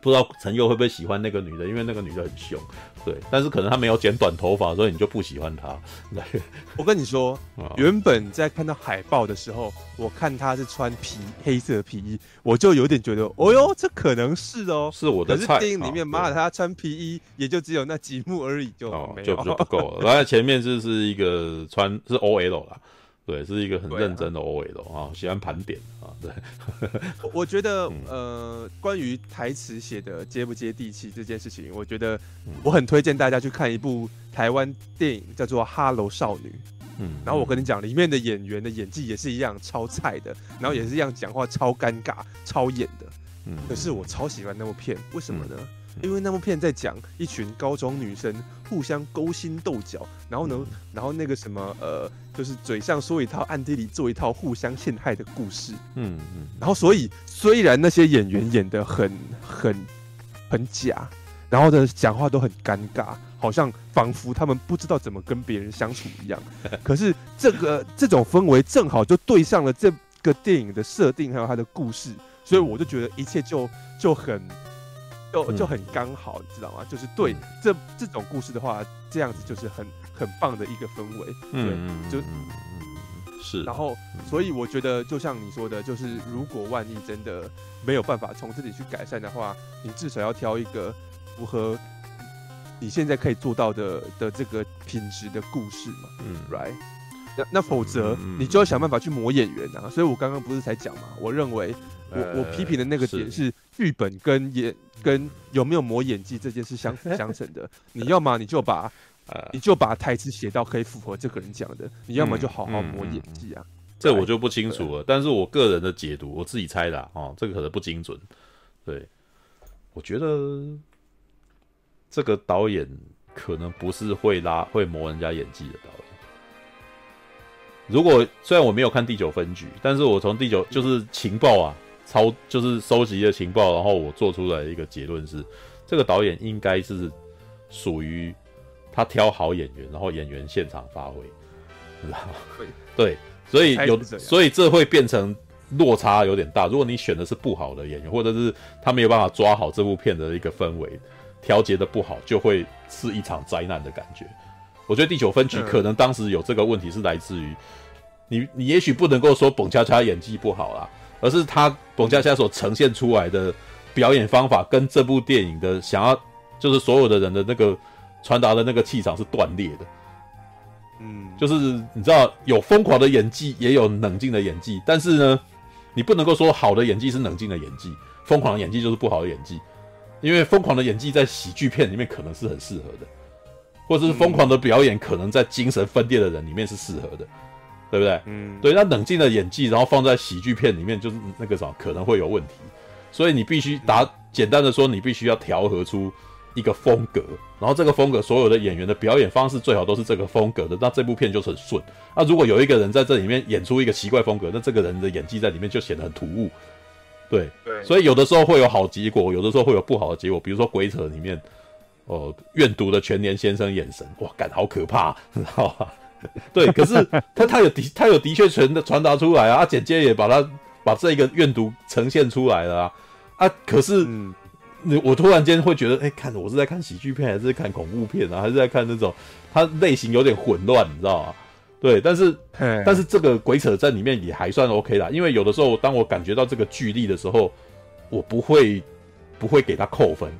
不知道陈佑会不会喜欢那个女的，因为那个女的很凶。对，但是可能他没有剪短头发，所以你就不喜欢他。我跟你说，原本在看到海报的时候，我看他是穿皮黑色皮衣，我就有点觉得，哦哟，这可能是哦，是我的菜。可是电影里面，妈的，他穿皮衣也就只有那几幕而已，就没有，就就不够了。然后前面就是一个穿是 OL 啦。对，是一个很认真的 OL 啊，喜欢盘点啊。对，我觉得 呃，关于台词写的接不接地气这件事情，我觉得我很推荐大家去看一部台湾电影，叫做《哈喽少女》。嗯，然后我跟你讲，里面的演员的演技也是一样超菜的，然后也是一样讲话超尴尬、超演的。嗯，可是我超喜欢那部片，为什么呢？因为那部片在讲一群高中女生互相勾心斗角，然后呢，然后那个什么呃，就是嘴上说一套，暗地里做一套，互相陷害的故事。嗯嗯。然后所以虽然那些演员演的很很很假，然后呢讲话都很尴尬，好像仿佛他们不知道怎么跟别人相处一样。可是这个这种氛围正好就对上了这个电影的设定，还有它的故事，所以我就觉得一切就就很。就就很刚好，你知道吗？就是对这这种故事的话，这样子就是很很棒的一个氛围。对，就是。然后，所以我觉得，就像你说的，就是如果万一真的没有办法从这里去改善的话，你至少要挑一个符合你现在可以做到的的这个品质的故事嘛。嗯，right。那那否则你就要想办法去磨演员啊。所以我刚刚不是才讲嘛，我认为我我批评的那个点是剧本跟演。跟有没有磨演技这件事相辅相成的，你要么你就把 呃，你就把台词写到可以符合这个人讲的，你要么就好好磨演技啊。这我就不清楚了，但是我个人的解读，我自己猜的啊，哦，这个可能不精准。对，我觉得这个导演可能不是会拉会磨人家演技的导演。如果虽然我没有看第九分局，但是我从第九就是情报啊。超就是收集的情报，然后我做出来一个结论是，这个导演应该是属于他挑好演员，然后演员现场发挥，知道吗？对，所以有，所以这会变成落差有点大。如果你选的是不好的演员，或者是他没有办法抓好这部片的一个氛围，调节的不好，就会是一场灾难的感觉。我觉得第九分局可能当时有这个问题是来自于你，你也许不能够说澎恰恰演技不好啦。而是他澎恰恰所呈现出来的表演方法，跟这部电影的想要，就是所有的人的那个传达的那个气场是断裂的。嗯，就是你知道，有疯狂的演技，也有冷静的演技，但是呢，你不能够说好的演技是冷静的演技，疯狂的演技就是不好的演技，因为疯狂的演技在喜剧片里面可能是很适合的，或者是疯狂的表演可能在精神分裂的人里面是适合的。对不对？嗯，对，那冷静的演技，然后放在喜剧片里面，就是那个什么可能会有问题，所以你必须打简单的说，你必须要调和出一个风格，然后这个风格所有的演员的表演方式最好都是这个风格的，那这部片就是很顺。那如果有一个人在这里面演出一个奇怪风格，那这个人的演技在里面就显得很突兀。对对，所以有的时候会有好结果，有的时候会有不好的结果。比如说《鬼扯》里面，哦，愿赌的全年先生眼神，哇，感好可怕，知道吧？对，可是他他有的他有的确传的传达出来啊，啊，简介也把他把这个愿读呈现出来了啊，啊，可是你、嗯、我突然间会觉得，哎、欸，看我是在看喜剧片还是在看恐怖片啊，还是在看那种他类型有点混乱，你知道吗？对，但是但是这个鬼扯在里面也还算 OK 啦，因为有的时候当我感觉到这个剧力的时候，我不会不会给他扣分，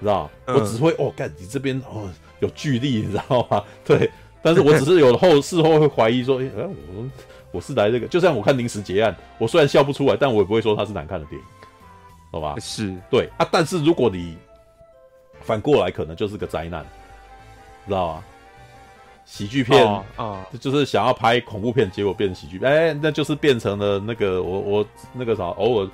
知道吗？我只会哦，干你这边哦有剧力，你知道吗？对。但是我只是有后事后会怀疑说，哎、欸，我我是来这个，就像我看《临时结案》，我虽然笑不出来，但我也不会说它是难看的电影，好吧？是对啊，但是如果你反过来，可能就是个灾难，知道吗？喜剧片啊，就是想要拍恐怖片，结果变成喜剧片，哎，那就是变成了那个我我那个啥，偶尔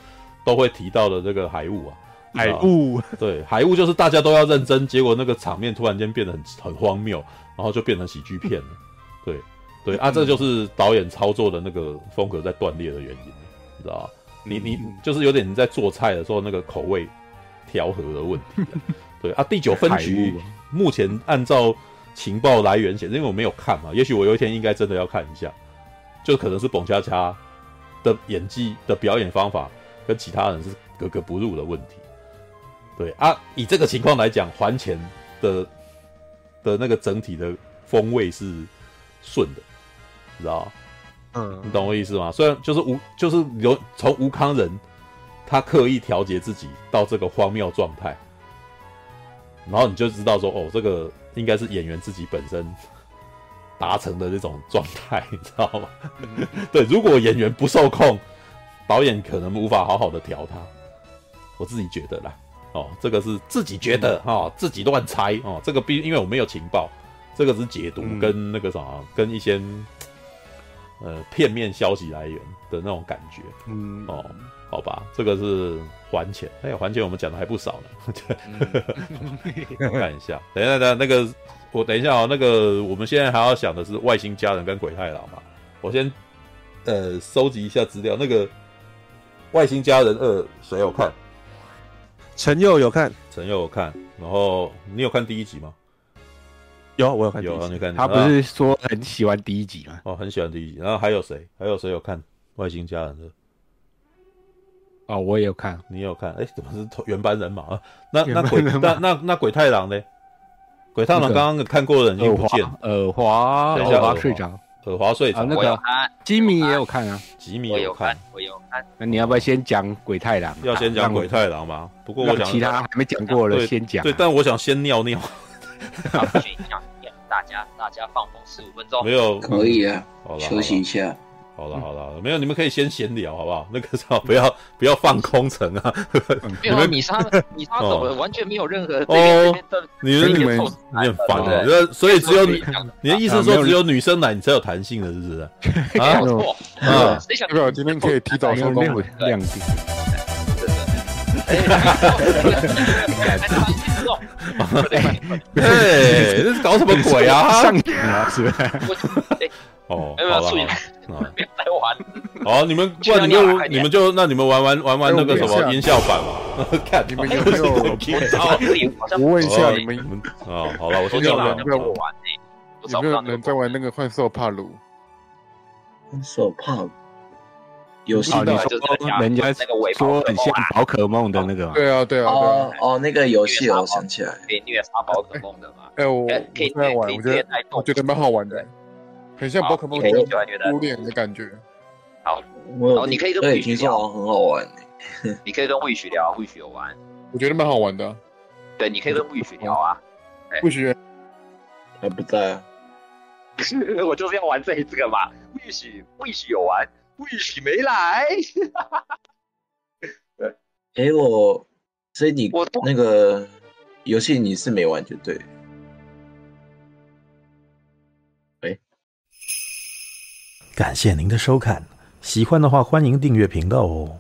都会提到的这个海雾啊，海雾，对，海雾就是大家都要认真，结果那个场面突然间变得很很荒谬，然后就变成喜剧片了，对对啊，这就是导演操作的那个风格在断裂的原因，你知道吧？你你就是有点你在做菜的时候那个口味调和的问题，对啊，第九分局目前按照。情报来源显示，因为我没有看嘛，也许我有一天应该真的要看一下，就可能是澎恰恰的演技的表演方法跟其他人是格格不入的问题。对啊，以这个情况来讲，还钱的的那个整体的风味是顺的，知道吗？嗯，你懂我意思吗？虽然就是吴，就是由从吴康仁他刻意调节自己到这个荒谬状态，然后你就知道说，哦，这个。应该是演员自己本身达成的这种状态，你知道吗？对，如果演员不受控，导演可能无法好好的调他。我自己觉得啦，哦，这个是自己觉得哈、哦，自己乱猜哦。这个必因为我没有情报，这个是解读跟那个啥，嗯、跟一些呃片面消息来源的那种感觉。嗯，哦。好吧，这个是还钱。哎，还钱我们讲的还不少呢。嗯、看一下，等一下，等一下，那个我等一下哦。那个我们现在还要想的是外星家人跟鬼太郎嘛。我先呃收集一下资料。那个外星家人二谁有看？陈佑有看，陈佑有看。然后你有看第一集吗？有，我有看。有，你看。他不是说很喜欢第一集吗？哦，很喜欢第一集。然后还有谁？还有谁有看外星家人的？哦，我也有看，你也有看，哎，怎么是原班人马啊？那那鬼那那那鬼太郎呢？鬼太郎刚刚看过的人已经不见，耳滑，耳滑睡着，耳滑睡着。那个吉米也有看啊，吉米也有看，我有看。那你要不要先讲鬼太郎？要先讲鬼太郎吗？不过我想其他还没讲过了，先讲。对，但我想先尿尿。大家大家放风十五分钟，没有可以啊，休息一下。好了好了，没有你们可以先闲聊好不好？那个时候 不要不要放空城啊！你们米莎 米莎走了，完全没有任何哦。你们你们你很烦的，所以只有你你的意思说只有女生来你才有弹性的，是不是？没错啊，谁想不今天可以提早收工亮点。哎，这是搞什么鬼啊？上瘾啊，是不是？哦，好了，好了，别再玩。好，你们，不然你就你们就那你们玩玩玩玩那个什么音效版嘛。看你们有没有？我问一下你们，啊，好了，我说你们有没有玩？有没有人在玩那个幻兽帕鲁？幻兽帕鲁游戏的，人家说很像宝可梦的那个。对啊，对啊。哦哦，那个游戏我想起来，虐杀宝可梦的嘛。哎，我我在玩，我觉得我觉得蛮好玩的。很像宝可梦初恋的感觉。好，我你可以跟 Wish 聊，很好玩。你可以跟 Wish 聊，Wish 有玩。我觉得蛮好玩的。对，你可以跟 Wish 聊啊。Wish 还不在啊。我就是要玩这一个嘛。Wish Wish 有玩，Wish 没来。哎，我所以你那个游戏你是没玩就对。感谢您的收看，喜欢的话欢迎订阅频道哦。